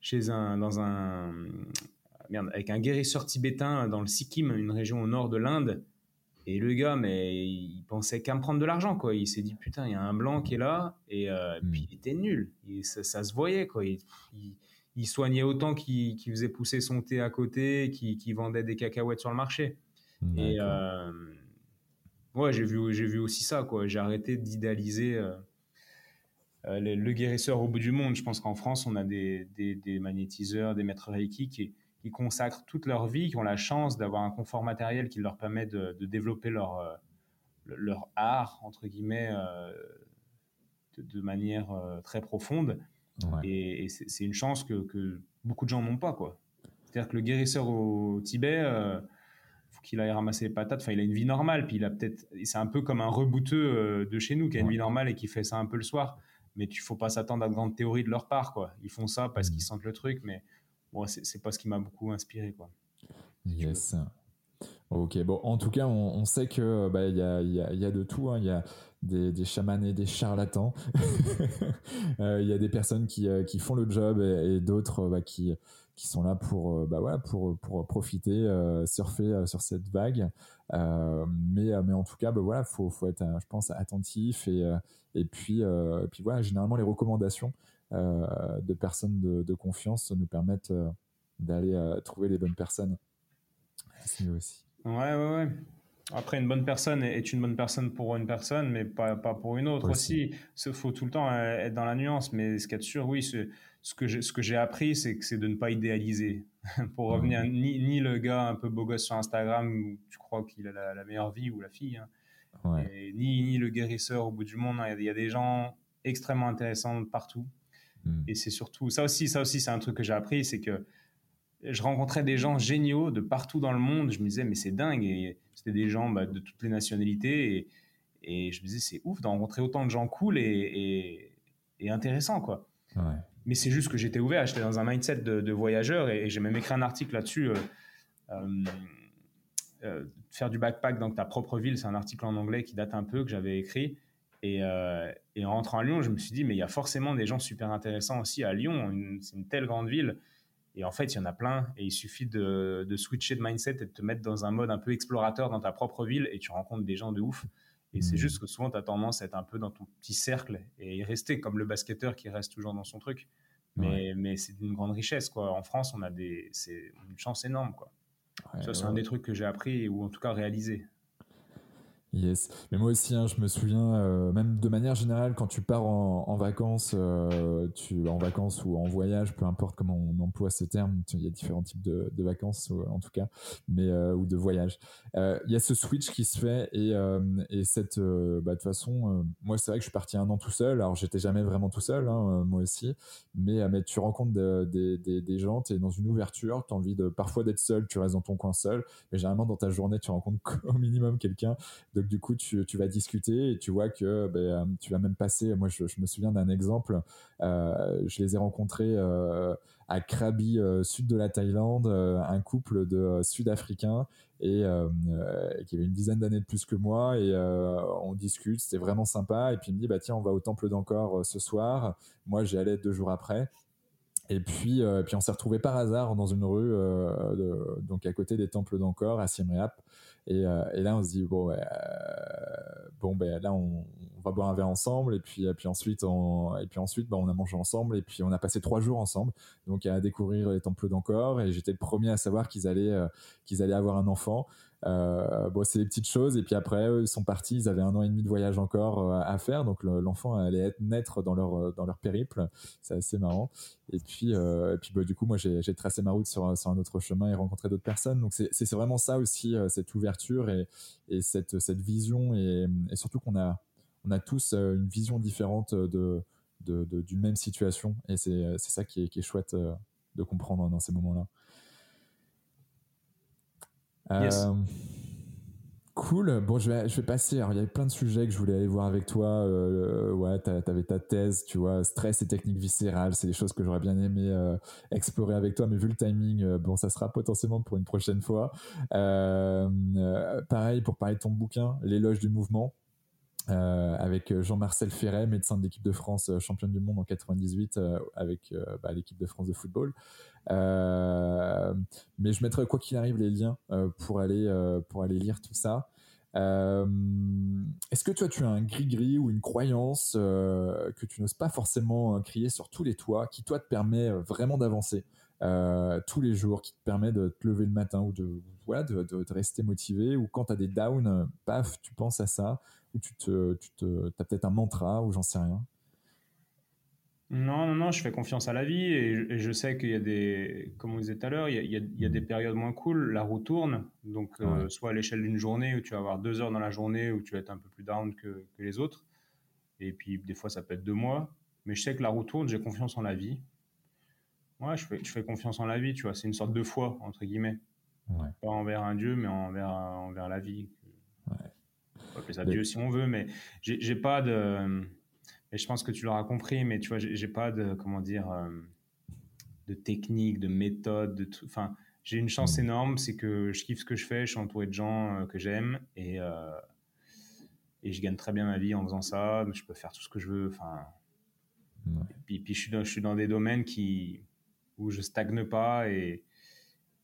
chez un, dans un, merde, avec un guérisseur tibétain dans le Sikkim, une région au nord de l'Inde. Et le gars, mais il pensait qu'à me prendre de l'argent, quoi. Il s'est dit, putain, il y a un blanc qui est là. Et euh, hmm. puis, il était nul. ça, se voyait, quoi. Il, soignait autant qu'il faisait pousser son thé à côté, qu'il vendait des cacahuètes sur le marché. Et euh, ouais, j'ai vu, vu aussi ça, quoi. J'ai arrêté d'idéaliser euh, le, guérisseur au bout du monde. Je pense qu'en France, on a des, des, magnétiseurs, des maîtres Reiki qui qui consacrent toute leur vie, qui ont la chance d'avoir un confort matériel qui leur permet de, développer leur, euh, leur art, entre guillemets, euh, de, manière euh, très profonde. Et, c'est une chance que, que, beaucoup de gens n'ont pas. quoi. C'est-à-dire que le guérisseur au Tibet, qu'il aille ramasser les patates. Enfin, il a une vie normale. Puis il a peut-être. C'est un peu comme un rebouteux de chez nous qui a une vie normale et qui fait ça un peu le soir. Mais tu faut pas s'attendre à de grandes théories de leur part. quoi. Ils font ça parce mmh. qu'ils sentent le truc. Mais bon, c'est pas ce qui m'a beaucoup inspiré. Quoi. Yes. Ok, bon, en tout cas, on, sait que bah, il y, a, y, a, de tout. Hein. Il y a des, des chamans et des charlatans. Euh, il y a des personnes qui, euh, qui font le job et, d'autres bah, qui, qui sont là pour, euh, bah, voilà, pour, pour profiter, surfer sur cette vague. mais, mais en tout cas, bah, voilà, faut, faut être, je pense, attentif et, et puis, et puis voilà, généralement les recommandations euh, de personnes de, confiance nous permettent euh, d'aller euh, trouver les bonnes personnes. C'est aussi. Ouais, ouais, ouais. Après, une bonne personne est une bonne personne pour une personne, mais pas, pas pour une autre aussi. Il faut tout le temps être dans la nuance. Mais ce qu'il y a de sûr, oui, ce, ce que j'ai appris, c'est que c'est de ne pas idéaliser. pour revenir, ni, ni, le gars un peu beau gosse sur Instagram où tu crois qu'il a la, meilleure vie ou la fille, hein. ni, ni le guérisseur au bout du monde. Hein. Il y a des gens extrêmement intéressants partout. Hmm. Et c'est surtout ça aussi, ça aussi, c'est un truc que j'ai appris, c'est que je rencontrais des gens géniaux de partout dans le monde. Je me disais, mais c'est dingue. Et c'était des gens bah, de toutes les nationalités. Et, et, je me disais, c'est ouf de rencontrer autant de gens cool et, et, intéressants, quoi. Mais c'est juste que j'étais ouvert. J'étais dans un mindset de, voyageur et, j'ai même écrit un article là-dessus. Euh, euh, euh, faire du backpack dans ta propre ville, c'est un article en anglais qui date un peu que j'avais écrit. Et, en rentrant à Lyon, je me suis dit, mais il y a forcément des gens super intéressants aussi à Lyon. C'est une telle grande ville. Et en fait, il y en a plein. Et il suffit de, switcher de mindset et de te mettre dans un mode un peu explorateur dans ta propre ville et tu rencontres des gens de ouf. Et c'est mmh. juste que souvent, tu as tendance à être un peu dans ton petit cercle et y rester comme le basketteur qui reste toujours dans son truc. Mais, mais c'est d'une grande richesse. Quoi. En France, on a des, c'est une chance énorme. Quoi. Ça, c'est un des trucs que j'ai appris ou en tout cas réalisé. Yes, mais moi aussi, hein, je me souviens, euh, même de manière générale, quand tu pars en, vacances, euh, tu en vacances ou en voyage, peu importe comment on emploie ces termes, il y a différents types de, vacances en tout cas, mais euh, ou de voyage. Il y a ce switch qui se fait et, et cette, bah, de toute façon, moi c'est vrai que je suis parti un an tout seul. Alors j'étais jamais vraiment tout seul, hein, moi aussi, mais, tu rencontres des, des, des gens, tu es dans une ouverture, tu as envie de parfois d'être seul, tu restes dans ton coin seul, mais généralement dans ta journée, tu rencontres au minimum quelqu'un de du coup, tu, vas discuter et tu vois que ben, euh, tu vas même passer. Moi, je, me souviens d'un exemple. Euh, je les ai rencontrés euh, à Krabi, sud de la Thaïlande, un couple de Sud-Africains et qui avait une dizaine d'années de plus que moi et on discute. C'était vraiment sympa. Et puis il me dit bah tiens, on va au temple d'Angkor ce soir. Moi, j'y allais deux jours après. Et puis, puis on s'est retrouvé par hasard dans une rue, donc à côté des temples d'Angkor, à Siem Reap. Et, euh, et, là, on se dit, bon, euh, bon ben, là, on, va boire un verre ensemble. Et puis, et puis ensuite, on, et puis ensuite ben, on a mangé ensemble. Et puis, on a passé trois jours ensemble. Donc, à découvrir les temples d'Encore. Et j'étais le premier à savoir qu'ils allaient, euh, qu'ils allaient avoir un enfant. Euh, bon, c'est des petites choses. Et puis après, ils sont partis. Ils avaient un an et demi de voyage encore euh, à faire. Donc l'enfant allait être naître dans leur euh, dans leur périple. C'est assez marrant. Et puis et puis bah, du coup, moi, j'ai tracé ma route sur, un autre chemin et rencontré d'autres personnes. Donc c'est vraiment ça aussi, cette ouverture et, et cette cette vision et, surtout qu'on a on a tous une vision différente de d'une même situation. Et c'est ça qui est, qui est chouette de comprendre dans ces moments-là. Yes. Cool. Bon, je vais, je vais passer. Alors, il y avait plein de sujets que je voulais aller voir avec toi. Euh, ouais, tu avais ta thèse, tu vois, stress et technique viscérale. C'est des choses que j'aurais bien aimé euh, explorer avec toi, mais vu le timing, euh, bon, ça sera potentiellement pour une prochaine fois. Euh, pareil, pour parler de ton bouquin, L'éloge du mouvement. Avec Jean-Marcel Ferret, médecin de l'équipe de France, championne du monde en 98 avec bah, l'équipe de France de football. Euh, mais je mettrai quoi qu'il arrive les liens euh, pour aller euh, pour aller lire tout ça. Est-ce que toi tu as un gris-gris ou une croyance que tu n'oses pas forcément crier sur tous les toits, qui toi te permet vraiment d'avancer tous les jours, qui te permet de te lever le matin ou de voilà de, de, rester motivé, ou quand tu as des downs, paf, tu penses à ça, ou tu te tu te as peut-être un mantra ou j'en sais rien. Non, non, non, je fais confiance à la vie et, je sais qu'il y a des, comme on disait tout à l'heure, il, y a, des périodes moins cool. La roue tourne, donc euh, soit à l'échelle d'une journée où tu vas avoir deux heures dans la journée où tu vas être un peu plus down que, les autres. Et puis des fois, ça peut être deux mois. Mais je sais que la roue tourne, j'ai confiance en la vie. Ouais, je fais, je fais confiance en la vie, tu vois. C'est une sorte de foi, entre guillemets. Pas envers un Dieu, mais envers, envers la vie. Peut appeler ça Dieu si on veut, mais j'ai pas de et je pense que tu l'auras compris, mais tu vois, j'ai pas de, comment dire, euh, de technique, de méthode, de tout. Enfin, j'ai une chance mm. énorme, c'est que je kiffe ce que je fais, je suis entouré de gens euh, que j'aime et, euh, et je gagne très bien ma vie en faisant ça. Je peux faire tout ce que je veux. Enfin, et puis, je, suis dans, je suis dans des domaines qui, où je stagne pas et,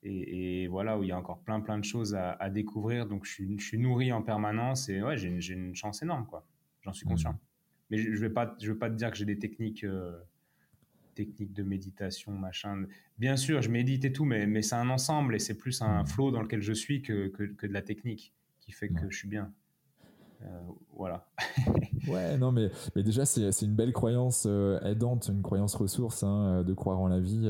et, voilà, où il y a encore plein, plein de choses à, découvrir. Donc, je suis, je suis, nourri en permanence et ouais, j'ai une, une, chance énorme, quoi. J'en suis mm. conscient. Mais je ne vais, pas, je vais pas te dire que j'ai des techniques, euh, techniques de méditation, machin. Bien sûr, je médite et tout, mais, mais c'est un ensemble et c'est plus un flow dans lequel je suis que, que, que de la technique qui fait que je suis bien. Euh, voilà. ouais, non, mais, mais déjà, c'est une belle croyance euh, aidante, une croyance ressource hein, de croire en la vie.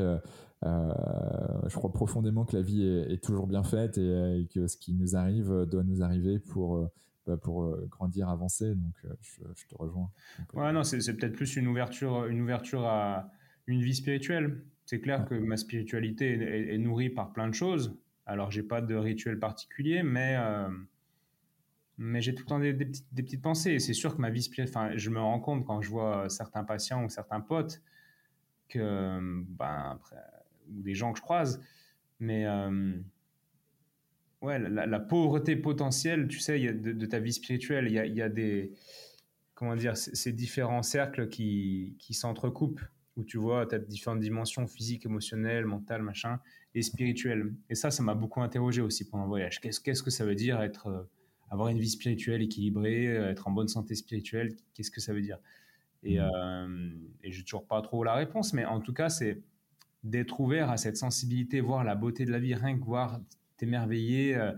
Je crois profondément que la vie est, toujours bien faite et, et, que ce qui nous arrive doit nous arriver pour bah, pour euh, grandir, avancer. Donc, euh, je, te rejoins. Ouais, non, c'est peut-être plus une ouverture, une ouverture à une vie spirituelle. C'est clair que ma spiritualité est, nourrie par plein de choses. Alors, j'ai pas de rituel particulier, mais euh, mais j'ai tout le temps des, petites, des petites, pensées. Et c'est sûr que ma vie spirituelle, enfin, je me rends compte quand je vois certains patients ou certains potes que, ben, après, ou des gens que je croise, mais ouais, la, pauvreté potentielle, tu sais, de, ta vie spirituelle, il y a, des, comment dire, ces différents cercles qui, qui s'entrecoupent, où tu vois, tu as différentes dimensions physiques, émotionnelles, mentales, machin, et spirituelles. Et ça, ça m'a beaucoup interrogé aussi pendant le voyage. Qu'est-ce, qu'est-ce que ça veut dire être, euh, avoir une vie spirituelle équilibrée, euh, être en bonne santé spirituelle? Qu'est-ce que ça veut dire? Et, mmh. euh, et j'ai toujours pas trop la réponse, mais en tout cas, c'est d'être ouvert à cette sensibilité, voir la beauté de la vie, rien que voir t'émerveiller euh,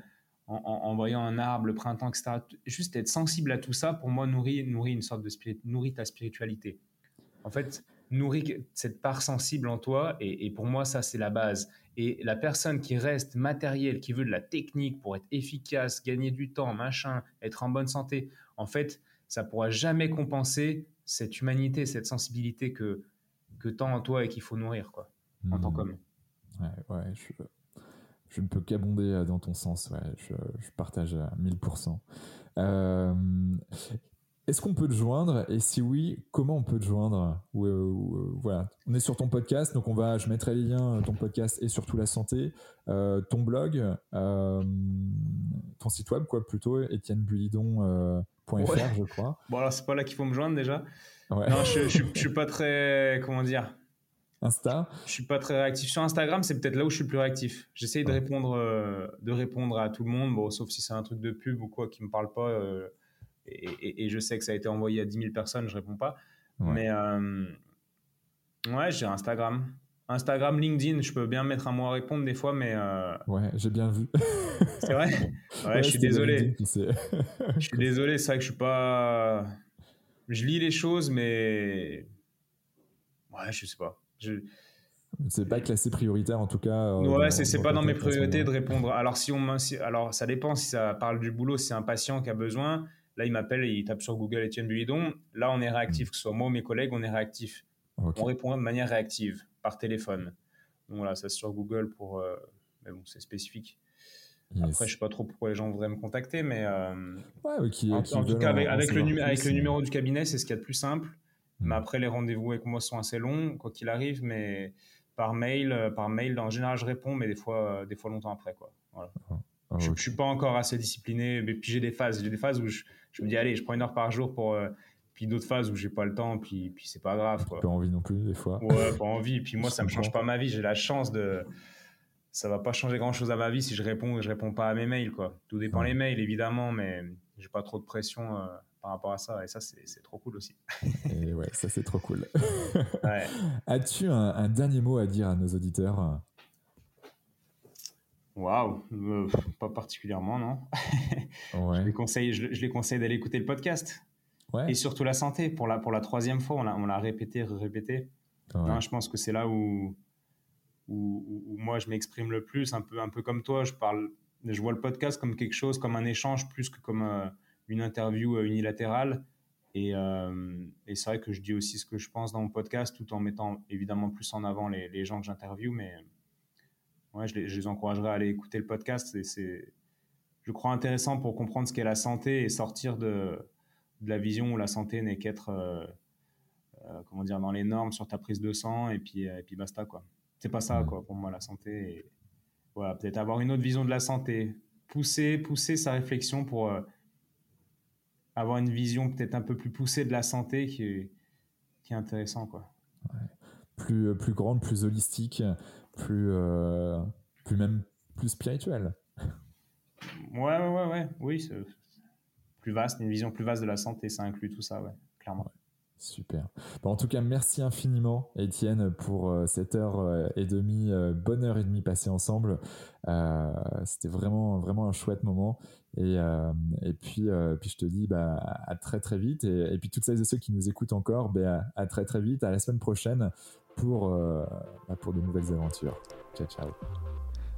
en, voyant un arbre, le printemps, etc. Juste être sensible à tout ça, pour moi, nourrit, nourrit une sorte de spirit, nourrit ta spiritualité. En fait, nourrit cette part sensible en toi, et, pour moi, ça, c'est la base. Et la personne qui reste matérielle, qui veut de la technique pour être efficace, gagner du temps, machin, être en bonne santé, en fait, ça pourra jamais compenser cette humanité, cette sensibilité que, que tant en toi et qu'il faut nourrir, quoi, en tant mmh. qu'homme. Ouais, ouais, je, je ne peux qu'abonder euh, dans ton sens. Ouais, je, partage à 1000%. Euh, est-ce qu'on peut te joindre? Et si oui, comment on peut te joindre? Euh, Voilà, on est sur ton podcast, donc on va, je mettrai les liens, ton podcast et surtout la santé, ton blog, ton site web, quoi, plutôt, etiennebulidon.fr, je crois. Bon, alors c'est pas là qu'il faut me joindre déjà. Non, je, je, je, suis pas très, comment dire, Insta Je suis pas très réactif. Sur Instagram, c'est peut-être là où je suis le plus réactif. J'essaye de, répondre, euh, de répondre à tout le monde, bon, sauf si c'est un truc de pub ou quoi qui me parle pas. Euh, et, je sais que ça a été envoyé à 10 000 personnes, je réponds pas. Mais euh, ouais, j'ai Instagram. Instagram, LinkedIn, je peux bien mettre un mot à répondre des fois, mais. Ouais, j'ai bien vu. c'est vrai? Ouais, je suis désolé. je suis désolé, c'est vrai que je suis pas. Je lis les choses, mais. Ouais, je sais pas. Je... C'est pas classé prioritaire en tout cas. Euh, ouais, c'est pas dans mes priorités de répondre. Alors si on, alors ça dépend si ça parle du boulot, si c'est un patient qui a besoin. Là, il m'appelle et il tape sur Google Etienne Bulidon. Là, on est réactif, que ce soit moi ou mes collègues, on est réactif. On répond de manière réactive par téléphone. Donc voilà, ça c'est sur Google pour. Euh, mais bon, c'est spécifique. Après, je sais pas trop pourquoi les gens voudraient me contacter, mais ouais, qui, en, tout cas, avec, le, avec le numéro du cabinet, c'est ce qu'il y a de plus simple. Mais après, les rendez-vous avec moi sont assez longs, quoi qu'il arrive. Mais par mail, par mail, en général, je réponds, mais des fois, des fois longtemps après, quoi. Voilà. Ah, ah, je, ne suis pas encore assez discipliné, mais puis j'ai des phases. J'ai des phases où je, je, me dis, allez, je prends une heure par jour pour puis d'autres phases où j'ai pas le temps, puis, puis c'est pas grave. Quoi. Pas envie non plus, des fois. Ouais, pas envie. Puis moi, ça me change pas ma vie. J'ai la chance de. Ça va pas changer grand chose à ma vie si je réponds ou je réponds pas à mes mails, quoi. Tout dépend les mails, évidemment, mais j'ai pas trop de pression euh, par rapport à ça. Et ça, c'est trop cool aussi. et ouais, ça, c'est trop cool. As-tu un, dernier mot à dire à nos auditeurs? Waouh, euh, pas particulièrement, non. Ouais. je les conseille, je les conseille d'aller écouter le podcast. Et surtout la santé. Pour la, pour la troisième fois, on l'a répété, répété. je pense que c'est là où, où, moi je m'exprime le plus, un peu, un peu comme toi. Je, parle, je vois le podcast comme quelque chose, comme un échange, plus que comme euh, une interview euh, unilatérale. Et, euh, et c'est vrai que je dis aussi ce que je pense dans mon podcast, tout en mettant évidemment plus en avant les, les gens que j'interviewe. Mais ouais, je les, je les encouragerais à aller écouter le podcast. C'est, je crois, intéressant pour comprendre ce qu'est la santé et sortir de de la vision où la santé n'est qu'être euh, euh, comment dire dans les normes sur ta prise de sang et puis et puis basta quoi. C'est pas ça quoi pour moi la santé. Et, voilà, peut-être avoir une autre vision de la santé, pousser pousser sa réflexion pour euh, avoir une vision peut-être un peu plus poussée de la santé qui est, qui est intéressant quoi. Plus plus grande, plus holistique, plus plus même plus spirituelle. Ouais ouais ouais ouais oui plus vaste, une vision plus vaste de la santé. Ça inclut tout ça, ouais, clairement. Super. en tout cas, merci infiniment, Étienne, pour euh, cette heure euh, et demie, euh, bonne heure et demie passée ensemble. C'était vraiment, un chouette moment. Et, et puis, puis, je te dis bah, à très, très vite. Et, puis, toutes celles et ceux qui nous écoutent encore, bah, à, très, très vite, à la semaine prochaine pour, bah, pour de nouvelles aventures. Ciao, ciao.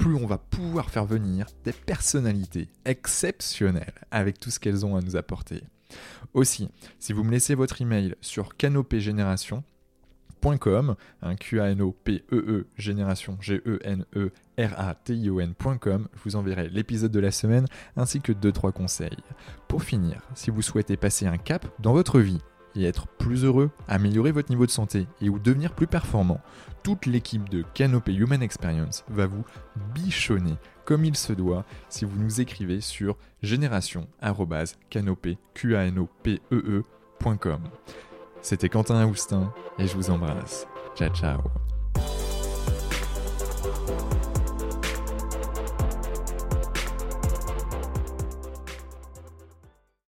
plus on va pouvoir faire venir des personnalités exceptionnelles avec tout ce qu'elles ont à nous apporter. Aussi, si vous me laissez votre email sur canopégénération.com, un q a n o p e e génération g e n e r a t i o n.com, je vous enverrai l'épisode de la semaine ainsi que 2 3 conseils. Pour finir, si vous souhaitez passer un cap dans votre vie et être plus heureux, améliorer votre niveau de santé et ou devenir plus performant, toute l'équipe de Canopé Human Experience va vous bichonner comme il se doit si vous nous écrivez sur génération@canopé.com. C'était Quentin Aoustin et je vous embrasse. Ciao ciao.